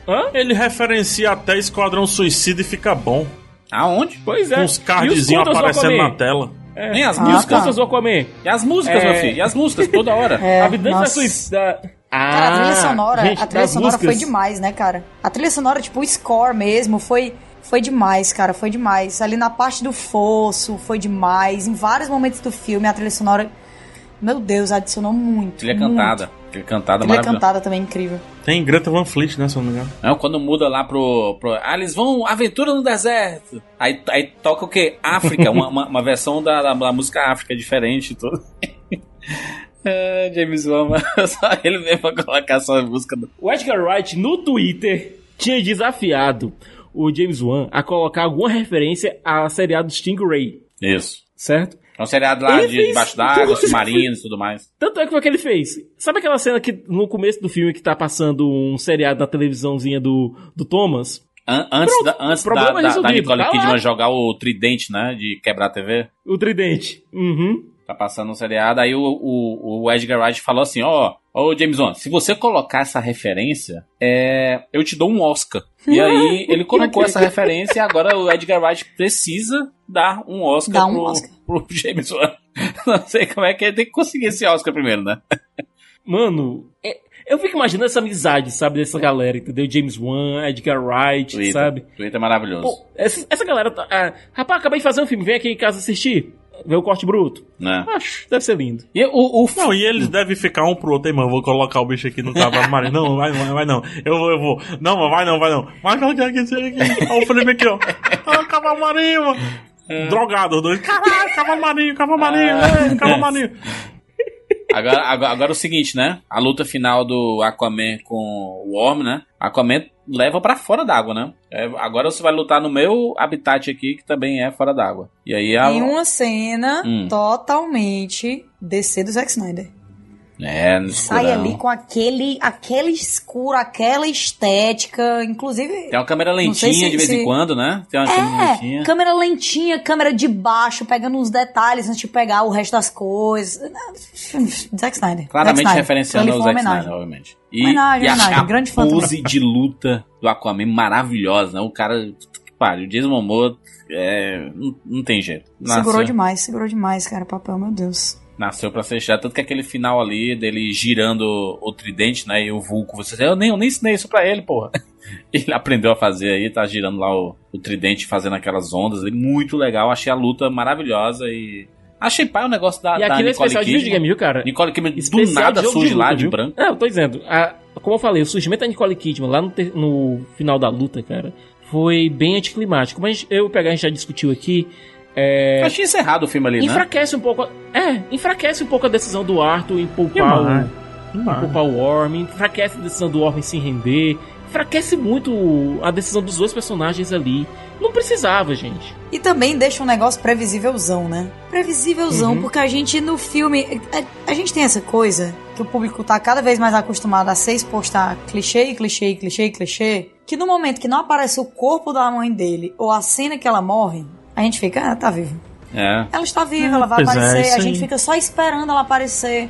Hã? Ele referencia até Esquadrão Suicida e fica bom. Aonde? Pois é. Com uns os cardzinhos aparecendo na tela. É. Nem as E músicas. tá. Aquaman? E as músicas, É. meu filho? E as músicas toda hora? [LAUGHS] É, Habitante da. Suíça. Ah, Cara, a trilha sonora, gente, a trilha sonora foi músicas- demais, né, cara? A trilha sonora, tipo, o score mesmo, foi, foi demais, cara, foi demais. Ali na parte do fosso, foi demais. Em vários momentos do filme, a trilha sonora, meu Deus, adicionou muito. Trilha muito. cantada. Trilha cantada Trilha cantada também, incrível. Tem Greta Van Fleet, né, se eu não me engano. Não, quando muda lá pro, pro. Ah, eles vão. Aventura no deserto. Aí, aí toca o quê? África, uma, uma, uma versão da, da, da música África diferente e tudo. [LAUGHS] É, James Wan, [LAUGHS] só ele mesmo pra colocar só a música do. O Edgar Wright, no Twitter, tinha desafiado o James Wan a colocar alguma referência à seriado Stingray, Isso. certo? É um seriado lá Ele de debaixo d'água, submarinos e tudo mais. Tanto é que foi o que ele fez. Sabe aquela cena que no começo do filme que tá passando um seriado na televisãozinha do, do Thomas? An- antes Pronto, da, antes da, da, da resolvido, Nicole tá lá. Kidman jogar o tridente, né? De quebrar a TV. O tridente. Uhum. Tá passando um seriado. Aí o, o, o Edgar Wright falou assim: ó, Ô, James Wan, se você colocar essa referência, é, eu te dou um Oscar. E aí, [LAUGHS] ele colocou essa referência e agora o Edgar Wright precisa dar um Oscar, Dá um pro, Oscar. pro James Wan. [LAUGHS] Não sei como é que ele tem que conseguir esse Oscar primeiro, né? Mano, é- eu fico imaginando essa amizade, sabe, dessa galera, entendeu? James Wan, Edgar Wright, Twitter. sabe? Twitter é maravilhoso. Pô, essa, essa galera tá. ah, rapaz, acabei de fazer um filme, vem aqui em casa assistir. Ver o corte bruto. né? Acho, deve ser lindo. E o, o Não, e eles devem ficar um pro outro, mano. Vou colocar o bicho aqui no cavalo marinho. Não, vai, vai, vai não. Eu vou, eu vou. Não, vai não, vai não. Vai colocar aqui, esse aqui. Olha o Felipe aqui, ó. Ah, cavalo marinho, mano. Drogado, os dois. Caralho, cavalo marinho, cavalo marinho, é, cavalo marinho. Agora, agora, agora é o seguinte, né? A luta final do Aquaman com o Worm, né? Aquaman leva pra fora d'água, né? É, agora você vai lutar no meu habitat aqui, que também é fora d'água. E aí a. Em uma cena Hum. totalmente DC do Zack Snyder. É, no Sai ali com aquele, aquele escuro, aquela estética, inclusive... Tem uma câmera lentinha se- de vez em se- quando, né? Tem uma câmera É, lentinha. câmera lentinha, câmera de baixo, pegando uns detalhes antes de pegar o resto das coisas. Zack Snyder. Claramente Zack Snyder. referenciando o Zack Snyder, obviamente. E, Homenagem, e a, homenagem, a grande fã pose de luta do Aquaman maravilhosa, né? O cara, pariu, o Jason Momoa, é, não, não tem jeito. Segurou demais, segurou demais, cara, papel, meu Deus. Nasceu pra fechar. Tanto que aquele final ali dele girando o tridente, né? E o Vulco, você eu nem, eu nem ensinei isso pra ele, porra. [LAUGHS] Ele aprendeu a fazer aí, tá girando lá o, o tridente, fazendo aquelas ondas ali. Muito legal. Achei a luta maravilhosa e. Achei pai o negócio da, e da aquilo é de Kidman. videogame, viu, cara? Nicole Kidman do Especial nada de jogo surge de lá luta, de viu? branco. Não, eu tô dizendo. a- como eu falei, o surgimento da Nicole Kidman lá no, ter- no final da luta, cara, foi bem anticlimático. Mas eu pegar, a gente já discutiu aqui. É, Eu achei encerrado o filme ali, né? enfraquece um pouco. É, enfraquece um pouco a decisão do Arthur em poupar Demais. o, em poupar o Worm, enfraquece a decisão do Worm em se render, enfraquece muito a decisão dos dois personagens ali. Não precisava, gente. E também deixa um negócio previsívelzão, né? Previsívelzão, Uhum. porque a gente no filme. A, a gente tem essa coisa que o público tá cada vez mais acostumado a ser exposto a clichê, clichê, clichê, clichê. Que no momento que não aparece o corpo da mãe dele ou a cena que ela morre, a gente fica, ah, tá viva. É. Ela está viva, ela vai é, aparecer, a gente aí. fica só esperando ela aparecer.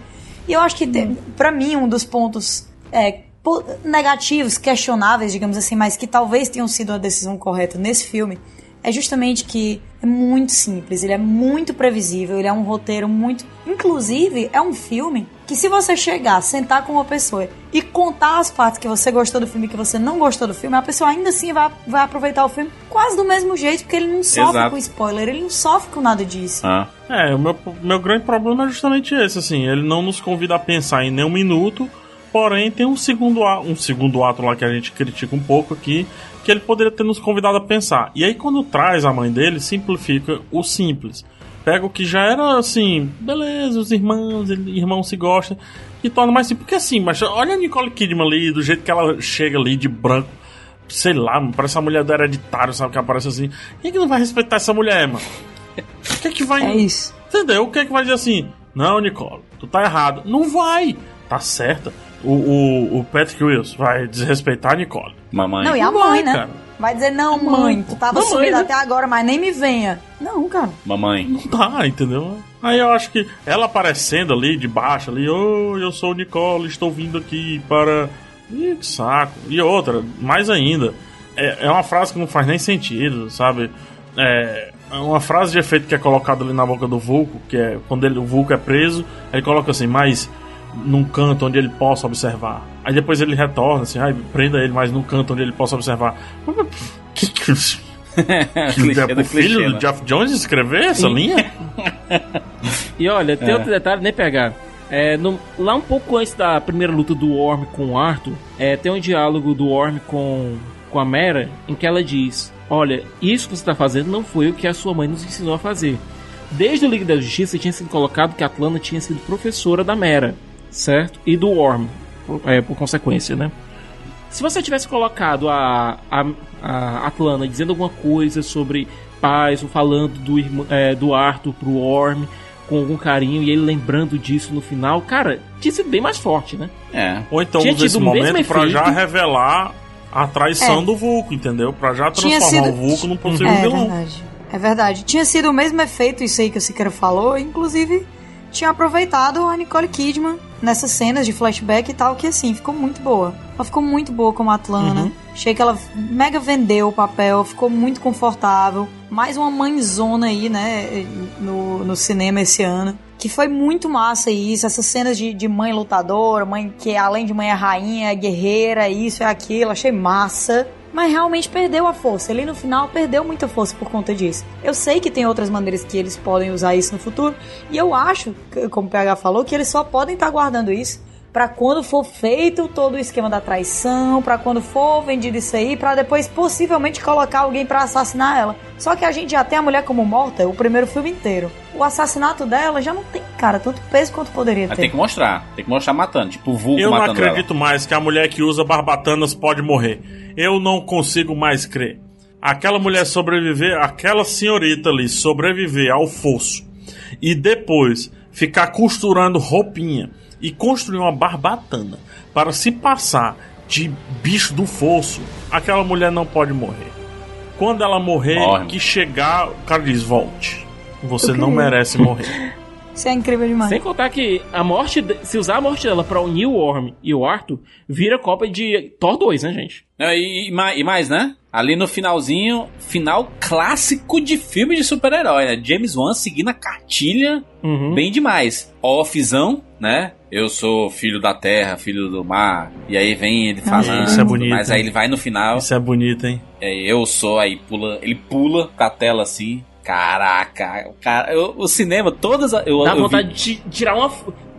E eu acho que, te- pra mim, um dos pontos é, po- negativos, questionáveis, digamos assim, mas que talvez tenham sido a decisão correta nesse filme, é justamente que é muito simples, ele é muito previsível, ele é um roteiro muito. Inclusive, é um filme que se você chegar, sentar com uma pessoa e contar as partes que você gostou do filme e que você não gostou do filme, a pessoa ainda assim vai, vai aproveitar o filme quase do mesmo jeito, porque ele não sofre Exato. com spoiler, ele não sofre com nada disso. Ah. É, o meu, meu grande problema é justamente esse, assim, ele não nos convida a pensar em nenhum minuto, porém tem um segundo, um segundo ato lá que a gente critica um pouco aqui, que ele poderia ter nos convidado a pensar. E aí quando traz a mãe dele, simplifica o simples. Pega o que já era assim, beleza, os irmãos, irmãos se gostam, e torna mais simples. Porque assim, mas olha a Nicole Kidman ali, do jeito que ela chega ali de branco, sei lá, parece a mulher do hereditário, sabe? Que aparece assim. Quem é que não vai respeitar essa mulher, mano? O que é que vai. É isso. Entendeu? O que é que vai dizer assim? Não, Nicole, tu tá errado. Não vai. Tá certa. O, o, o Patrick Wilson vai desrespeitar a Nicole. Mamãe. Não, e a mãe, né? cara. Vai dizer, não, mãe, tu tava Mamãe, sumida né? até agora, mas nem me venha. Não, cara. Mamãe. Não dá, entendeu? Aí eu acho que ela aparecendo ali de baixo, ali, ô, eu sou Nicole, estou vindo aqui para. Ih, que saco. E outra, mais ainda, é, é uma frase que não faz nem sentido, sabe? É é uma frase de efeito que é colocada ali na boca do Vulco, que é quando ele, o Vulco é preso, ele coloca assim, mas num canto onde ele possa observar. Aí depois ele retorna assim, ai, prenda ele, mas num canto onde ele possa observar. Que, que, [LAUGHS] é pro filho clichê, do né? Jeff Jones escrever essa linha? [LAUGHS] E olha, tem É. outro detalhe, nem pegar. É, no- lá um pouco antes da primeira luta do Orm com o Arthur, é, tem um diálogo do Orm com, com a Mera, em que ela diz: Olha, isso que você está fazendo não foi o que a sua mãe nos ensinou a fazer. Desde o Liga da Justiça tinha sido colocado que a Atlana tinha sido professora da Mera, certo? E do Orm, por, é, por consequência, né? Se você tivesse colocado a, a, a Atlana dizendo alguma coisa sobre paz, ou falando do, é, do Arthur pro Orm com algum carinho e ele lembrando disso no final, cara, tinha sido bem mais forte, né? É. Ou então Tinha usa esse momento pra já revelar a traição É. do Vulco, entendeu? Pra já transformar sido- o Vulco num possível É vilão. verdade. É verdade. Tinha sido o mesmo efeito, isso aí que o Siqueira falou, inclusive tinha aproveitado a Nicole Kidman nessas cenas de flashback e tal, que assim, ficou muito boa. Ela ficou muito boa como Atlana. Uhum. Achei que ela mega vendeu o papel, ficou muito confortável. Mais uma mãezona aí, né, no, no cinema esse ano. Que foi muito massa isso, essas cenas de, de mãe lutadora, mãe que além de mãe é rainha, é guerreira, isso, é aquilo, achei massa. Mas realmente perdeu a força. Ele no final perdeu muita força por conta disso. Eu sei que tem outras maneiras que eles podem usar isso no futuro. E eu acho, como o PH falou, que eles só podem estar guardando isso para quando for feito todo o esquema da traição, para quando for vendido isso aí, para depois possivelmente colocar alguém para assassinar ela. Só que a gente já tem a mulher como morta o primeiro filme inteiro. O assassinato dela já não tem, cara, tanto peso quanto poderia Mas ter. tem que mostrar. Tem que mostrar matando. Tipo o vulgo Eu não acredito mais que a mulher que usa barbatanas pode morrer. Eu não consigo mais crer. Aquela mulher sobreviver, aquela senhorita ali sobreviver ao fosso e depois ficar costurando roupinha e construir uma barbatana para se passar de bicho do fosso, aquela mulher não pode morrer. Quando ela morrer, Morre. que chegar, o cara diz: volte. Você não merece morrer. [LAUGHS] Isso é incrível demais. Sem contar que a morte, se usar a morte dela pra unir o Worm e o Arthur, vira cópia de Thor 2, né, gente? E, e e mais, né? Ali no finalzinho, final clássico de filme de super-herói, né? James Wan seguindo a cartilha Uhum. bem demais. Offzão, né? Eu sou filho da terra, filho do mar. E aí vem ele falando. Isso é bonito, Mas aí ele vai no final. Isso é bonito, hein? É, eu sou, aí pula. Ele pula com a tela assim. Caraca, o cara, eu- o cinema, todas. Eu, Dá eu vi- vontade de tirar uma.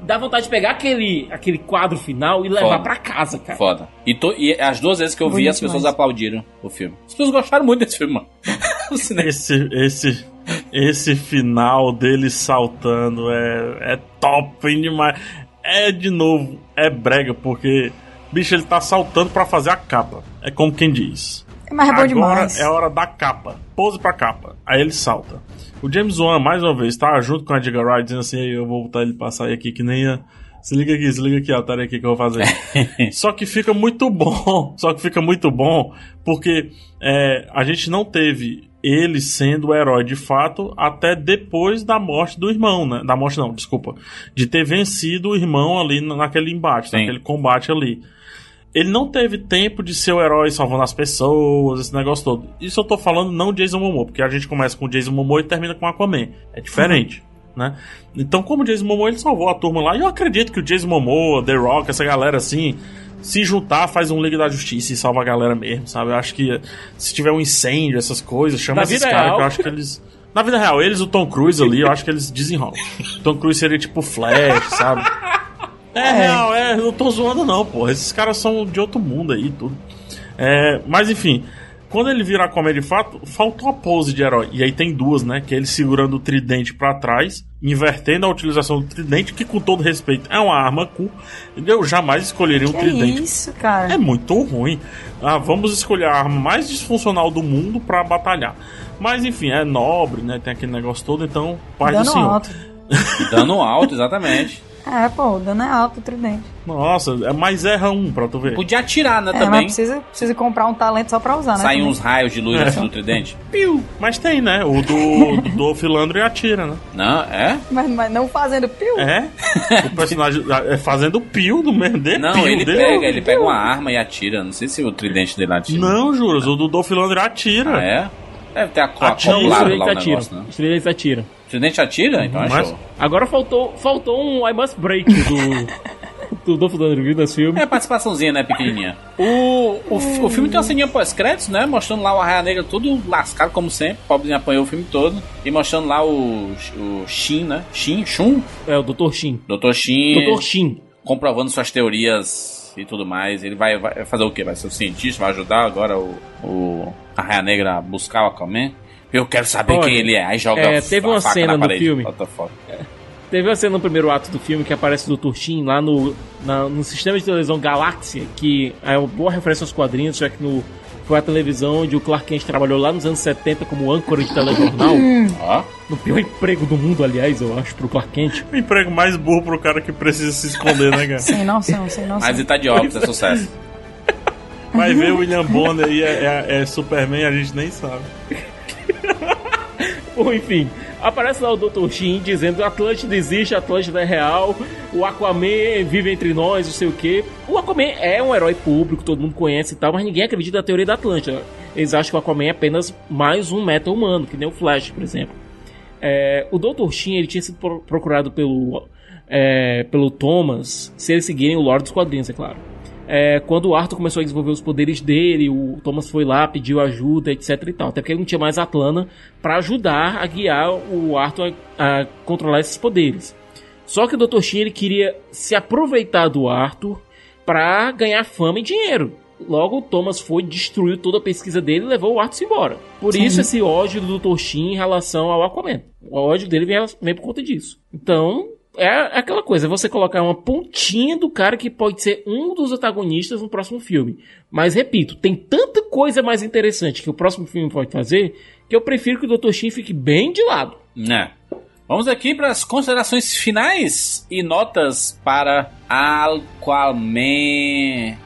Dá vontade de pegar aquele, aquele quadro final e levar pra casa, cara. Foda. E, to- e as duas vezes que eu vi, as pessoas aplaudiram o filme. As pessoas gostaram muito desse filme, mano. [LAUGHS] o cinema. Esse, esse, esse final dele saltando é, é top hein, demais. É de novo, é brega, porque, bicho, ele tá saltando pra fazer a capa. É como quem diz. É bom Agora demais. é a hora da capa. Pose pra capa. Aí ele salta. O James Wan, mais uma vez, tá junto com a Edgar Wright, dizendo assim: "Ei, eu vou botar ele pra sair aqui que nem a. Se liga aqui, se liga aqui, ó, tarefa aqui que eu vou fazer. [LAUGHS] Só que fica muito bom. [LAUGHS] Só que fica muito bom porque é, a gente não teve ele sendo o herói de fato até depois da morte do irmão, né? Da morte não, desculpa. De ter vencido o irmão ali na- naquele embate, Sim. naquele combate ali. Ele não teve tempo de ser o herói salvando as pessoas, esse negócio todo. Isso eu tô falando não Jason Momoa, porque a gente começa com Jason Momoa e termina com Aquaman. É diferente, né? Então, como o Jason Momoa, ele salvou a turma lá. E eu acredito que o Jason Momoa, The Rock, essa galera assim, se juntar, faz um Liga da Justiça e salva a galera mesmo, sabe? Eu acho que se tiver um incêndio, essas coisas, chama Na esses caras real. que eu acho que eles... Na vida real, eles, o Tom Cruise ali, eu acho que eles desenrolam. [LAUGHS] Tom Cruise seria tipo Flash, sabe? É, real, é, eu não tô zoando não, pô. Esses caras são de outro mundo aí e tudo. É, mas enfim, quando ele vira Aquaman de fato, faltou a pose de herói. E aí tem duas, né? Que é ele segurando o tridente pra trás, invertendo a utilização do tridente, que com todo respeito é uma arma cool. Eu jamais escolheria um Que tridente. isso, cara. É muito ruim. Ah, vamos escolher a arma mais disfuncional do mundo pra batalhar. Mas enfim, é nobre, né? Tem aquele negócio todo, então, paz do Dano senhor. alto. [LAUGHS] Dando alto, exatamente. É, pô, o dano é alto o tridente. Nossa, é mais erra um pra tu ver. Podia atirar, né, É, também. mas precisa, precisa comprar um talento só pra usar, né? Saem também. uns raios de luz É. assim no tridente. [LAUGHS] Piu. Mas tem, né? O do, do Dolph Lundgren atira, né? Não, é? Mas, mas não fazendo piu. É? O personagem é fazendo pio do mesmo dele. Não, pio ele dele. pega, ele pega uma arma e atira. Não sei se o tridente dele atira. Não, Juras, o do Dolph atira. Ah, é? Deve ter acoplado lá o negócio, né? Os tridentes atiram. O tridente atira? Então é show. Agora faltou, faltou um I Must Break do, do Dolph Lundgren nesse filme. É a participaçãozinha, né, pequenininha. O, o, o filme tem uma ceninha pós-créditos, né? Mostrando lá o Arraia Negra todo lascado, como sempre. O pobrezinho apanhou o filme todo. E mostrando lá o, o Shin, né? Shin? Shun? É, o Dr. Shin. Dr. Shin. Dr. Shin. comprovando suas teorias e tudo mais. Ele vai, vai fazer o quê? Vai ser o cientista, vai ajudar agora o, o Arraia Negra a buscar o Aquaman? Eu quero saber Olha, quem ele é. Aí joga é, a teve a uma faca cena na no parede. filme. Foto. Teve uma cena no primeiro ato do filme que aparece o Dr. Shin lá no, na- no sistema de televisão Galáxia, que é uma boa referência aos quadrinhos, já que no, foi a televisão onde o Clark Kent trabalhou lá nos anos 70 como âncora de telejornal. [LAUGHS] No pior emprego do mundo, aliás, eu acho, pro Clark Kent. O emprego mais burro pro cara que precisa se esconder, né, cara? Sem noção, sem noção. Mas ele tá de óculos, é sucesso. Vai ver o William Bonner aí é, é- é Superman, a gente nem sabe. Bom, enfim, Aparece lá o Dr. Shin dizendo Atlântida existe, Atlântida é real, o Aquaman vive entre nós, não sei o que. O Aquaman é um herói público, todo mundo conhece e tal, mas ninguém acredita na teoria da Atlântida. Eles acham que o Aquaman é apenas mais um meta humano, que nem o Flash, por exemplo. É, o Dr. Shin ele tinha sido pro- procurado pelo, é, pelo Thomas, se eles seguirem o Lord dos Quadrinhos, é claro. É, quando o Arthur começou a desenvolver os poderes dele, o Thomas foi lá, pediu ajuda, etc e tal. Até porque ele não tinha mais a Atlana para ajudar a guiar o Arthur a, a controlar esses poderes. Só que o Dr. Shin ele queria se aproveitar do Arthur para ganhar fama e dinheiro. Logo, o Thomas foi, destruiu toda a pesquisa dele e levou o Arthur embora. Por isso, esse ódio do Dr. Shin em relação ao Aquaman. O ódio dele vem, vem por conta disso. Então, é aquela coisa, é você colocar uma pontinha do cara que pode ser um dos antagonistas no próximo filme. Mas, repito, tem tanta coisa mais interessante que o próximo filme pode fazer que eu prefiro que o Dr. Shin fique bem de lado. Né? Vamos aqui para as considerações finais e notas para Aquaman.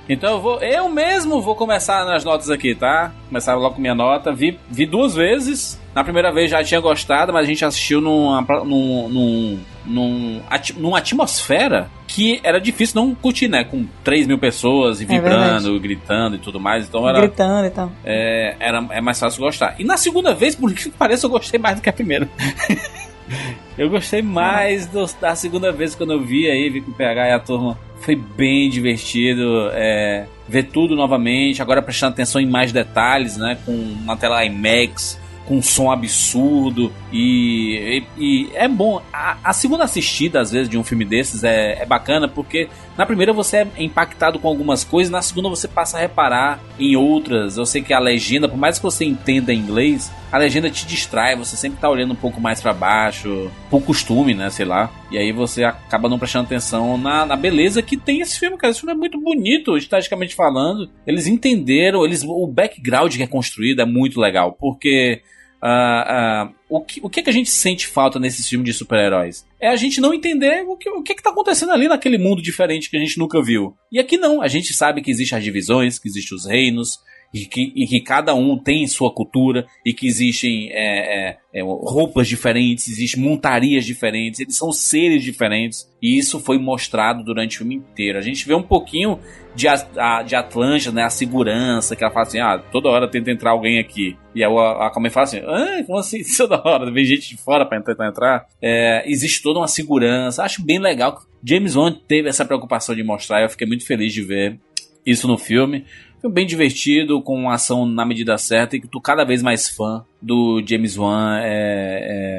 Então eu vou, eu mesmo vou começar nas notas aqui, tá? Começar logo com minha nota. Vi, vi duas vezes. Na primeira vez já tinha gostado, mas a gente assistiu numa, num, num, num, numa atmosfera que era difícil não curtir, né? Com 3 mil pessoas e É vibrando, gritando e tudo mais. Então era, Gritando e tal. é, era, é mais fácil gostar. E na segunda vez, por que pareça, eu gostei mais do que a primeira. [LAUGHS] eu gostei mais do- da segunda vez quando eu vi aí, vi com o PH e a turma. Foi bem divertido é, ver tudo novamente, agora prestando atenção em mais detalhes, né? Com uma tela IMAX, com um som absurdo. E, e- e é bom. A, a segunda assistida, às vezes, de um filme desses é, é bacana, porque na primeira você é impactado com algumas coisas, na segunda você passa a reparar em outras. Eu sei que a legenda, por mais que você entenda inglês, a legenda te distrai, você sempre tá olhando um pouco mais para baixo, por costume, né, sei lá. E aí você acaba não prestando atenção na, na beleza que tem esse filme, cara. Esse filme é muito bonito, esteticamente falando. Eles entenderam, eles o background que é construído é muito legal, porque ah, ah, o, que, o que, que a gente sente falta nesses filmes de super-heróis? É a gente não entender o que, o que, que tá acontecendo ali naquele mundo diferente que a gente nunca viu. E aqui não, a gente sabe que existem as divisões, que existem os reinos, e que, e que cada um tem sua cultura, e que existem é, é, é, roupas diferentes, existem montarias diferentes, eles são seres diferentes, e isso foi mostrado durante o filme inteiro. A gente vê um pouquinho de, a, de Atlântida, né, a segurança, que ela fala assim, ah, toda hora tenta entrar alguém aqui. E a, a Aquaman fala assim, ah, como assim, [LAUGHS] toda hora, vem gente de fora pra tentar entrar. É, existe toda uma segurança, acho bem legal James Wan teve essa preocupação de mostrar, eu fiquei muito feliz de ver isso no filme. Filme bem divertido, com ação na medida certa, e que tô cada vez mais fã do James Wan. É,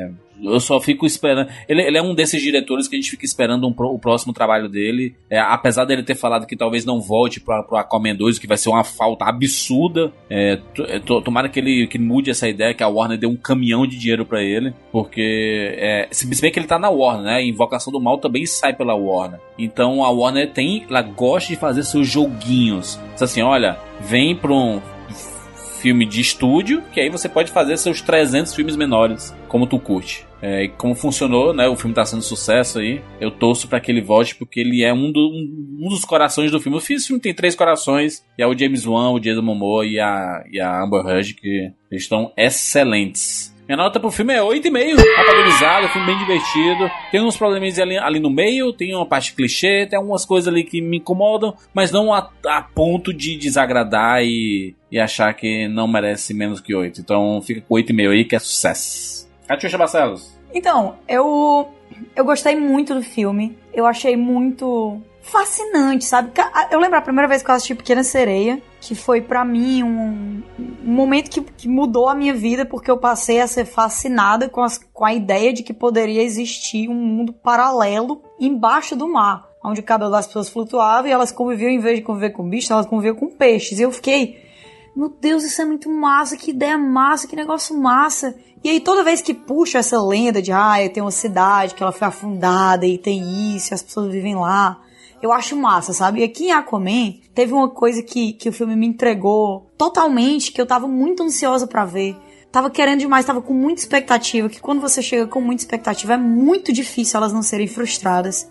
é, eu só fico esperando. Ele, ele é um desses diretores que a gente fica esperando um pro- o próximo trabalho dele. É, apesar dele ter falado que talvez não volte pra, pro Aquaman 2, o que vai ser uma falta absurda. É, é, to- tomara que ele que mude essa ideia, que a Warner dê um caminhão de dinheiro pra ele. Porque, é, se bem que ele tá na Warner, né? Invocação do Mal também sai pela Warner. Então a Warner tem, ela gosta de fazer seus joguinhos. Diz assim, olha, vem pra um filme de estúdio, que aí você pode fazer seus 300 filmes menores, como tu curte. É, como funcionou, né? O filme tá sendo sucesso aí. Eu torço pra que ele volte, porque ele é um, do- um- um dos corações do filme. O filme tem três corações, e é o James Wan, o Jason Momoa e a, e a Amber Heard, que estão excelentes. Minha nota pro filme é 8,5, rapadorizado, filme bem divertido. Tem uns probleminhas ali, ali no meio, tem uma parte clichê, tem algumas coisas ali que me incomodam, mas não a, a ponto de desagradar e, e achar que não merece menos que 8. Então fica com 8,5 aí, que é sucesso. Catiuxa Barcelos. Então, eu eu gostei muito do filme. Eu achei muito fascinante, sabe? Eu lembro a primeira vez que eu assisti Pequena Sereia, que foi pra mim um, um momento que, que mudou a minha vida, porque eu passei a ser fascinada com, as- com a ideia de que poderia existir um mundo paralelo embaixo do mar, onde o cabelo das pessoas flutuava e elas conviviam, em vez de conviver com bichos, elas conviviam com peixes. E eu fiquei, meu Deus, isso é muito massa, que ideia massa, que negócio massa. E aí toda vez que puxa essa lenda de, ah, tem uma cidade que ela foi afundada e tem isso, as pessoas vivem lá, eu acho massa, sabe? E aqui em Aquaman, teve uma coisa que, que o filme me entregou totalmente, que eu tava muito ansiosa pra ver. Tava querendo demais, tava com muita expectativa, que quando você chega com muita expectativa é muito difícil elas não serem frustradas.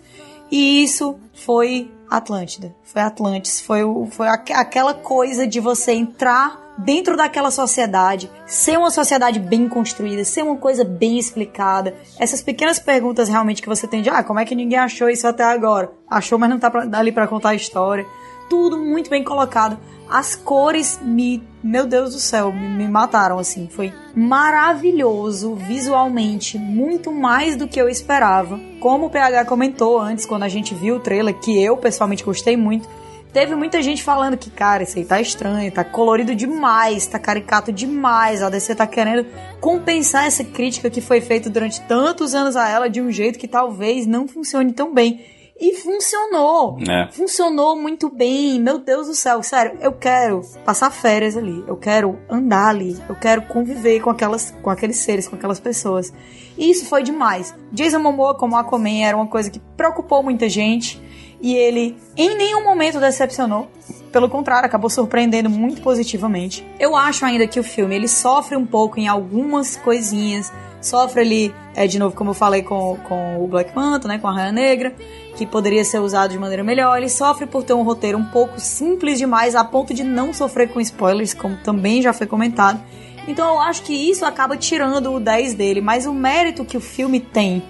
E isso foi Atlântida. Foi Atlantis. Foi, o, foi aqu- aquela coisa de você entrar dentro daquela sociedade, ser uma sociedade bem construída, ser uma coisa bem explicada. Essas pequenas perguntas realmente que você tem de, ah, como é que ninguém achou isso até agora? Achou, mas não tá pra, ali pra contar a história. Tudo muito bem colocado. As cores me, meu Deus do céu, me, me mataram assim. Foi maravilhoso visualmente, muito mais do que eu esperava. Como o PH comentou antes, quando a gente viu o trailer, que eu pessoalmente gostei muito, teve muita gente falando que, cara, isso aí tá estranho, tá colorido demais, tá caricato demais. A DC tá querendo compensar essa crítica que foi feita durante tantos anos a ela de um jeito que talvez não funcione tão bem. E funcionou. É. Funcionou muito bem. Meu Deus do céu, sério, eu quero passar férias ali. Eu quero andar ali. Eu quero conviver com aquelas com aqueles seres, com aquelas pessoas. E isso foi demais. Jason Momoa como Aquaman era uma coisa que preocupou muita gente e ele em nenhum momento decepcionou. Pelo contrário, acabou surpreendendo muito positivamente. Eu acho ainda que o filme ele sofre um pouco em algumas coisinhas. Sofre ali, é, de novo, como eu falei com, com o Black Manta, né, com a Raia Negra, que poderia ser usado de maneira melhor. Ele sofre por ter um roteiro um pouco simples demais, a ponto de não sofrer com spoilers, como também já foi comentado. Então eu acho que isso acaba tirando o 10 dele, mas o mérito que o filme tem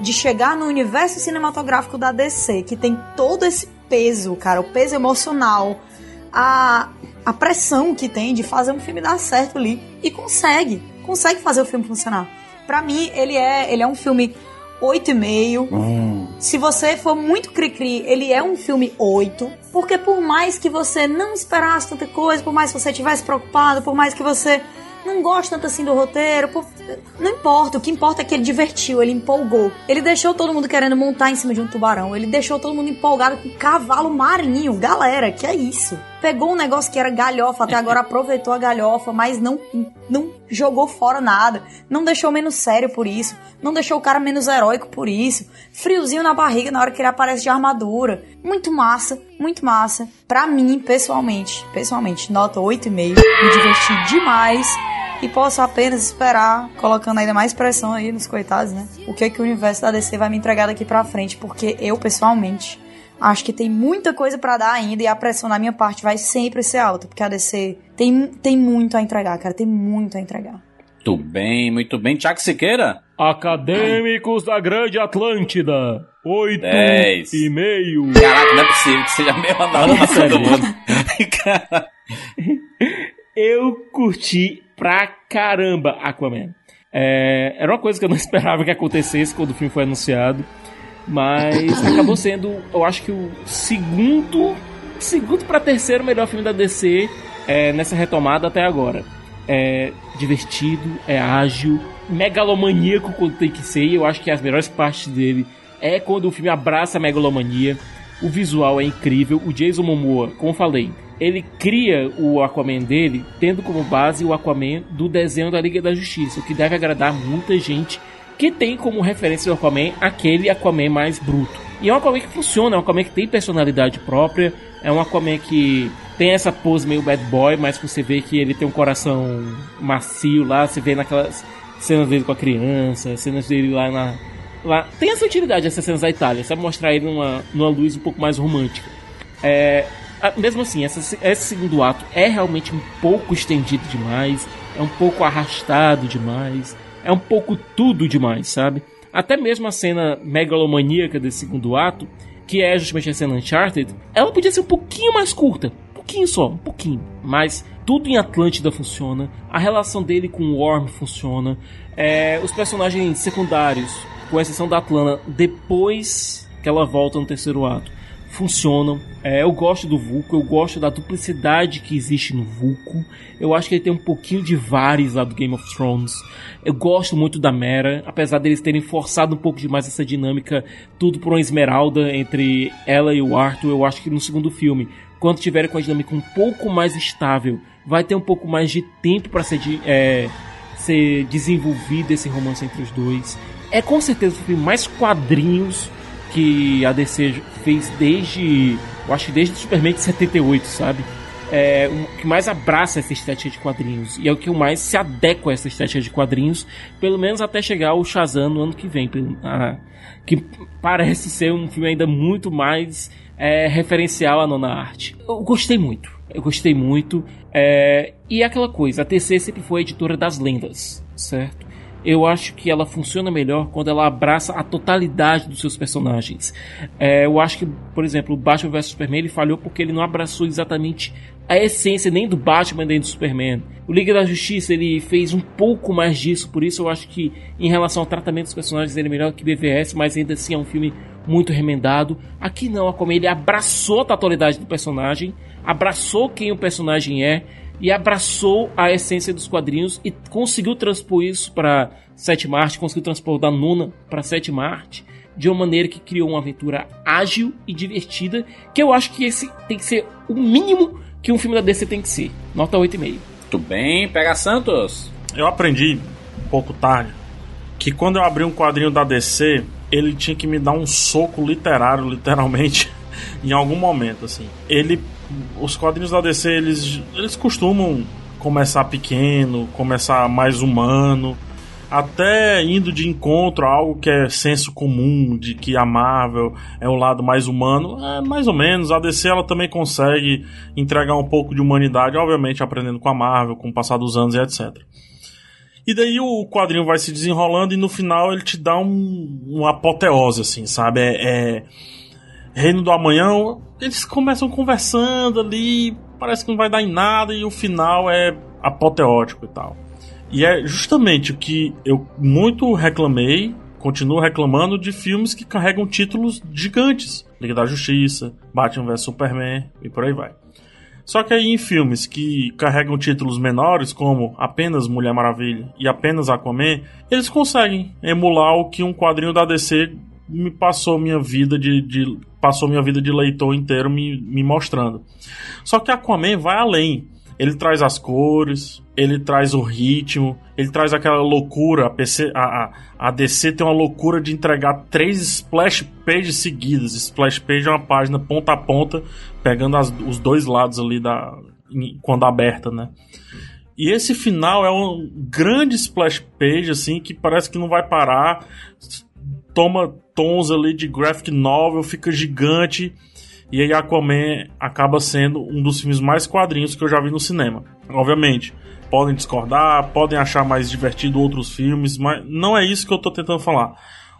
de chegar no universo cinematográfico da DC, que tem todo esse peso, cara, o peso emocional, a, a pressão que tem de fazer um filme dar certo ali. E consegue, consegue fazer o filme funcionar. Pra mim, ele é, ele é um filme 8,5. Se você for muito cri-cri, ele é um filme 8. Porque por mais que você não esperasse tanta coisa, por mais que você tivesse preocupado, por mais que você não gosta tanto assim do roteiro, por- não importa, o que importa é que ele divertiu, ele empolgou. Ele deixou todo mundo querendo montar em cima de um tubarão, ele deixou todo mundo empolgado com cavalo marinho, galera, que é isso? Pegou um negócio que era galhofa, até agora aproveitou a galhofa, mas não, não jogou fora nada, não deixou menos sério por isso, não deixou o cara menos heróico por isso, friozinho na barriga na hora que ele aparece de armadura. Muito massa, muito massa. Pra mim, pessoalmente, pessoalmente, nota 8,5, me diverti demais. E posso apenas esperar, colocando ainda mais pressão aí nos coitados, né? O que, que o universo da DC vai me entregar daqui pra frente, porque eu, pessoalmente, acho que tem muita coisa pra dar ainda e a pressão da minha parte vai sempre ser alta, porque a DC tem, tem muito a entregar, cara, tem muito a entregar. Muito bem, muito bem. Tiago Siqueira? Acadêmicos da Grande Atlântida. Oito Dez. e meio. Caraca, não é possível que seja a mesma nota pra todo mundo. Eu curti pra caramba Aquaman. É, era uma coisa que eu não [LAUGHS] esperava que acontecesse quando o filme foi anunciado. Mas acabou sendo, eu acho que o segundo. Segundo pra terceiro melhor filme da DC é, nessa retomada até agora. É divertido, é ágil, megalomaníaco quando tem que ser. E eu acho que as melhores partes dele é quando o filme abraça a megalomania. O visual é incrível. O Jason Momoa, como eu falei, ele cria o Aquaman dele tendo como base o Aquaman do desenho da Liga da Justiça, o que deve agradar muita gente que tem como referência do Aquaman aquele Aquaman mais bruto. E é um Aquaman que funciona, é um Aquaman que tem personalidade própria, é um Aquaman que tem essa pose meio bad boy, mas você vê que ele tem um coração macio lá, você vê naquelas cenas dele com a criança, cenas dele lá na. Lá. Tem essa utilidade, essas cenas da Itália, sabe mostrar ele numa, numa luz um pouco mais romântica. É, mesmo assim, essa- esse segundo ato é realmente um pouco estendido demais, é um pouco arrastado demais, é um pouco tudo demais, sabe? Até mesmo a cena megalomaníaca desse segundo ato, que é justamente a cena Uncharted, ela podia ser um pouquinho mais curta, um pouquinho só, um pouquinho. Mas tudo em Atlântida funciona, a relação dele com o Worm funciona, é, os personagens secundários, com exceção da Atlanta, depois que ela volta no terceiro ato, funcionam. É, eu gosto do Vulco, eu gosto da duplicidade que existe no Vulco. Eu acho que ele tem um pouquinho de Varys lá do Game of Thrones. Eu gosto muito da Mera, apesar deles terem forçado um pouco demais essa dinâmica, tudo por uma esmeralda entre ela e o Arthur. Eu acho que no segundo filme, quando tiverem com a dinâmica um pouco mais estável, vai ter um pouco mais de tempo para ser, de- é, ser desenvolvido esse romance entre os dois. É com certeza o filme mais quadrinhos que a DC fez desde. Eu acho que desde o Superman de 78, sabe? é, o que mais abraça essa estética de quadrinhos e é o que mais se adequa a essa estética de quadrinhos, pelo menos até chegar ao Shazam no ano que vem, que parece ser um filme ainda muito mais é, referencial à nona arte. Eu gostei muito, eu gostei muito. é, e aquela coisa, a TC sempre foi a editora das lendas, certo? Eu acho que ela funciona melhor quando ela abraça a totalidade dos seus personagens. É, eu acho que, por exemplo, o Batman vs Superman ele falhou porque ele não abraçou exatamente a essência nem do Batman nem do Superman. O Liga da Justiça ele fez um pouco mais disso, por isso eu acho que em relação ao tratamento dos personagens ele é melhor que BVS, mas ainda assim é um filme muito remendado. Aqui não, a ele abraçou a totalidade do personagem, abraçou quem o personagem é e abraçou a essência dos quadrinhos e conseguiu transpor isso para sétima arte, conseguiu transpor da nona para sétima arte de uma maneira que criou uma aventura ágil e divertida, que eu acho que esse tem que ser o mínimo que um filme da DC tem que ser. Nota 8,5. Muito bem, pega Santos. Eu aprendi um pouco tarde que quando eu abri um quadrinho da DC, ele tinha que me dar um soco literário, literalmente, [LAUGHS] em algum momento, assim. Ele, os quadrinhos da DC, eles, eles costumam começar pequeno, começar mais humano, até indo de encontro a algo que é senso comum, de que a Marvel é um lado mais humano, é mais ou menos. A DC ela também consegue entregar um pouco de humanidade, obviamente aprendendo com a Marvel, com o passar dos anos e etc. E daí o quadrinho vai se desenrolando e no final ele te dá um, uma apoteose, assim, sabe? É, é Reino do Amanhã, eles começam conversando ali, parece que não vai dar em nada e o final é apoteótico e tal. E é justamente o que eu muito reclamei, continuo reclamando de filmes que carregam títulos gigantes. Liga da Justiça, Batman vs Superman e por aí vai. Só que aí em filmes que carregam títulos menores, como apenas Mulher Maravilha e apenas Aquaman, eles conseguem emular o que um quadrinho da DC me passou minha vida de, de passou minha vida de leitor inteiro me, me mostrando. Só que Aquaman vai além. Ele traz as cores, ele traz o ritmo, ele traz aquela loucura. A, PC, a, a, DC tem uma loucura de entregar três splash pages seguidas. Splash page é uma página ponta a ponta, pegando as, os dois lados ali da quando aberta, né? E esse final é um grande splash page assim que parece que não vai parar. Toma tons ali de graphic novel, fica gigante. E aí Aquaman acaba sendo um dos filmes mais quadrinhos que eu já vi no cinema. Obviamente, podem discordar, podem achar mais divertido outros filmes, mas não é isso que eu tô tentando falar.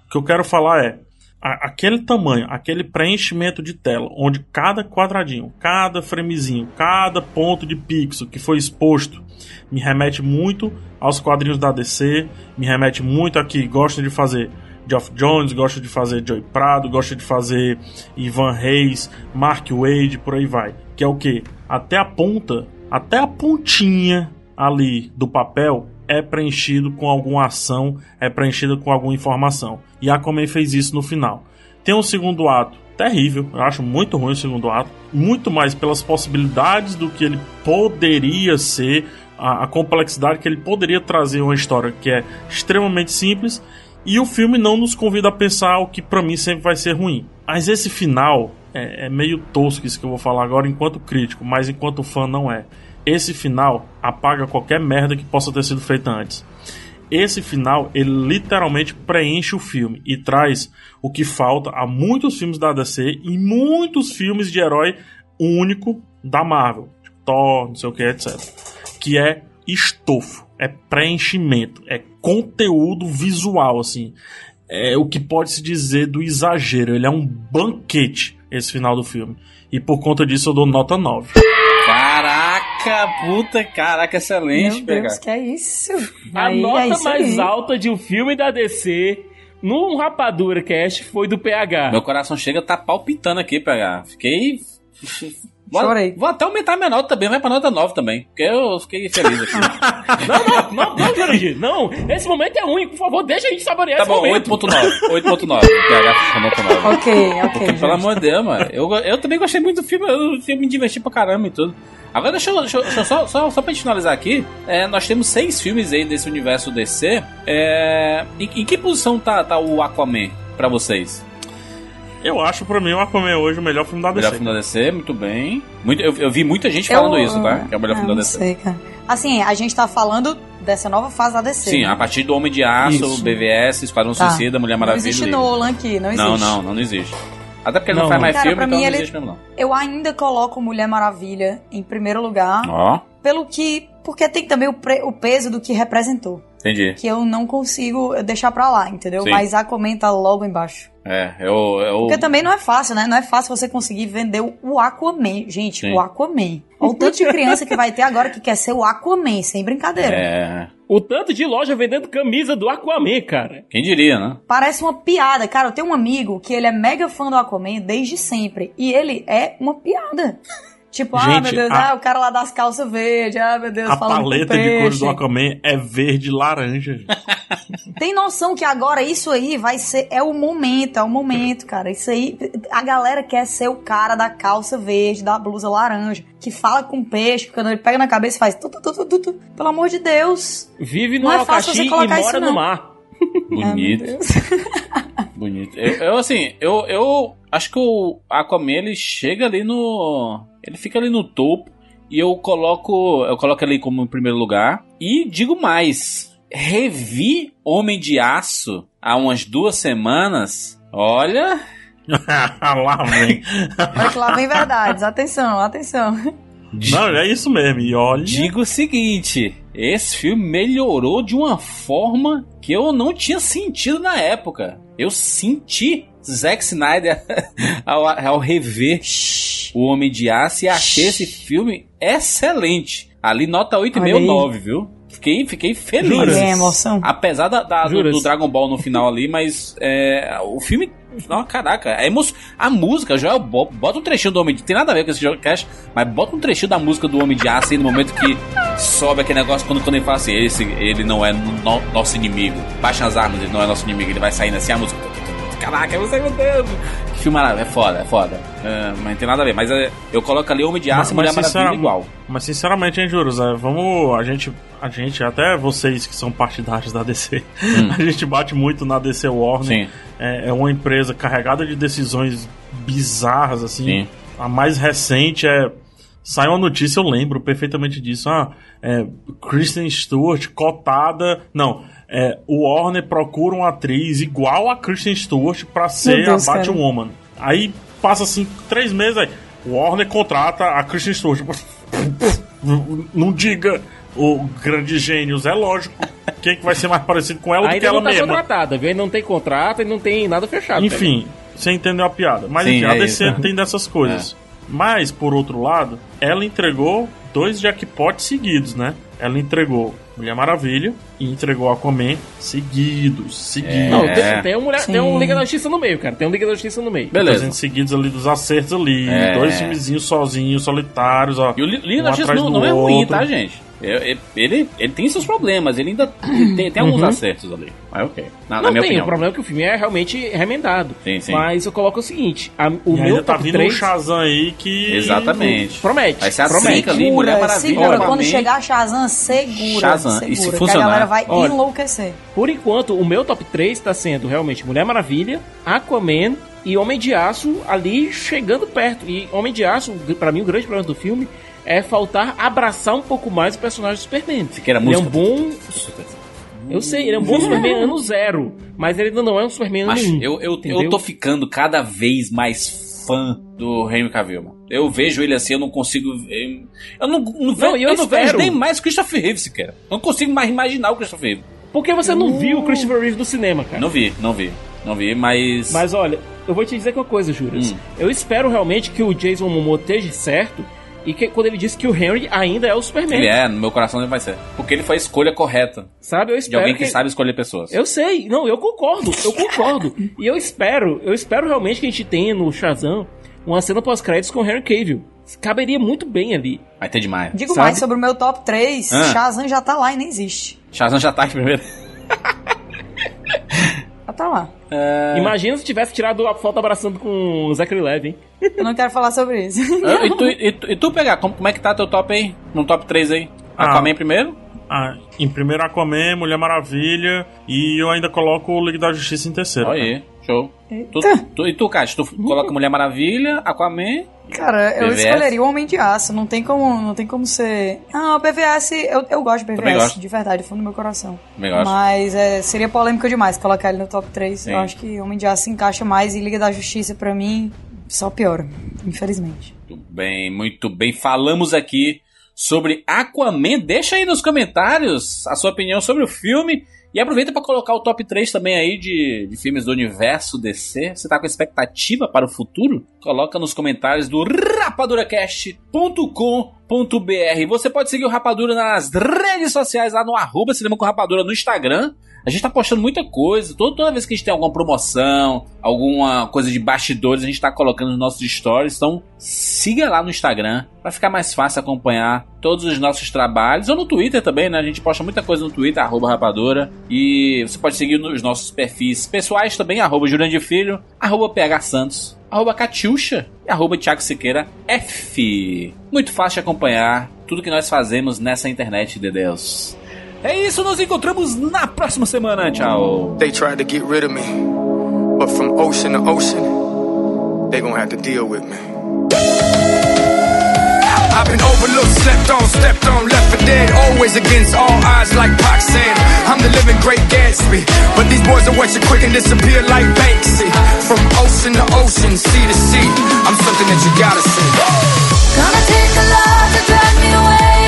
O que eu quero falar é aquele tamanho, aquele preenchimento de tela, onde cada quadradinho, cada framezinho, cada ponto de pixel que foi exposto me remete muito aos quadrinhos da DC, me remete muito a que gostam de fazer Geoff Jones, gosta de fazer Joey Prado, gosta de fazer Ivan Reis, Mark Wade, por aí vai. Que é o que? Até a ponta, até a pontinha ali do papel é preenchido com alguma ação, é preenchido com alguma informação. E a Aquaman fez isso no final. Tem um segundo ato terrível, eu acho muito ruim o segundo ato, muito mais pelas possibilidades do que ele poderia ser, a, a complexidade que ele poderia trazer uma história que é extremamente simples e o filme não nos convida a pensar o que pra mim sempre vai ser ruim. Mas esse final é, é meio tosco isso que eu vou falar agora enquanto crítico, mas enquanto fã não é. Esse final apaga qualquer merda que possa ter sido feita antes. Esse final, ele literalmente preenche o filme e traz o que falta a muitos filmes da DC e muitos filmes de herói único da Marvel. Tipo Thor, não sei o que, etc. Que é estofo, é preenchimento, é conteúdo visual, assim. É o que pode se dizer do exagero. Ele é um banquete, esse final do filme. E por conta disso eu dou nota 9. Caraca, puta, caraca, excelente, Meu pegar. Deus, que é isso? A Aí, é nota isso mais aí. alta de um filme da DC no Rapadura Cast foi do PH. Meu coração chega a tá palpitando aqui, pegar. Fiquei. Vou, Chorei. vou até aumentar minha nota também, vai pra nota 9 também. Porque eu fiquei feliz aqui. [LAUGHS] Não, não, não, não, Jurandir, não. Esse momento é ruim, por favor, deixa a gente saborear tá esse bom, momento. 8.9. 8.9. PH com nota 9. [LAUGHS] Ok, ok. Porque, gente. pelo amor de Deus, mano. Eu, eu também gostei muito do filme. Eu, eu me diverti pra caramba e tudo. Agora, deixa eu, deixa eu- deixa eu só, só, só pra gente finalizar aqui. é, nós temos seis filmes aí desse universo DC. É, em, em que posição tá, tá o Aquaman pra vocês? Eu acho pra mim o Aquaman hoje o melhor filme da Melhor DC. filme da DC, muito bem. Muito, eu, eu vi muita gente Eu- falando isso, tá? Que é o melhor Ah, filme da não DC. sei, cara. Assim, a gente tá falando dessa nova fase da DC. Sim, a partir do Homem de Aço, Isso. BVS, Esquadrão Tá. Suicida, Mulher Não Maravilha. existe Livre. Nolan aqui, não existe. Não, não, não, não existe. Até porque ele não, Não, faz mais Cara, filme, então mim não ele- existe mesmo não. Eu ainda coloco Mulher Maravilha em primeiro lugar, Ó, pelo que. Porque tem também o, pre- o peso do que representou. entendi. Que eu não consigo deixar pra lá, entendeu? Sim. Mas Aquaman tá logo embaixo. É, eu... eu... Porque também não é fácil, né? Não é fácil você conseguir vender o- o Aquaman. Gente, Sim. o Aquaman. Olha o [LAUGHS] tanto de criança que vai ter agora que quer ser o Aquaman, sem brincadeira. É, O tanto de loja vendendo camisa do Aquaman, cara. quem diria, né? Parece uma piada. Cara, eu tenho um amigo que ele é mega fã do Aquaman desde sempre. E ele é uma piada. Tipo, ah, meu Deus, a- ah, o cara lá das calças verdes, ah, meu Deus, A falando com paleta de cores do peixe. Aquaman é verde e laranja. [LAUGHS] Tem noção que agora isso aí vai ser. É o momento, é o momento, cara. Isso aí. A galera quer ser o cara da calça verde, da blusa laranja, que fala com peixe, quando ele pega na cabeça e faz. Tu, tu, tu, tu, tu, tu. Pelo amor de Deus. Vive no Não é e mora isso, no mar. [LAUGHS] Bonito. Ah, Deus. [LAUGHS] Bonito. Eu, eu, assim, eu, eu acho que o Aquaman ele chega ali no. Ele fica ali no topo. E eu coloco. Eu coloco ele como em primeiro lugar. E digo mais. Revi Homem de Aço há umas duas semanas. Olha. [LAUGHS] Lá vem. Que lá vem verdades. Atenção, atenção. Não, é isso mesmo. E olha. Digo o seguinte: esse filme melhorou de uma forma que eu não tinha sentido na época. Eu senti Zack Snyder [LAUGHS] ao, ao rever O Homem de Aço e achei esse filme excelente. Ali, nota 8,5 Olha ou aí. 9, viu? Fiquei, fiquei feliz. Juras? É emoção. Apesar da, da- do, do Dragon Ball no final ali, mas é, o filme. Não, caraca, é emo... a música, Joel, bo- bota um trechinho do Homem de. Tem nada a ver com esse jogo cast, mas bota um trechinho da música do Homem de Aço aí no momento que sobe aquele negócio quando, quando ele fala assim: esse, ele não é no- nosso inimigo. Baixa as armas, ele não é nosso inimigo, ele vai saindo assim a música. Caraca, você, meu Deus! Filme é foda, é foda. É, mas não tem nada a ver, mas é, eu coloco ali Homem de Aço e Mulher Maravilha sinceramente- igual. Mas sinceramente, hein, Juros, é, vamos. A gente, a gente, até vocês que são partidários da DC, [LAUGHS] a gente bate muito na DC Warner. É, é uma empresa carregada de decisões bizarras, assim. Sim. A mais recente é. Saiu uma notícia, eu lembro perfeitamente disso. Ah, é, Kristen Stewart cotada. Não, é, o Warner procura uma atriz igual a Kristen Stewart pra ser Deus, a cara. Batwoman. Aí passa assim, três meses aí. O Warner contrata a Kristen Stewart. [LAUGHS] Não diga o grande gênios, é lógico. Quem que vai ser mais parecido com ela do que ela não tá mesma? contratada, viu? Não tem contrato e não tem nada fechado. Enfim, você entendeu a piada. Mas Sim, enfim, é a DC isso. tem dessas coisas. Mas, por outro lado, ela entregou dois jackpots seguidos, né? Ela entregou Mulher Maravilha e entregou Aquaman seguidos, seguidos. Não, É. tem, tem, um mulher, tem um. Liga da Justiça no meio, cara. Tem um Liga da Justiça no meio. Beleza. Fazendo seguidos ali dos acertos ali, É. dois filmezinhos sozinhos, solitários, ó. E o Lina um um atrás não, não é ruim, outro. tá, gente? Eu- eu- ele, ele tem seus problemas, ele ainda tem, tem alguns acertos ali. Mas ok. Na, na Não minha tem, opinião. o problema é que o filme é realmente remendado. Sim, sim. Mas eu coloco o seguinte: a- o E meu tá top vindo 3 um Shazam aí que. Exatamente. promete. Vai ser a promete. cinca ali, Mulher Maravilha. segura. Quando chegar Shazam, segura. Shazam, segura e se que a funcionar? galera vai Olha. enlouquecer. Por enquanto, o meu top 3 tá sendo realmente Mulher Maravilha, Aquaman e Homem de Aço ali chegando perto. E Homem de Aço, pra mim, o grande problema do filme é faltar abraçar um pouco mais o personagem do Superman. Siqueira, ele é um bom. Eu sei, ele é um bom Superman ano zero. Mas ele ainda não é um Superman ano Mas 1. eu, eu, eu tô ficando cada vez mais fã do Henry Cavill, mano. Eu vejo ele assim, eu não consigo. Eu, eu não, não, vejo, eu eu não vejo nem mais Christopher Reeve sequer. Eu não consigo mais imaginar o Christopher Reeve. Por que você não viu o Christopher Reeve no cinema, cara? Não vi, não vi. Não vi, mas. Mas olha, eu vou te dizer uma coisa, Juras. Hum. Eu espero realmente que o Jason Momoa esteja certo e que quando ele disse que o Henry ainda é o Superman. Ele é, no meu coração ele vai ser. Porque ele foi a escolha correta Sabe? Eu de espero alguém que, sabe escolher pessoas. Eu sei, não, eu concordo, eu concordo. [LAUGHS] e eu espero, eu espero realmente que a gente tenha no Shazam uma cena pós-créditos com o Henry Cavill. Caberia muito bem ali. Vai ter demais. Digo Sabe? mais sobre o meu top 3. Ah. Shazam já tá lá e nem existe. Shazam já tá aqui primeiro. [LAUGHS] Já tá lá. É. Imagina se tivesse tirado a foto abraçando com o Zachary Levi, hein? Eu não quero falar sobre isso. Ah, e, tu, e, tu, e tu pegar, como, como é que tá teu top aí? No top 3 aí? Ah. Aquaman primeiro? Ah, em primeiro Aquaman, Mulher Maravilha e eu ainda coloco o Liga da Justiça em terceiro. Cara. aí, show. Tu, tu- e tu, Cássio, tu coloca Mulher Maravilha, Aquaman. Cara, eu BVS? escolheria o Homem de Aço. Não tem como, não tem como ser. Ah, o BVS, eu, eu gosto de BVS, gosto. de verdade, do fundo do meu coração. Também gosto. Mas é, seria polêmico demais colocar ele no top 3. Sim. Eu acho que Homem de Aço se encaixa mais e Liga da Justiça, pra mim, só piora. Infelizmente. Muito bem, muito bem. Falamos aqui sobre Aquaman. Deixa aí nos comentários a sua opinião sobre o filme. E aproveita para colocar o top 3 também aí de, de filmes do universo DC. Você tá com expectativa para o futuro? Coloca nos comentários do rapaduracast.com.br. Você pode seguir o Rapadura nas redes sociais lá no arroba Cinema com Rapadura no Instagram. A gente tá postando muita coisa. Toda, toda vez que a gente tem alguma promoção, alguma coisa de bastidores, a gente tá colocando nos nossos stories. Então siga lá no Instagram para ficar mais fácil acompanhar todos os nossos trabalhos. Ou no Twitter também, né? A gente posta muita coisa no Twitter, arroba rapadora. E você pode seguir nos nossos perfis pessoais também, arroba Jurandir Filho, arroba PH Santos, arroba Catiuxa e arroba Thiago Siqueira F. Muito fácil de acompanhar tudo que nós fazemos nessa internet de Deus. É isso, nos encontramos na próxima semana. Tchau. They tried to get rid of me, but from ocean to ocean, they gonna have to deal with me. I've been overlooked, slept on, stepped on, left for dead. Always against all odds, like Pac said. I'm the living great Gatsby, but these boys will watch it quick and disappear like Banksy. From ocean to ocean, sea to sea, I'm something that you gotta see. Gonna take a lot to drag me away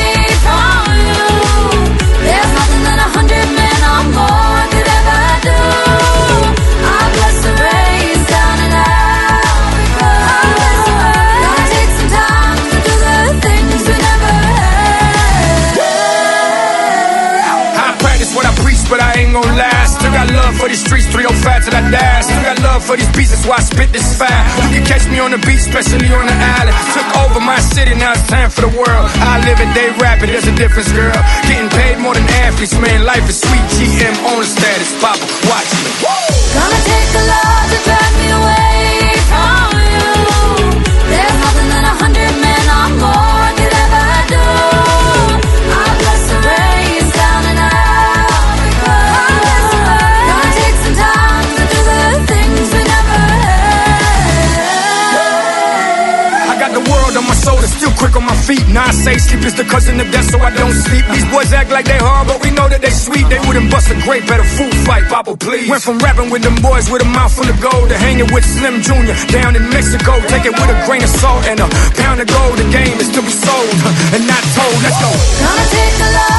but I ain't gon' lie. Got love for these streets, 305 till I die. Still got love for these beats, that's why I spit this fire. You can catch me on the beach, especially on the island. Took over my city, now it's time for the world. I live it, they rapping, there's a difference, girl. Getting paid more than athletes, man. Life is sweet. GM on the status, Papa, watch me. Gonna take a lot to drag on my feet. Now I say sleep is the cousin of death, so I don't sleep. These boys act like they hard, but we know that they sweet. They wouldn't bust a grape at a food fight, Papa, please. Went from rapping with them boys with a mouth full of gold to hanging with Slim Jr. down in Mexico. Take it with a grain of salt and a pound of gold. The game is to be sold [LAUGHS] and not told. Let's go. Gonna take a lot